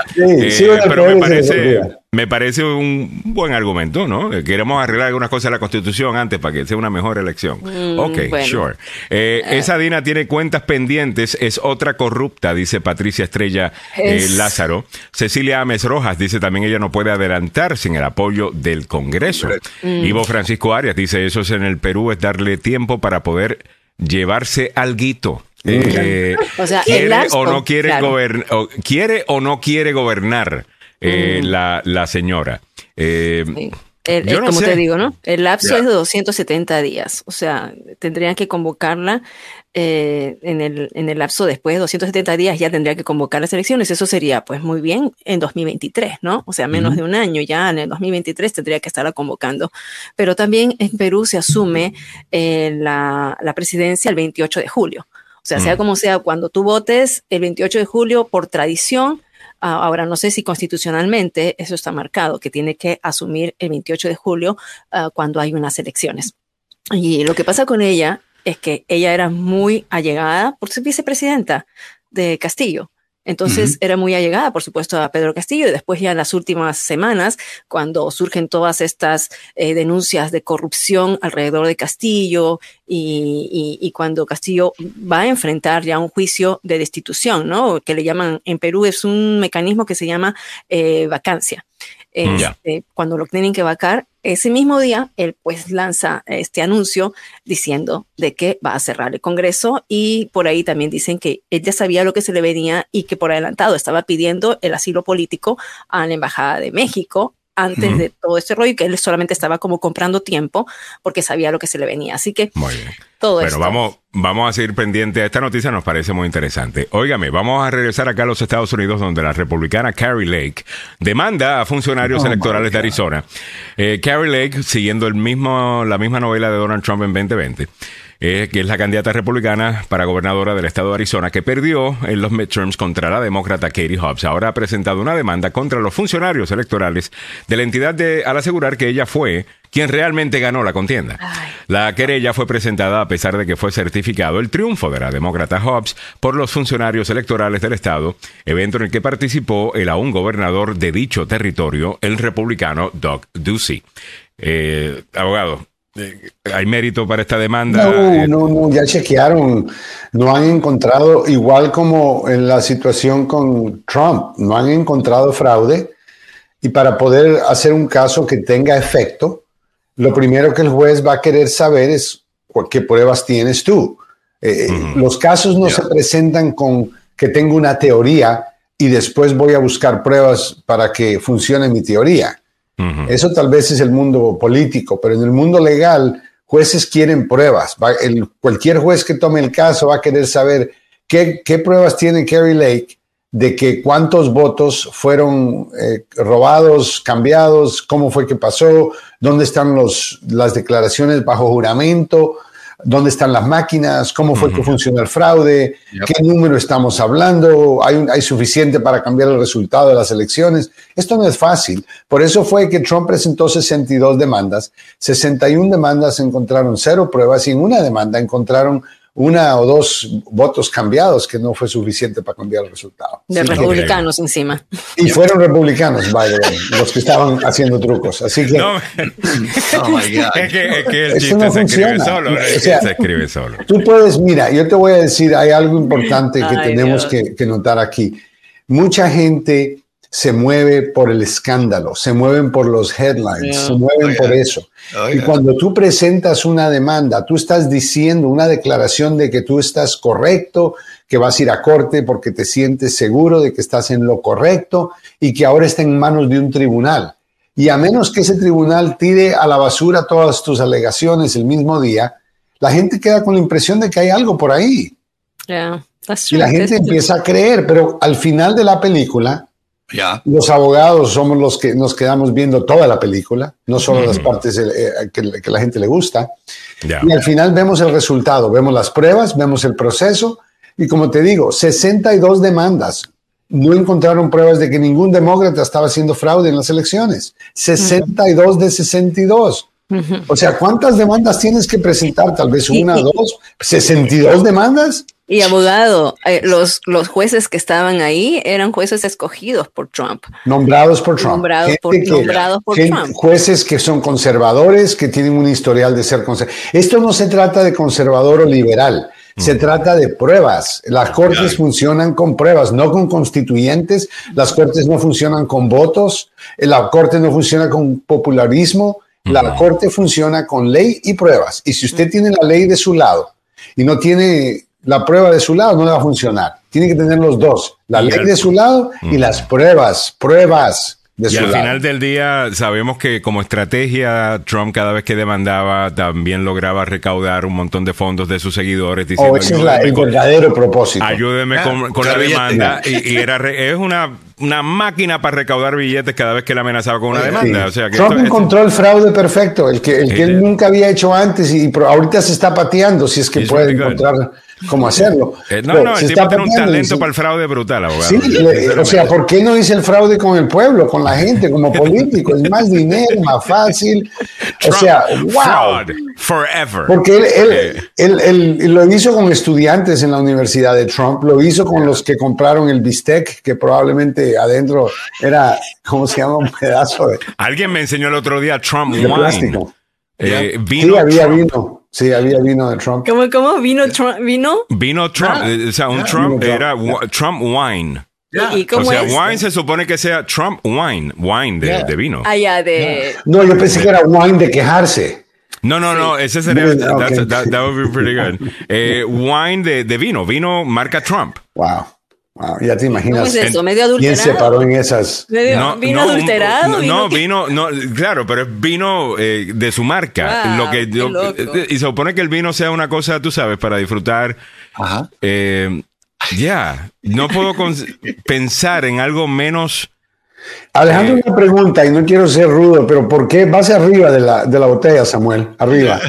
Sí, Eh, pero me pero se les parece. Me parece un buen argumento, ¿no? Eh, Queremos arreglar algunas cosas de la Constitución antes para que sea una mejor elección. Mm, ok, bueno. sure. Eh, esa Dina tiene cuentas pendientes, es otra corrupta, dice Patricia Estrella eh, Es- Lázaro. Cecilia Ames Rojas dice también ella no puede adelantar sin el apoyo del Congreso. Mm. Ivo Francisco Arias dice eso es en el Perú, es darle tiempo para poder llevarse alguito. Eh, O sea, el quiere o no quiere claro. gobernar, quiere o no quiere gobernar eh, la, la señora. Eh, Sí. El- Yo el- no como sé. te digo, ¿no? El lapso es de 270 días. O sea, tendrían que convocarla eh, en, el, en el lapso después de 270 días, ya tendría que convocar las elecciones. Eso sería, pues, muy bien en 2023, ¿no? O sea, menos de un año ya en el 2023 tendría que estarla convocando. Pero también en Perú se asume la, la presidencia el 28 de julio. O sea, sea Mm. como sea, cuando tú votes el 28 de julio por tradición, Ahora, no sé si constitucionalmente eso está marcado, que tiene que asumir el 28 de julio ah, cuando hay unas elecciones. Y lo que pasa con ella es que ella era muy allegada por ser vicepresidenta de Castillo. Entonces era muy allegada, por supuesto, a Pedro Castillo y después ya en las últimas semanas, cuando surgen todas estas eh, denuncias de corrupción alrededor de Castillo y, y- y cuando Castillo va a enfrentar ya un juicio de destitución, ¿no? Que le llaman, en Perú es un mecanismo que se llama eh, vacancia. Mm. Este, Cuando lo tienen que vacar, ese mismo día, él pues lanza este anuncio diciendo de que va a cerrar el Congreso y por ahí también dicen que él ya sabía lo que se le venía y que por adelantado estaba pidiendo el asilo político a la Embajada de México antes de todo este rollo y que él solamente estaba como comprando tiempo porque sabía lo que se le venía. Así que muy bien. todo Bueno, esto. vamos, vamos a seguir pendiente a esta noticia, nos parece muy interesante. Óigame, vamos a regresar acá a los Estados Unidos, donde la republicana Carrie Lake demanda a funcionarios Oh, electorales de. Arizona. Eh, Carrie Lake, siguiendo el mismo, la misma novela de Donald Trump en 2020, eh, que es la candidata republicana para gobernadora del estado de Arizona, que perdió en los midterms contra la demócrata Katie Hobbs. Ahora ha presentado una demanda contra los funcionarios electorales de la entidad de, al asegurar que ella fue quien realmente ganó la contienda. Ay. La querella fue presentada a pesar de que fue certificado el triunfo de la demócrata Hobbs por los funcionarios electorales del Estado, evento en el que participó el aún gobernador de dicho territorio, el republicano Doug Ducey. Eh, abogado, ¿hay mérito para esta demanda? No, Eh, no, no, ya chequearon. No han encontrado, igual como en la situación con Trump, no han encontrado fraude. Y para poder hacer un caso que tenga efecto, lo primero que el juez va a querer saber es qué pruebas tienes tú. Eh, Los casos no se presentan con que tengo una teoría y después voy a buscar pruebas para que funcione mi teoría. Eso tal vez es el mundo político, pero en el mundo legal, jueces quieren pruebas. Va- el- cualquier juez que tome el caso va a querer saber qué, qué pruebas tiene Kerry Lake de que cuántos votos fueron eh, robados, cambiados, cómo fue que pasó, dónde están los, las declaraciones bajo juramento. Dónde están las máquinas, cómo fue que funcionó el fraude, qué número estamos hablando, ¿Hay, hay suficiente para cambiar el resultado de las elecciones. Esto no es fácil. Por eso fue que Trump presentó 62 demandas, 61 demandas encontraron cero pruebas y en una demanda encontraron una o dos votos cambiados que no fue suficiente para cambiar el resultado. De republicanos encima. Y fueron republicanos, by the way, los que estaban haciendo trucos. Así que. No, oh my God. Es, que, es que el chiste se escribe solo. O sea, se escribe solo. Tú puedes, mira, yo te voy a decir, hay algo importante que tenemos que, que notar aquí. Mucha gente se mueve por el escándalo, se mueven por los headlines, se mueven por eso. Y cuando tú presentas una demanda, tú estás diciendo una declaración de que tú estás correcto, que vas a ir a corte porque te sientes seguro de que estás en lo correcto y que ahora está en manos de un tribunal. Y a menos que ese tribunal tire a la basura todas tus alegaciones el mismo día, la gente queda con la impresión de que hay algo por ahí. y la gente empieza a creer, pero al final de la película, los abogados somos los que nos quedamos viendo toda la película, no solo las partes eh, que, la gente le gusta. Y al final vemos el resultado, vemos las pruebas, vemos el proceso. Y como te digo, 62 demandas. No encontraron pruebas de que ningún demócrata estaba haciendo fraude en las elecciones. 62 de 62. O sea, ¿cuántas demandas tienes que presentar? Tal vez una, dos, 62 demandas. Y abogado, eh, los, los jueces que estaban ahí eran jueces escogidos por Trump. Nombrados por Trump. Nombrados por, Trump. Jueces que son conservadores, que tienen un historial de ser conservadores. Esto no se trata de conservador o liberal. Se mm. trata de pruebas. Las cortes funcionan con pruebas, no con constituyentes. Las cortes no funcionan con votos. La corte no funciona con popularismo. La corte funciona con ley y pruebas. Y si usted tiene la ley de su lado y no tiene la prueba de su lado no le va a funcionar. Tiene que tener los dos, la ley de su lado y las pruebas, pruebas de y al final del día sabemos que como estrategia Trump cada vez que demandaba también lograba recaudar un montón de fondos de sus seguidores. Diciendo, oh, ese es el verdadero propósito. Ayúdeme con, ah, la demanda. Y, era es una una máquina para recaudar billetes cada vez que le amenazaba con una demanda. O sea, que Trump encontró el fraude perfecto, el que, el que él nunca había hecho antes y ahorita se está pateando si es que puede encontrar cómo hacerlo. Eh, no, no, el tipo tiene un talento para el fraude brutal, abogado. Sí, o sea, ¿por qué no dice el fraude con el pueblo, con la gente, como político? Es más dinero, más fácil. o sea, wow. forever. Porque él, él, él, lo hizo con estudiantes en la Universidad de Trump, lo hizo con los que compraron el bistec, que probablemente adentro era, ¿cómo se llama? Un pedazo de... Alguien me enseñó el otro día Trump wine. Plástico. Eh, vino sí, había vino. Sí, había vino de Trump. ¿Cómo, cómo? ¿Vino Trump? ¿Vino? Vino Trump. Ah. Eh, o sea, un Trump era Trump wine. ¿Y cómo o sea, wine se supone que sea Trump wine, wine de, de vino. Ah, ya, de... No, yo pensé que era wine de quejarse. No, no, no, ese sería, okay. that, that, would be pretty good. Eh, wine de, de vino, vino marca Trump. Wow ya te imaginas. ¿Cómo es eso? ¿Medio adulterado? ¿Quién se paró en esas? No, ¿Vino adulterado? No, vino, no, claro, pero es vino eh, de su marca. lo que eh, y se supone que el vino sea una cosa, tú sabes, para disfrutar. Ajá. Eh, ya, no puedo pensar en algo menos Alejandro, una pregunta, y no quiero ser rudo, pero ¿por qué vas arriba de la, de la botella, Samuel? Arriba.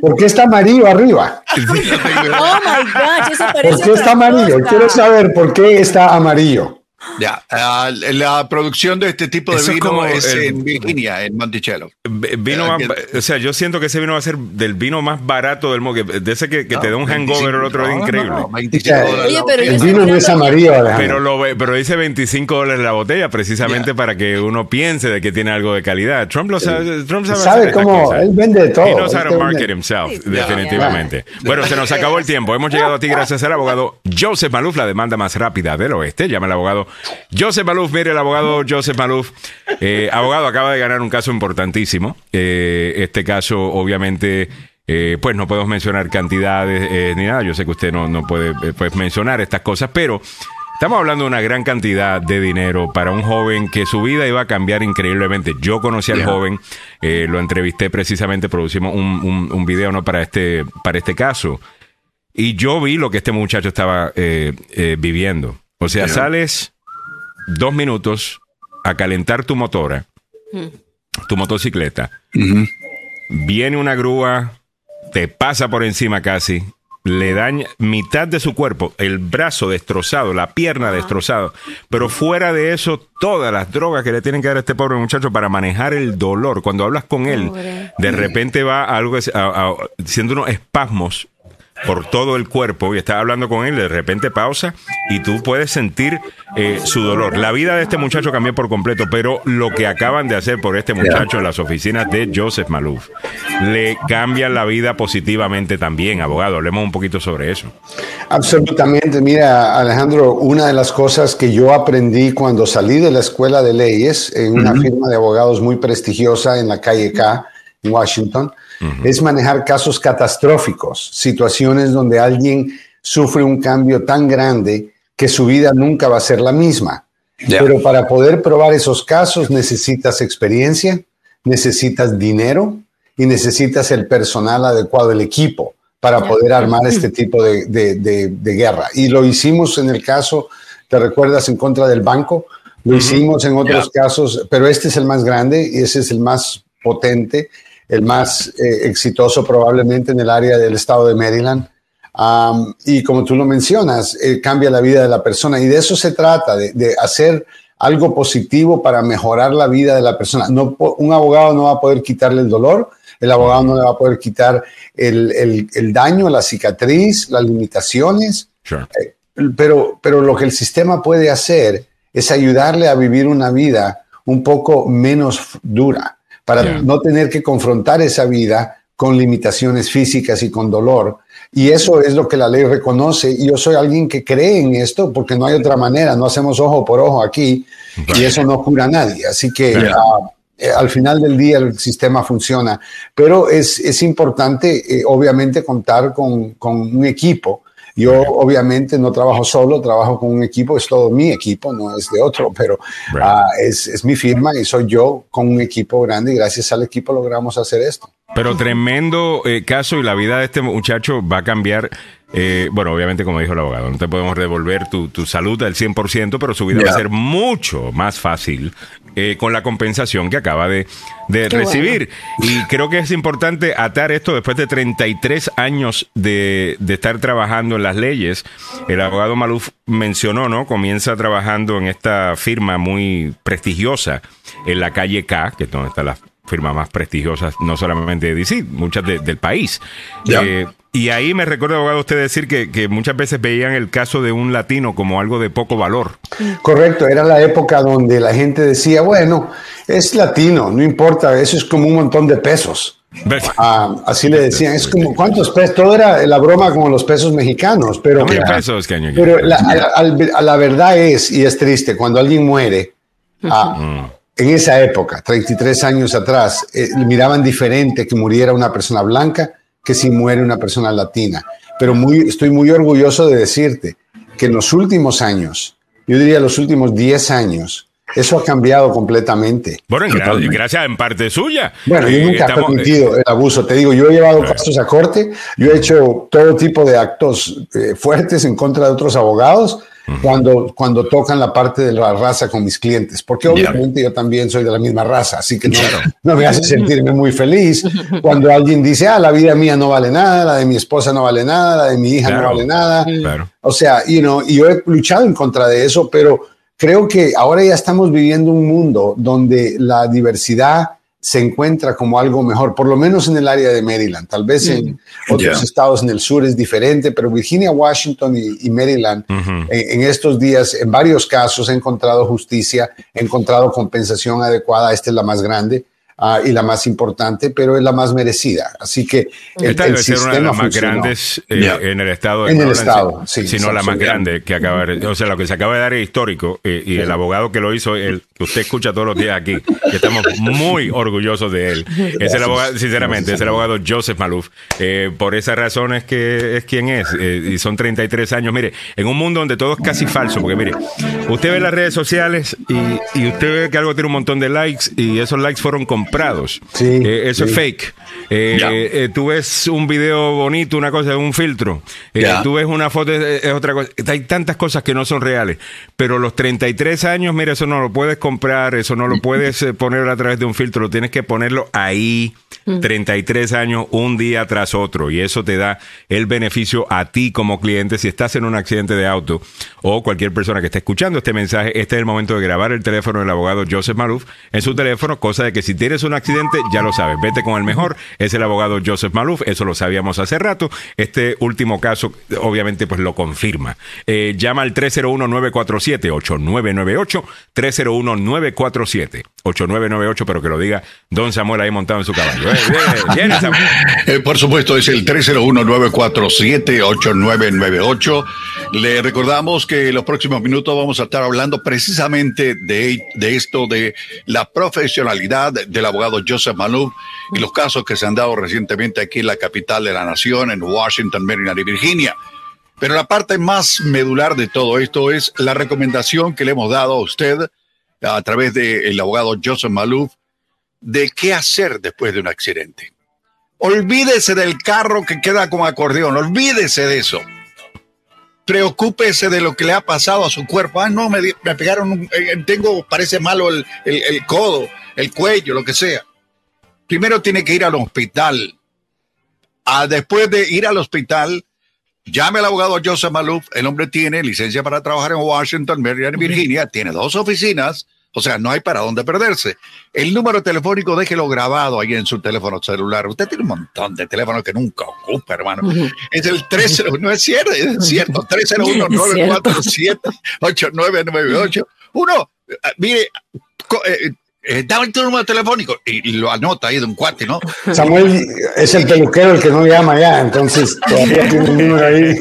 ¿Por qué está amarillo arriba? oh my God, eso parece ¿Por qué está amarillo? Quiero saber por qué está amarillo. Ya, uh, la producción de este tipo de vino es, en Virginia, en Monticello. Vino más, o sea, yo siento que ese vino va a ser del vino más barato del mundo, de ese que, que te da un hangover el otro día increíble. Oye, pero el vino no es amarillo, pero, lo, pero dice 25 dólares la botella, precisamente para que uno piense de que tiene algo de calidad. Trump lo sabe. Trump sabe, sabe cómo, él vende todo. He knows how to market himself, definitivamente. Bueno, se nos acabó el tiempo. Hemos llegado a ti gracias al abogado Joseph Maluf, la demanda más rápida del oeste. Llama al abogado Joseph Maluf, mire, el abogado Joseph Maluf, eh, abogado, acaba de ganar un caso importantísimo. Eh, este caso, obviamente, eh, pues no podemos mencionar cantidades ni nada. Yo sé que usted no, no puede pues, mencionar estas cosas, pero estamos hablando de una gran cantidad de dinero para un joven que su vida iba a cambiar increíblemente. Yo conocí al joven, lo entrevisté precisamente, producimos un, un, video ¿no? para, este, para este caso. Y yo vi lo que este muchacho estaba viviendo. O sea, sales dos minutos a calentar tu motora, tu motocicleta. Viene una grúa te pasa por encima casi, le daña mitad de su cuerpo, el brazo destrozado, la pierna destrozado, pero fuera de eso, todas las drogas que le tienen que dar a este pobre muchacho para manejar el dolor. Cuando hablas con él, de repente va algo siendo unos espasmos por todo el cuerpo y estás hablando con él, de repente pausa y tú puedes sentir eh, su dolor. La vida de este muchacho cambió por completo, pero lo que acaban de hacer por este muchacho en las oficinas de Joseph Malouf le cambia la vida positivamente también, abogado. Hablemos un poquito sobre eso. Absolutamente. Mira, Alejandro, una de las cosas que yo aprendí cuando salí de la escuela de leyes en una firma de abogados muy prestigiosa en la calle K, en Washington, es manejar casos catastróficos, situaciones donde alguien sufre un cambio tan grande que su vida nunca va a ser la misma. Pero para poder probar esos casos necesitas experiencia, necesitas dinero y necesitas el personal adecuado, el equipo, para poder armar este tipo de, guerra. Y lo hicimos en el caso, ¿te recuerdas? En contra del banco. Lo hicimos en otros casos, pero este es el más grande y ese es el más potente el más eh, exitoso probablemente en el área del estado de Maryland. y como tú lo mencionas, eh, cambia la vida de la persona y de eso se trata, de, hacer algo positivo para mejorar la vida de la persona. No, un abogado no va a poder quitarle el dolor, el abogado no le va a poder quitar el, daño, la cicatriz, las limitaciones, eh, pero, pero lo que el sistema puede hacer es ayudarle a vivir una vida un poco menos dura para no tener que confrontar esa vida con limitaciones físicas y con dolor. Y eso es lo que la ley reconoce. Y yo soy alguien que cree en esto porque no hay otra manera. No hacemos ojo por ojo aquí y eso no cura a nadie. Así que ah, eh, al final del día el sistema funciona. Pero es, es importante, eh, obviamente, contar con, con un equipo yo obviamente no trabajo solo, trabajo con un equipo, es todo mi equipo, no es de otro, pero ah, es, es, mi firma y soy yo con un equipo grande y gracias al equipo logramos hacer esto. Pero tremendo eh, caso y la vida de este muchacho va a cambiar. Eh, bueno, obviamente, como dijo el abogado, no te podemos devolver tu, tu salud al 100%, pero su vida va a ser mucho más fácil eh, con la compensación que acaba de, recibir. Y creo que es importante atar esto después de 33 años de, de, estar trabajando en las leyes. El abogado Maluf mencionó, ¿no? Comienza trabajando en esta firma muy prestigiosa en la calle K, que es donde está la firma más prestigiosas, no solamente de DC, muchas del país. Eh, y ahí me recuerdo, abogado, usted decir que, que, muchas veces veían el caso de un latino como algo de poco valor. Correcto, era la época donde la gente decía, bueno, es latino, no importa, eso es como un montón de pesos. Ah, así le decían, es como cuántos pesos, todo era la broma como los pesos mexicanos, pero, pesos, pero la, la, verdad es, y es triste, cuando alguien muere, ah, en esa época, 33 años atrás, eh, miraban diferente que muriera una persona blanca que si muere una persona latina. Pero muy, estoy muy orgulloso de decirte que en los últimos años, yo diría los últimos 10 años, eso ha cambiado completamente. Bueno, gracias en parte suya. Bueno, yo nunca he permitido el abuso. Te digo, yo he llevado casos a corte, yo he hecho todo tipo de actos eh, fuertes en contra de otros abogados cuando, cuando tocan la parte de la raza con mis clientes, porque obviamente yo también soy de la misma raza, así que no, me hace sentirme muy feliz. Cuando alguien dice, ah, la vida mía no vale nada, la de mi esposa no vale nada, la de mi hija no vale nada. O sea, you know, y yo he luchado en contra de eso, pero creo que ahora ya estamos viviendo un mundo donde la diversidad se encuentra como algo mejor, por lo menos en el área de Maryland. Tal vez en mm. otros estados en el sur es diferente, pero Virginia, Washington y, Maryland en, estos días, en varios casos, he encontrado justicia, he encontrado compensación adecuada. Esta es la más grande. Ah, y la más importante, pero es la más merecida. Así que el, Esta debe ser una de las más grandes eh, en el estado de En el estado, sí. Si no la más grande que acaba de, O sea, lo que se acaba de dar es histórico eh, y el abogado que lo hizo, el que usted escucha todos los días aquí, que estamos muy orgullosos de él. Es el abogado, sinceramente, es el abogado Joseph Malouf. Eh, por esa razón es que es quien es. y son 33 años. Mire, en un mundo donde todo es casi falso, porque mire, usted ve las redes sociales y, y usted ve que algo tiene un montón de likes y esos likes fueron con comprados. Sí, Eh, eso sí. es fake. Eh, eh, tú ves un video bonito, una cosa, un filtro. Eh, tú ves una foto, es, es otra cosa. Hay tantas cosas que no son reales. Pero los 33 años, mira, eso no lo puedes comprar, eso no lo puedes poner a través de un filtro, lo tienes que ponerlo ahí. 33 años, un día tras otro. Y eso te da el beneficio a ti como cliente si estás en un accidente de auto o cualquier persona que esté escuchando este mensaje. Este es el momento de grabar el teléfono del abogado Joseph Maluf en su teléfono, cosa de que si tienes un accidente, ya lo sabes. Vete con el mejor, es el abogado Joseph Maluf. Eso lo sabíamos hace rato. Este último caso, obviamente, pues lo confirma. Eh, llama al 301-947-8998. 301-947-8998, pero que lo diga Don Samuel ahí montado en su caballo. Eh, Samuel. Eh, por supuesto, es el 301-947-8998. Le recordamos que en los próximos minutos vamos a estar hablando precisamente de, de esto, de la profesionalidad del abogado Joseph Malouf y los casos que se han dado recientemente aquí en la capital de la nación, en Washington, Maryland y Virginia. Pero la parte más medular de todo esto es la recomendación que le hemos dado a usted a través del abogado Joseph Malouf de qué hacer después de un accidente. Olvídese del carro que queda como acordeón, olvídese de eso. Preocúpese de lo que le ha pasado a su cuerpo. Ah, no, me, me pegaron, un- eh, tengo, parece malo el, el- el codo, el cuello, lo que sea. Primero tiene que ir al hospital. Ah, después de ir al hospital, llame al abogado Joseph Malouf. El hombre tiene licencia para trabajar en Washington, Maryland Virginia. Tiene dos oficinas. O sea, no hay para dónde perderse. El número telefónico déjelo grabado ahí en su teléfono celular. Usted tiene un montón de teléfonos que nunca ocupa, hermano. Es el 30, no es cierto, es cierto, 301-947-8998. Uno, mire, eh, eh, dame tu número telefónico y, y lo anota ahí de un cuate, ¿no? Samuel es el peluquero el que no llama ya, entonces todavía tiene un número ahí.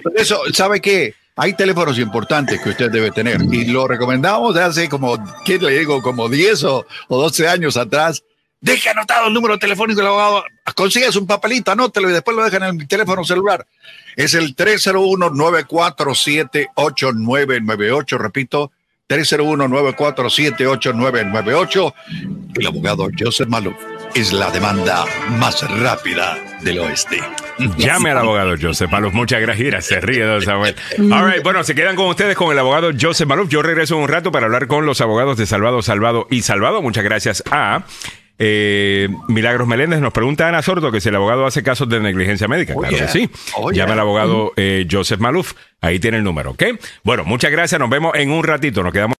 Por eso, ¿sabe qué? Hay teléfonos importantes que usted debe tener y lo recomendamos de hace como, ¿qué le digo? Como 10 o, o 12 años atrás. Deje anotado el número telefónico del abogado, consíguese un papelito, anótelo y después lo dejan en el teléfono celular. Es el 301-947-8998, repito, 301-947-8998. El abogado Joseph Maluf es la demanda más rápida del oeste. Llame al abogado Joseph Maluf. Muchas gracias. Se ríe, don Samuel. All right, bueno, se quedan con ustedes con el abogado Joseph Maluf. Yo regreso en un rato para hablar con los abogados de Salvado, Salvado y Salvado. Muchas gracias a eh, Milagros Meléndez. Nos pregunta Ana Sordo que si el abogado hace casos de negligencia médica. Oh, claro yeah. que sí. Oh, Llame yeah. al abogado eh, Joseph Maluf. Ahí tiene el número, ¿ok? Bueno, muchas gracias. Nos vemos en un ratito. Nos quedamos.